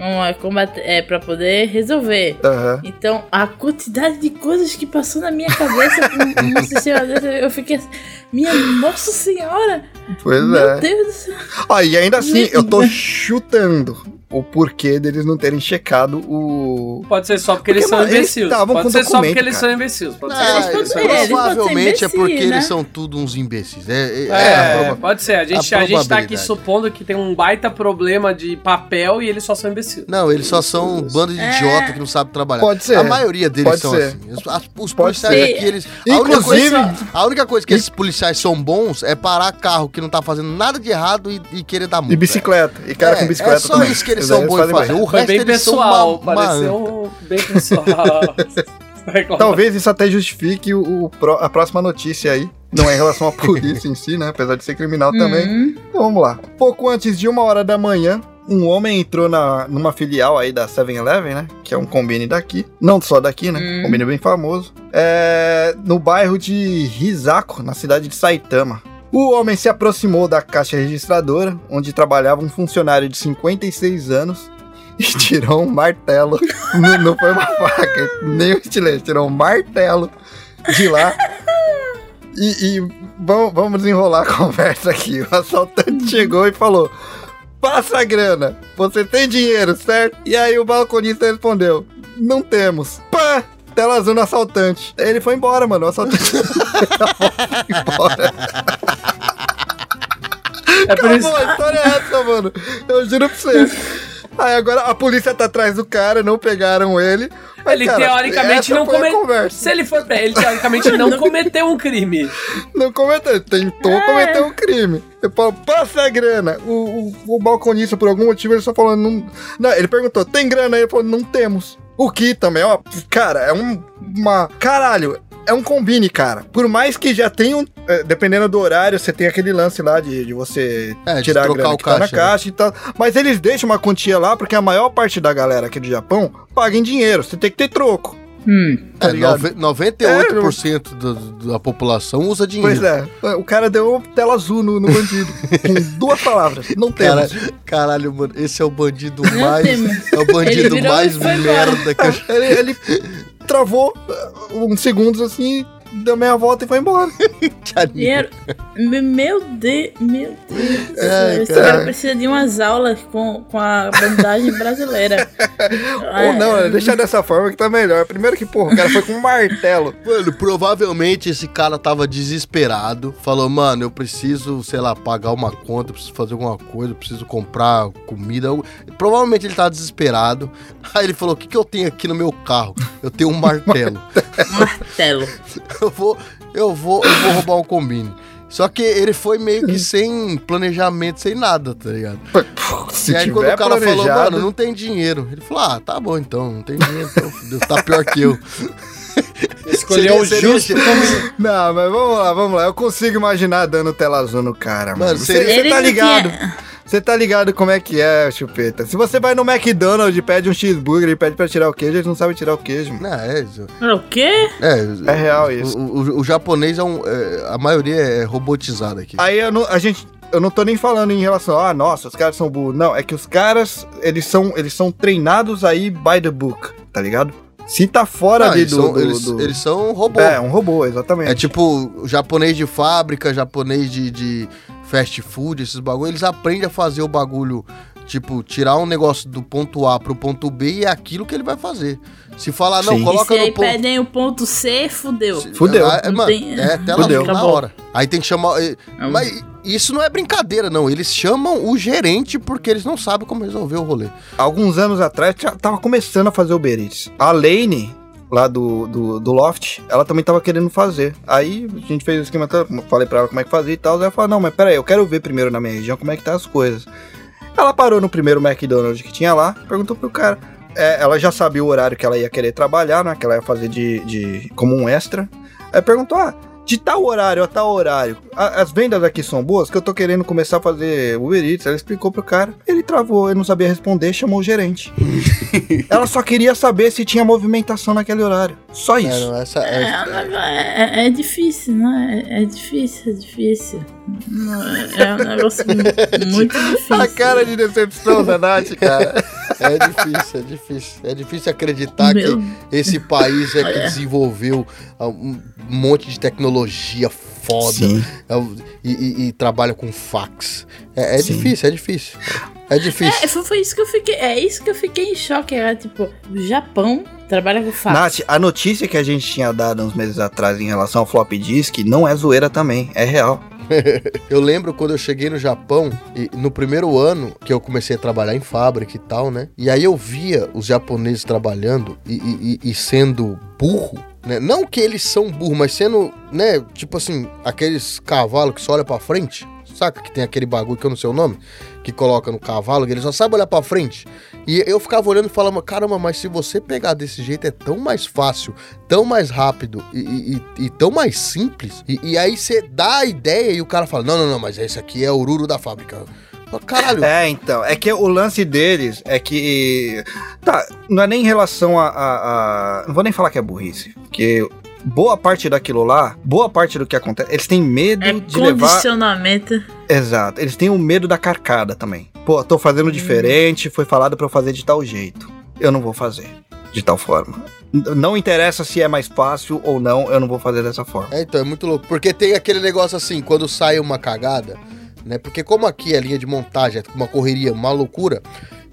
uma é para poder resolver. Uhum. Então, a quantidade de coisas que passou na minha cabeça com sistema desse, eu fiquei assim, minha nossa senhora! Pois meu é. Deus do céu. Ah, e ainda assim, eu tô chutando o porquê deles não terem checado o. Pode ser só porque, porque eles são imbecis. Pode ser só porque eles são imbecis. Pode ser só porque Provavelmente é porque né? eles são tudo uns imbecis. É, é, é, é pode ser. A gente, a, a gente tá aqui supondo que tem um baita problema de papel e eles só são imbecis. Não, eles só são um bando de idiota é. que não sabe trabalhar. Pode ser. A maioria deles pode são ser. assim. Os, os policiais aqui, eles. A única, coisa, a única coisa que esses policiais são bons é parar carro que não tá fazendo nada de errado e, e querer dar multa. E bicicleta. E cara com bicicleta. É só isso que eles são bons em fazer. O Foi resto bem pessoal, uma, pareceu bem pessoal. Talvez isso até justifique o, o, a próxima notícia aí. Não é em relação à polícia em si, né? Apesar de ser criminal também. Uhum. Então vamos lá. Pouco antes de uma hora da manhã, um homem entrou na, numa filial aí da 7-Eleven, né? Que é um combine daqui. Não só daqui, né? Hum. Combine bem famoso. É, no bairro de Rizako, na cidade de Saitama. O homem se aproximou da caixa registradora, onde trabalhava um funcionário de 56 anos, e tirou um martelo. não, não, foi uma faca, nem um estilete, tirou um martelo de lá. E, e vamos, vamos desenrolar a conversa aqui. O assaltante chegou e falou: Passa a grana, você tem dinheiro, certo? E aí o balconista respondeu: Não temos. Tela azul no assaltante. Ele foi embora, mano. O assaltante foi embora. É por Acabou, isso... a história é essa, mano. Eu juro pra você. Aí agora a polícia tá atrás do cara, não pegaram ele. Mas, ele cara, teoricamente não cometeu. Se ele for pra ele, teoricamente não cometeu um crime. Não cometeu, tentou é. cometer um crime. Ele falou, passa a grana. O, o, o balconista, por algum motivo, ele só falou, não. Não, ele perguntou, tem grana aí? Ele falou, não temos. O que também, ó, cara, é um, uma. Caralho, é um combine, cara. Por mais que já tenham, é, dependendo do horário, você tem aquele lance lá de, de você é, tirar de a grana que tá na caixa né? e tal. Mas eles deixam uma quantia lá porque a maior parte da galera aqui do Japão paga em dinheiro. Você tem que ter troco. Hum, tá é, 98% é, do, da população usa dinheiro. Pois é, o cara deu tela azul no, no bandido. com duas palavras. Não temos. Cara, caralho, mano, esse é o bandido mais. É o bandido mais merda que eu. Ele, ele travou uh, uns segundos assim, deu meia volta e foi embora. Dinheiro. Meu Deus, meu Deus. É, Esse cara. precisa de umas aulas com, com a bandagem brasileira. Ou não, é. deixa dessa forma que tá melhor. Primeiro que, porra, o cara foi com um martelo. Mano, provavelmente esse cara tava desesperado. Falou, mano, eu preciso, sei lá, pagar uma conta, preciso fazer alguma coisa, preciso comprar comida. Provavelmente ele tava desesperado. Aí ele falou: o que, que eu tenho aqui no meu carro? Eu tenho um martelo. martelo. eu vou, eu vou, eu vou roubar um combine. Só que ele foi meio que sem planejamento, sem nada, tá ligado? Se e aí quando o cara planejado... falou, mano, não tem dinheiro. Ele falou, ah, tá bom então, não tem dinheiro, então Deus tá pior que eu. Escolheu o justo. Não, mas vamos lá, vamos lá. Eu consigo imaginar dando tela azul no cara, mano. mano você, você tá ligado? Tinha... Você tá ligado como é que é, chupeta? Se você vai no McDonald's e pede um cheeseburger e pede pra tirar o queijo, eles não sabem tirar o queijo. Não, é isso. É o quê? É, é real isso. O, o, o japonês é um. É, a maioria é robotizado aqui. Aí não, a gente eu não tô nem falando em relação a, ah, nossa, os caras são burros. Não, é que os caras, eles são, eles são treinados aí by the book, tá ligado? Se tá fora ah, eles do, são, do, eles, do, eles, são um robô. É, um robô, exatamente. É tipo japonês de fábrica, japonês de, de fast food, esses bagulho, eles aprendem a fazer o bagulho, tipo, tirar um negócio do ponto A pro ponto B e é aquilo que ele vai fazer. Se falar, não, Sim. coloca e se no ponto... pedem o ponto C, fudeu. Fudeu. É, mano, tem... é tela fudeu. na hora. Aí tem que chamar... É mas isso não é brincadeira, não. Eles chamam o gerente porque eles não sabem como resolver o rolê. Alguns anos atrás, tava começando a fazer Uber Eats. A Lane, lá do, do, do, Loft, ela também tava querendo fazer. Aí a gente fez o esquema, falei pra ela como é que fazia e tal. Ela falou: Não, mas peraí, eu quero ver primeiro na minha região como é que tá as coisas. Ela parou no primeiro McDonald's que tinha lá, perguntou pro cara. É, ela já sabia o horário que ela ia querer trabalhar, né? Que ela ia fazer de, de como um extra. Aí perguntou: Ah, de tal horário a tal horário, a, as vendas aqui são boas, que eu tô querendo começar a fazer Uber Eats. Ela explicou pro cara, ele travou, ele não sabia responder, chamou o gerente. ela só queria saber se tinha movimentação naquele horário. Só é, isso. É, não, essa, é, é, é, difícil, né? É, difícil, é difícil. É um negócio muito difícil. A cara de decepção da Nath, cara. É difícil, é difícil. É difícil acreditar Meu... que esse país é que desenvolveu um monte de tecnologia foda é, e, e, e, trabalha com fax. É, é difícil, é difícil. É difícil. É, foi, foi, isso que eu fiquei. É isso que eu fiquei em choque. Era tipo, o Japão trabalha com fax. Nath, a notícia que a gente tinha dado uns meses atrás em relação ao flop disk não é zoeira também, é real. eu lembro quando eu cheguei no Japão, e no primeiro ano que eu comecei a trabalhar em fábrica e tal, né? E aí eu via os japoneses trabalhando e, e, e sendo burro né? Não que eles são burros, mas sendo, né, tipo assim, aqueles cavalos que só olham pra frente, saca? Que tem aquele bagulho que eu não sei o nome, que coloca no cavalo, que ele só sabe olhar pra frente. E eu ficava olhando e falava, caramba, mas se você pegar desse jeito é tão mais fácil, tão mais rápido e, e, e tão mais simples. E, e aí você dá a ideia e o cara fala, não, não, não, mas esse aqui é o Ururu da fábrica. Caralho. É, então. É que o lance deles é que. Tá, não é nem em relação a. a, a... Não vou nem falar que é burrice. Porque boa parte daquilo lá, boa parte do que acontece, eles têm medo é de levar. Condicionamento. Exato. Eles têm o medo da carcada também. Pô, tô fazendo hum. diferente, foi falado para eu fazer de tal jeito. Eu não vou fazer de tal forma. Não interessa se é mais fácil ou não, eu não vou fazer dessa forma. É, então, é muito louco. Porque tem aquele negócio assim, quando sai uma cagada, né? Porque como aqui é linha de montagem, é uma correria, uma loucura,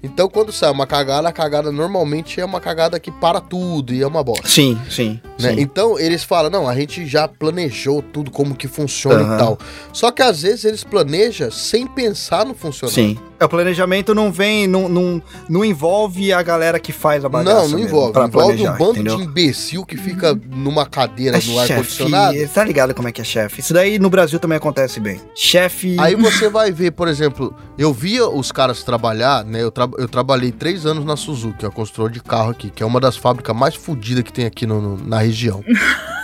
então, quando sai uma cagada, a cagada normalmente é uma cagada que para tudo e é uma bosta. Sim, sim. Né? sim. Então, eles falam, não, a gente já planejou tudo como que funciona uhum. e tal. Só que às vezes eles planejam sem pensar no funcionamento. Sim. É, o planejamento não vem, não, não, não envolve a galera que faz a bagaça. Não, não envolve. Envolve um bando entendeu? de imbecil que fica numa cadeira é no ar-condicionado. Tá ligado como é que é chefe? Isso daí no Brasil também acontece bem. Chefe. Aí você vai ver, por exemplo, eu via os caras trabalhar, né? Eu, tra eu trabalhei três anos na Suzuki, a construtora de carro aqui, que é uma das fábricas mais fodidas que tem aqui no, no, na região.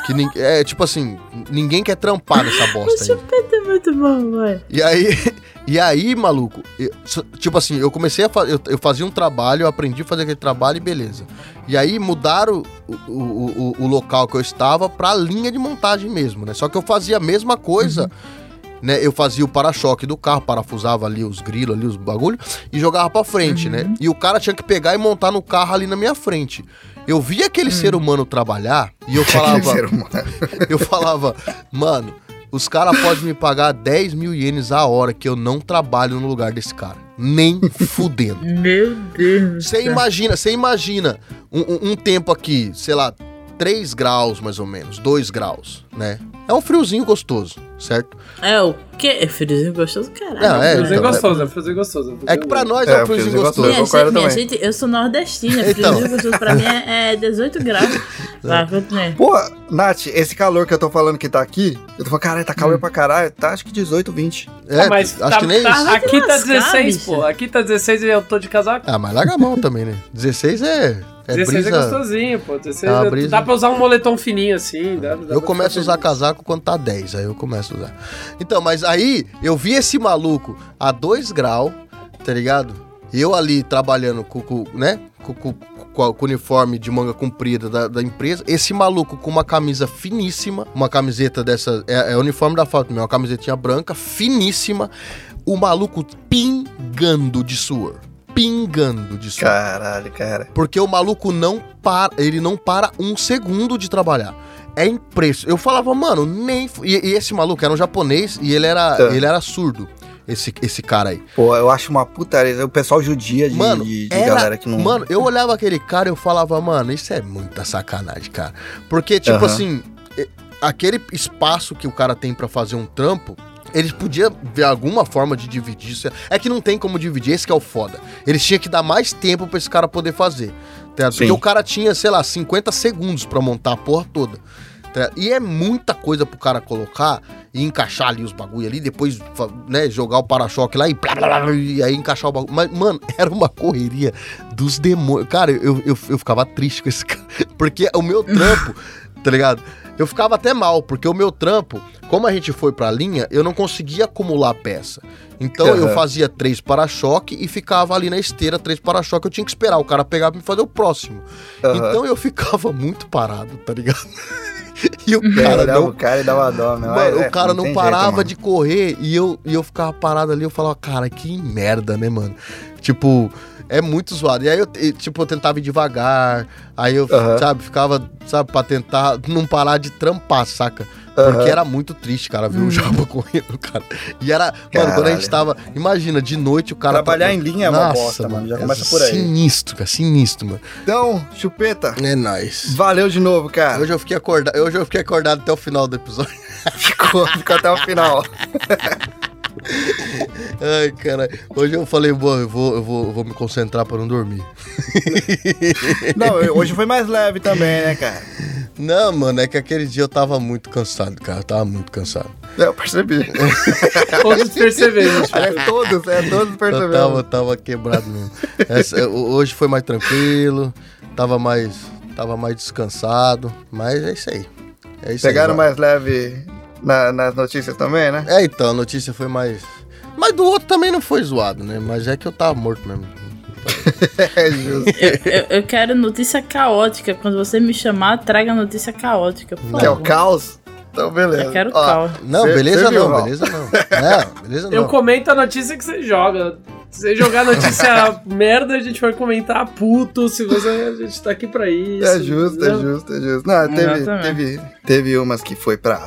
Que é tipo assim, ninguém quer trampar nessa bosta. O chupeta é muito bom, vai. E aí, e aí, maluco, eu, tipo assim, eu comecei a fazer, eu, eu, fazia um trabalho, eu aprendi a fazer aquele trabalho e beleza. E aí mudaram o, o, o, o local que eu estava pra linha de montagem mesmo, né? Só que eu fazia a mesma coisa. Uhum né? Eu fazia o para-choque do carro, parafusava ali os grilos, ali os bagulho e jogava para frente, né? uhum. né? E o cara tinha que pegar e montar no carro ali na minha frente. Eu via aquele uhum. ser humano trabalhar e eu falava. eu falava, mano, os caras podem me pagar 10 mil ienes a hora que eu não trabalho no lugar desse cara. Nem fudendo. Meu Deus. Você imagina, você imagina um, um, um tempo aqui, sei lá, 3 graus mais ou menos, 2 graus, né? É um friozinho gostoso, certo? É o quê? É friozinho gostoso? Caralho. Não, é, friozinho então, gostoso, é friozinho gostoso. É que pra nós é, é um friozinho gostoso. Minha, gente, minha gente, eu sou nordestina, então. friozinho gostoso pra mim é, é 18 graus. Vai, continue. Pô, Nath, esse calor que eu tô falando que tá aqui, eu tô falando, caralho, tá calor hum. pra caralho, tá acho que 18, 20. É, ah, mas acho tá, que nem tá, isso. Aqui tá 16, pô. Aqui tá 16 e eu tô de casaco. Ah, mas larga a mão também, né? 16 é é 16 é brisa... é gostosinho, pô. 16 é, brisa... Dá pra usar um moletom fininho assim. Dá, dá eu começo a usar casaco quando tá 10, aí eu começo a usar. Então, mas aí eu vi esse maluco a 2 graus, tá ligado? Eu ali trabalhando com, com né? Com, com, com, o uniforme de manga comprida da, da, empresa. Esse maluco com uma camisa finíssima, uma camiseta dessa. É, é o uniforme da foto, uma camisetinha branca, finíssima. O maluco pingando de suor pingando de sono. Caralho, cara. Porque o maluco não para, ele não para um segundo de trabalhar. É impressionante. Eu falava, mano, nem. E, e, esse maluco era um japonês e ele era, tá. ele era surdo. Esse, esse cara aí. Pô, eu acho uma putaria. O pessoal judia de, mano, de, de era, galera que não. Mano, eu olhava aquele cara e eu falava, mano, isso é muita sacanagem, cara. Porque, tipo uhum. assim, aquele espaço que o cara tem para fazer um trampo, eles podiam ver alguma forma de dividir isso. É que não tem como dividir, esse que é o foda. Eles tinham que dar mais tempo pra esse cara poder fazer. Tá? Porque o cara tinha, sei lá, 50 segundos para montar a porra toda. Tá? E é muita coisa pro cara colocar e encaixar ali os bagulho ali, depois né, jogar o para-choque lá e, blá, blá, blá, e aí encaixar o bagulho. Mas, mano, era uma correria dos demônios. Cara, eu, eu, eu ficava triste com esse cara. Porque o meu trampo, tá ligado? Eu ficava até mal, porque o meu trampo, como a gente foi pra linha, eu não conseguia acumular peça. Então uhum. eu fazia três para-choque e ficava ali na esteira, três para-choque, eu tinha que esperar o cara pegar pra me fazer o próximo. Uhum. Então eu ficava muito parado, tá ligado? e o cara não... O cara dava dó, meu. Mano, é, o cara não, não parava jeito, de correr e eu, e eu ficava parado ali, eu falava, cara, que merda, né, mano? Tipo, é muito zoado. E aí eu, tipo, eu tentava ir devagar, aí eu, uhum. sabe, ficava, sabe, pra tentar não parar de trampar, saca? Porque era muito triste, cara, ver hum. o Japa correndo, cara. E era, Caralho. mano, quando a gente tava. Imagina, de noite o cara. Trabalhar tava, em linha é uma Nossa, bosta, mano. Já começa por aí. Sinistro, cara, sinistro, mano. Então, chupeta. É nice. Valeu de novo, cara. Hoje eu fiquei acordado, hoje eu fiquei acordado até o final do episódio. ficou, ficou até o final. Ai, cara. Hoje eu falei, bom, eu vou, eu vou, eu vou me concentrar pra não dormir. Não, hoje foi mais leve também, né, cara? Não, mano, é que aquele dia eu tava muito cansado, cara. Eu tava muito cansado. É, eu percebi. todos perceberam. É, todos, é, todos perceberam. Eu tava, tava quebrado mesmo. Essa, hoje foi mais tranquilo, tava mais, tava mais descansado, mas é isso aí. É isso Pegaram aí, mais leve na, nas notícias também, né? É, então, a notícia foi mais. Mas do outro também não foi zoado, né? Mas é que eu tava morto mesmo. é justo. Eu, eu, eu, quero notícia caótica. Quando você me chamar, traga notícia caótica. Por Quer o caos? Então, beleza. Eu quero Ó, caos. Não, cê, beleza cê não, beleza não. Não, beleza não. Eu comento a notícia que você joga. Se você jogar notícia merda, a gente vai comentar puto. Se você. A gente tá aqui pra isso. É justo, é entendeu? é justo, é justo. Não, teve, teve, teve umas que foi pra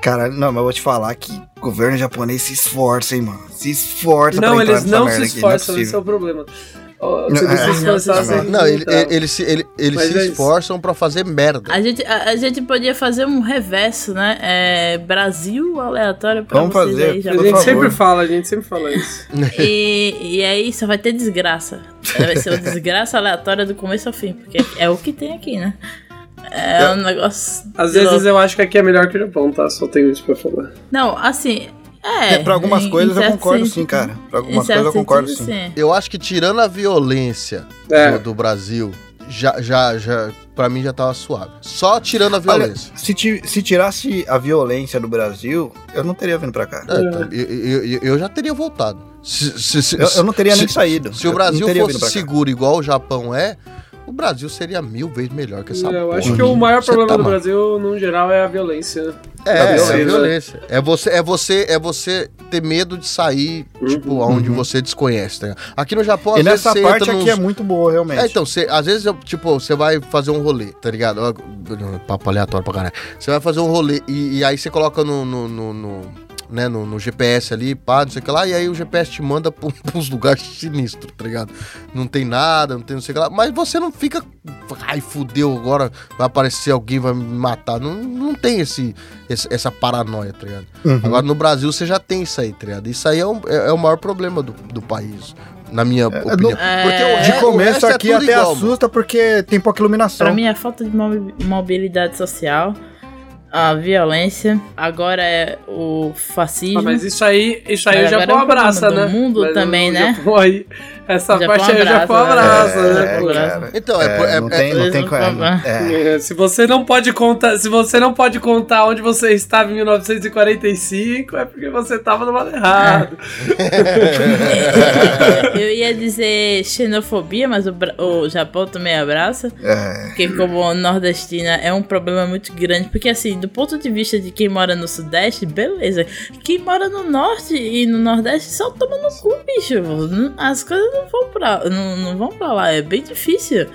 Cara, não, mas eu vou te falar que o governo japonês se esforça, hein, mano. Se esforça Não, eles não se esforçam, aqui, não é esse é o problema. Oh, se eles se esforçassem. Não, ele, ele, eles se, ele, eles se é esforçam pra fazer merda. A gente, a, a, gente podia fazer um reverso, né? É, Brasil aleatório pra Vamos vocês fazer, aí, já. A gente sempre fala, a gente sempre fala isso. e, e aí só vai ter desgraça. Vai ser uma desgraça aleatória do começo ao fim, porque é o que tem aqui, né? É um negócio. Às vezes louco. eu acho que aqui é melhor que o Japão, tá? Só tenho isso pra falar. Não, assim. É, é pra algumas em, coisas em eu concordo sim, cara. Pra algumas coisas eu concordo sim. sim. Eu acho que tirando a violência é. do, do, Brasil, já, já, já, pra mim já tava suave. Só tirando a violência. Olha, se, ti, se tirasse a violência do Brasil, eu não teria vindo pra cá. É, então, eu, eu, eu, já teria voltado. Se, se, eu, eu, não teria nem saído. Se o Brasil fosse seguro igual o Japão é, o Brasil seria mil vezes melhor que essa Eu acho que o maior problema tá do Brasil, no geral, é a violência. É, é, a violência. É você, é você, é você ter medo de sair, uhum. tipo, onde uhum. você desconhece, tá? Aqui no Japão, às e vezes nessa parte aqui nos... é muito boa, realmente. É, então, você, às vezes, tipo, você vai fazer um rolê, tá ligado? Papo aleatório pra caralho. Você vai fazer um rolê e, e aí você coloca no, no, no, no né, no, no, GPS ali, pá, não sei o que lá, e aí o GPS te manda pra, uns lugares sinistros, tá ligado? Não tem nada, não tem não sei o que lá, mas você não fica, ai, fudeu, agora vai aparecer alguém, vai me matar. Não, não tem esse, esse essa paranoia, tá ligado? Uhum. Agora no Brasil você já tem isso aí, tá ligado? Isso aí é, um, é, é o maior problema do, do país na minha é, opinião. É, porque de começo é aqui até igual, assusta mano. porque tem pouca iluminação. Pra mim é falta de mobilidade social a violência, agora é o fascismo. Ah, mas isso aí, isso aí o Japão é abraça, né? O mundo mas também, né? Japão aí, essa parte aí o Japão abraça, é, né? É, então, é, é, é, não tem, não tem é. Se você não pode contar, se você não pode contar onde você estava em 1945, é porque você estava no lado errado. Eu ia dizer xenofobia, mas o, o Japão também abraça. Porque como nordestina é um problema muito grande, porque assim, do ponto de vista de quem mora no Sudeste, beleza. Quem mora no Norte e no Nordeste só toma no cu, bicho. As coisas não vão pra, não, não vão pra lá, é bem difícil.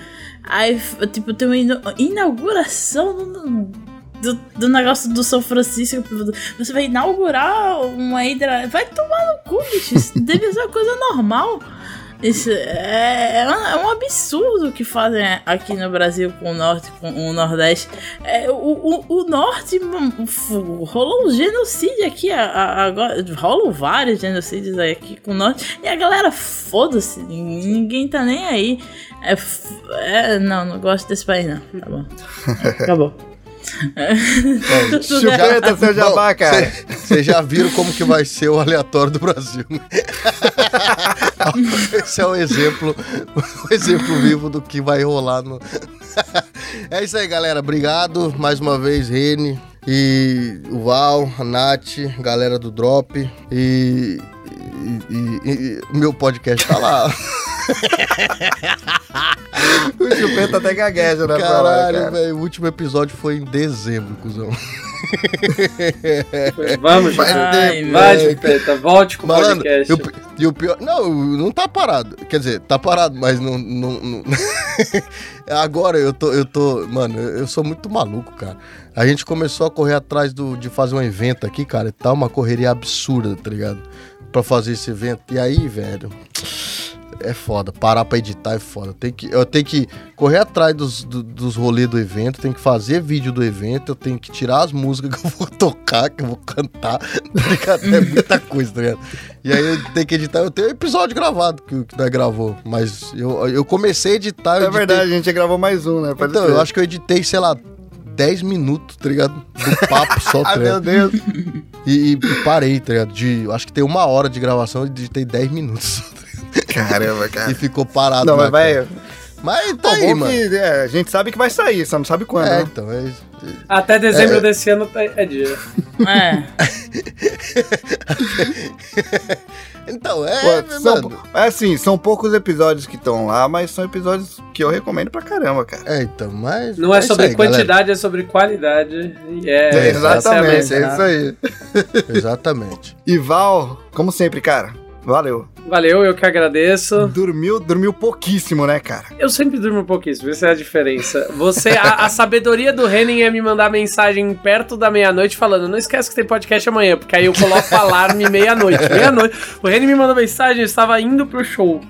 Aí, tipo, tem uma inauguração do, do, do, negócio do São Francisco. Você vai inaugurar uma hidra. Vai tomar no cu, bicho. Isso deve ser uma coisa normal. Isso é, é, um, é um absurdo que fazem aqui no Brasil com o Norte, com o Nordeste. É, o, o, o Norte rolou um genocídio aqui, agora rolam vários genocídios aqui com o Norte. E a galera, foda-se, ninguém tá nem aí. É, é, não, não gosto desse país, não. Tá bom. Acabou. Chupeta seu jabá, cara. Vocês já viram como que vai ser o aleatório do Brasil. Esse é o exemplo, o exemplo vivo do que vai rolar no. é isso aí, galera. Obrigado mais uma vez, Rene. E o Val, a Nath, galera do Drop. E. E, o meu podcast tá lá. o Chupeta até gagueja, né? Caralho, cara. velho. O último episódio foi em dezembro, cuzão. Vamos, vai, vai, Chupeta, volte com o podcast. Eu, e o pior. Não, não tá parado. Quer dizer, tá parado, mas não. não, não... Agora eu tô, eu tô. Mano, eu sou muito maluco, cara. A gente começou a correr atrás do, de fazer um evento aqui, cara. Tá uma correria absurda, tá ligado? Pra fazer esse evento. E aí, velho é foda. Parar pra editar é foda. Tem que, eu tenho que correr atrás dos, do, dos rolês do evento, tenho que fazer vídeo do evento, eu tenho que tirar as músicas que eu vou tocar, que eu vou cantar. Tá é muita coisa, tá ligado? E aí eu tenho que editar. Eu tenho um episódio gravado que, que nós gravou, mas eu, eu comecei a editar. É editei... verdade, a gente gravou mais um, né? Pode então, ser. eu acho que eu editei, sei lá, 10 minutos, tá ligado? Do papo só, tá meu Deus. E, e, parei, tá ligado? De, acho que tem uma hora de gravação, eu editei 10 minutos. Caramba, cara. E ficou parado. Não, mas vai. Mas tá aí, mano. Que, é, a gente sabe que vai sair, só não sabe quando. É, né? então. É... Até dezembro é... desse ano é dia. É. então, é. Pô, são, é assim, são poucos episódios que estão lá, mas são episódios que eu recomendo pra caramba, cara. É, então, mas. Não é, é sobre aí, quantidade, galera. é sobre qualidade. É, é exatamente, é, é isso aí. exatamente. E Val, como sempre, cara, valeu. Valeu, eu que agradeço. Dormiu, dormiu pouquíssimo, né, cara? Eu sempre durmo pouquíssimo, essa é a diferença. Você, a, a sabedoria do Renan é me mandar mensagem perto da meia-noite falando: não esquece que tem podcast amanhã, porque aí eu coloco alarme meia-noite. Meia-noite. O Renan me mandou mensagem, eu estava indo pro show.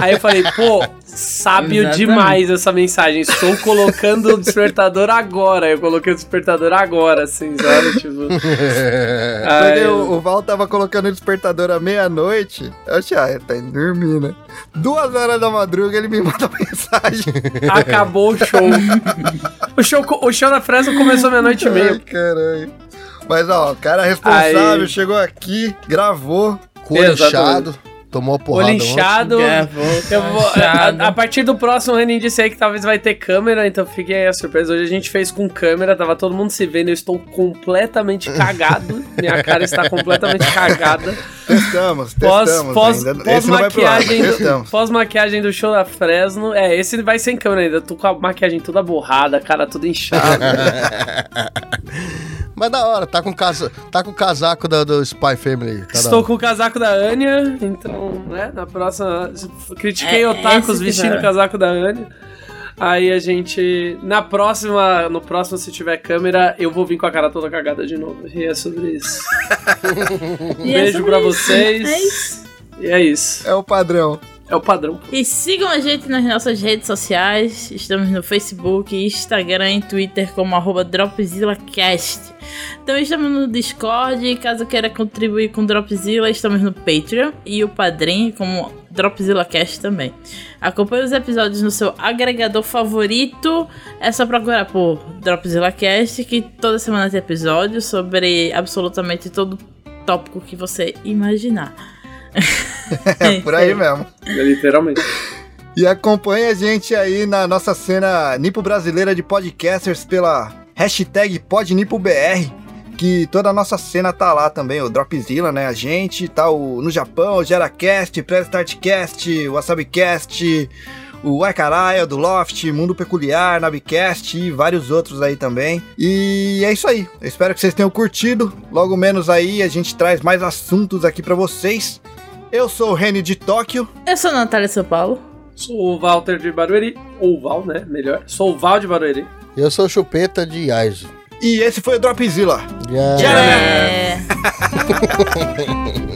Aí eu falei, pô, sábio Exatamente. demais essa mensagem. Estou colocando o despertador agora. Eu coloquei o despertador agora, assim, sabe? Tipo. Aí, o, o Val tava colocando o despertador à meia-noite. Eu achei, ah, tá indo dormir, né? Duas horas da madruga ele me manda mensagem. Acabou o show. o show. O show na Fresno começou meia-noite e meia. Ai, caralho. Mas ó, o cara responsável Aí. chegou aqui, gravou. Colchado. Tomou a porrada Olho inchado. eu vou, a, a, partir do próximo, o Renin disse aí que talvez vai ter câmera, então fiquem aí a surpresa. Hoje a gente fez com câmera, tava todo mundo se vendo, eu estou completamente cagado. Minha cara está completamente cagada. Testamos, testamos. Pós, pós, pós maquiagem, do, pós maquiagem do show da Fresno. É, esse vai sem câmera ainda. Tô com a maquiagem toda borrada, cara toda inchada. Mas da hora, tá com, casa, tá com o casaco da, do Spy Family. Tá Estou com o casaco da Anya, então, né, na próxima. Critiquei é, otakus vestindo o casaco da Anya. Aí a gente. Na próxima. No próximo, se tiver câmera, eu vou vir com a cara toda cagada de novo. E é sobre isso. um é beijo é pra isso. vocês. É isso. E é isso. É o padrão. É o padrão. E sigam a gente nas nossas redes sociais. Estamos no Facebook, Instagram e Twitter como arroba DropzillaCast. Também estamos no Discord. Caso queira contribuir com Dropzilla, estamos no Patreon e o Padrim como DropzillaCast também. Acompanhe os episódios no seu agregador favorito. É só procurar por DropzillaCast, que toda semana tem episódio sobre absolutamente todo tópico que você imaginar. é por aí mesmo. É, literalmente. E acompanha a gente aí na nossa cena nipo brasileira de podcasters pela hashtag PodNipoBR, que toda a nossa cena tá lá também, o Dropzilla, né? A gente tá o, no Japão, o GeraCast, PreStartCast, o WasabiCast, o Ai Caralho, do Loft, Mundo Peculiar, Nabcast e vários outros aí também. E é isso aí. Eu espero que vocês tenham curtido. Logo menos aí a gente traz mais assuntos aqui para vocês. Eu sou o Reni de Tóquio. Eu sou a Natália São Paulo. Sou o Walter de Barueri. Ou Val, né? Melhor. Sou o Val de Barueri. Eu sou o Chupeta de Aizo. E esse foi o Dropzilla. Yeah. yeah.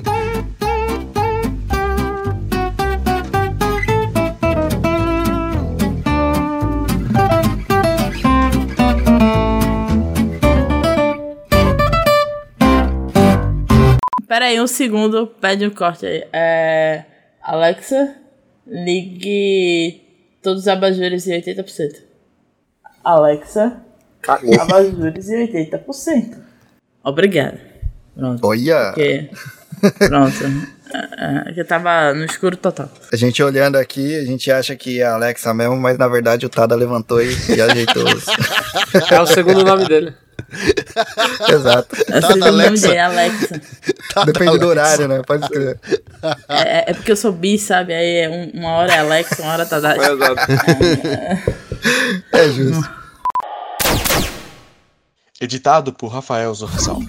Pera aí, um segundo, pede um corte aí. É, Alexa, ligue todos os abajures em 80%. Alexa, abajures em 80%. Obrigada. Pronto. Olha! Porque... Pronto. É, que tava no escuro total. A gente olhando aqui, a gente acha que é a Alexa mesmo, mas na verdade o Tada levantou e, e ajeitou os... É o segundo nome dele. Exato. É o segundo nome dele, Alexa. Depende Alexa. do horário, né? Pode escrever. É, é, porque eu sou bi, sabe? Aí é um, uma hora é Alexa, uma hora Tada. É, exato. É, é justo. Editado por Rafael Zorzal.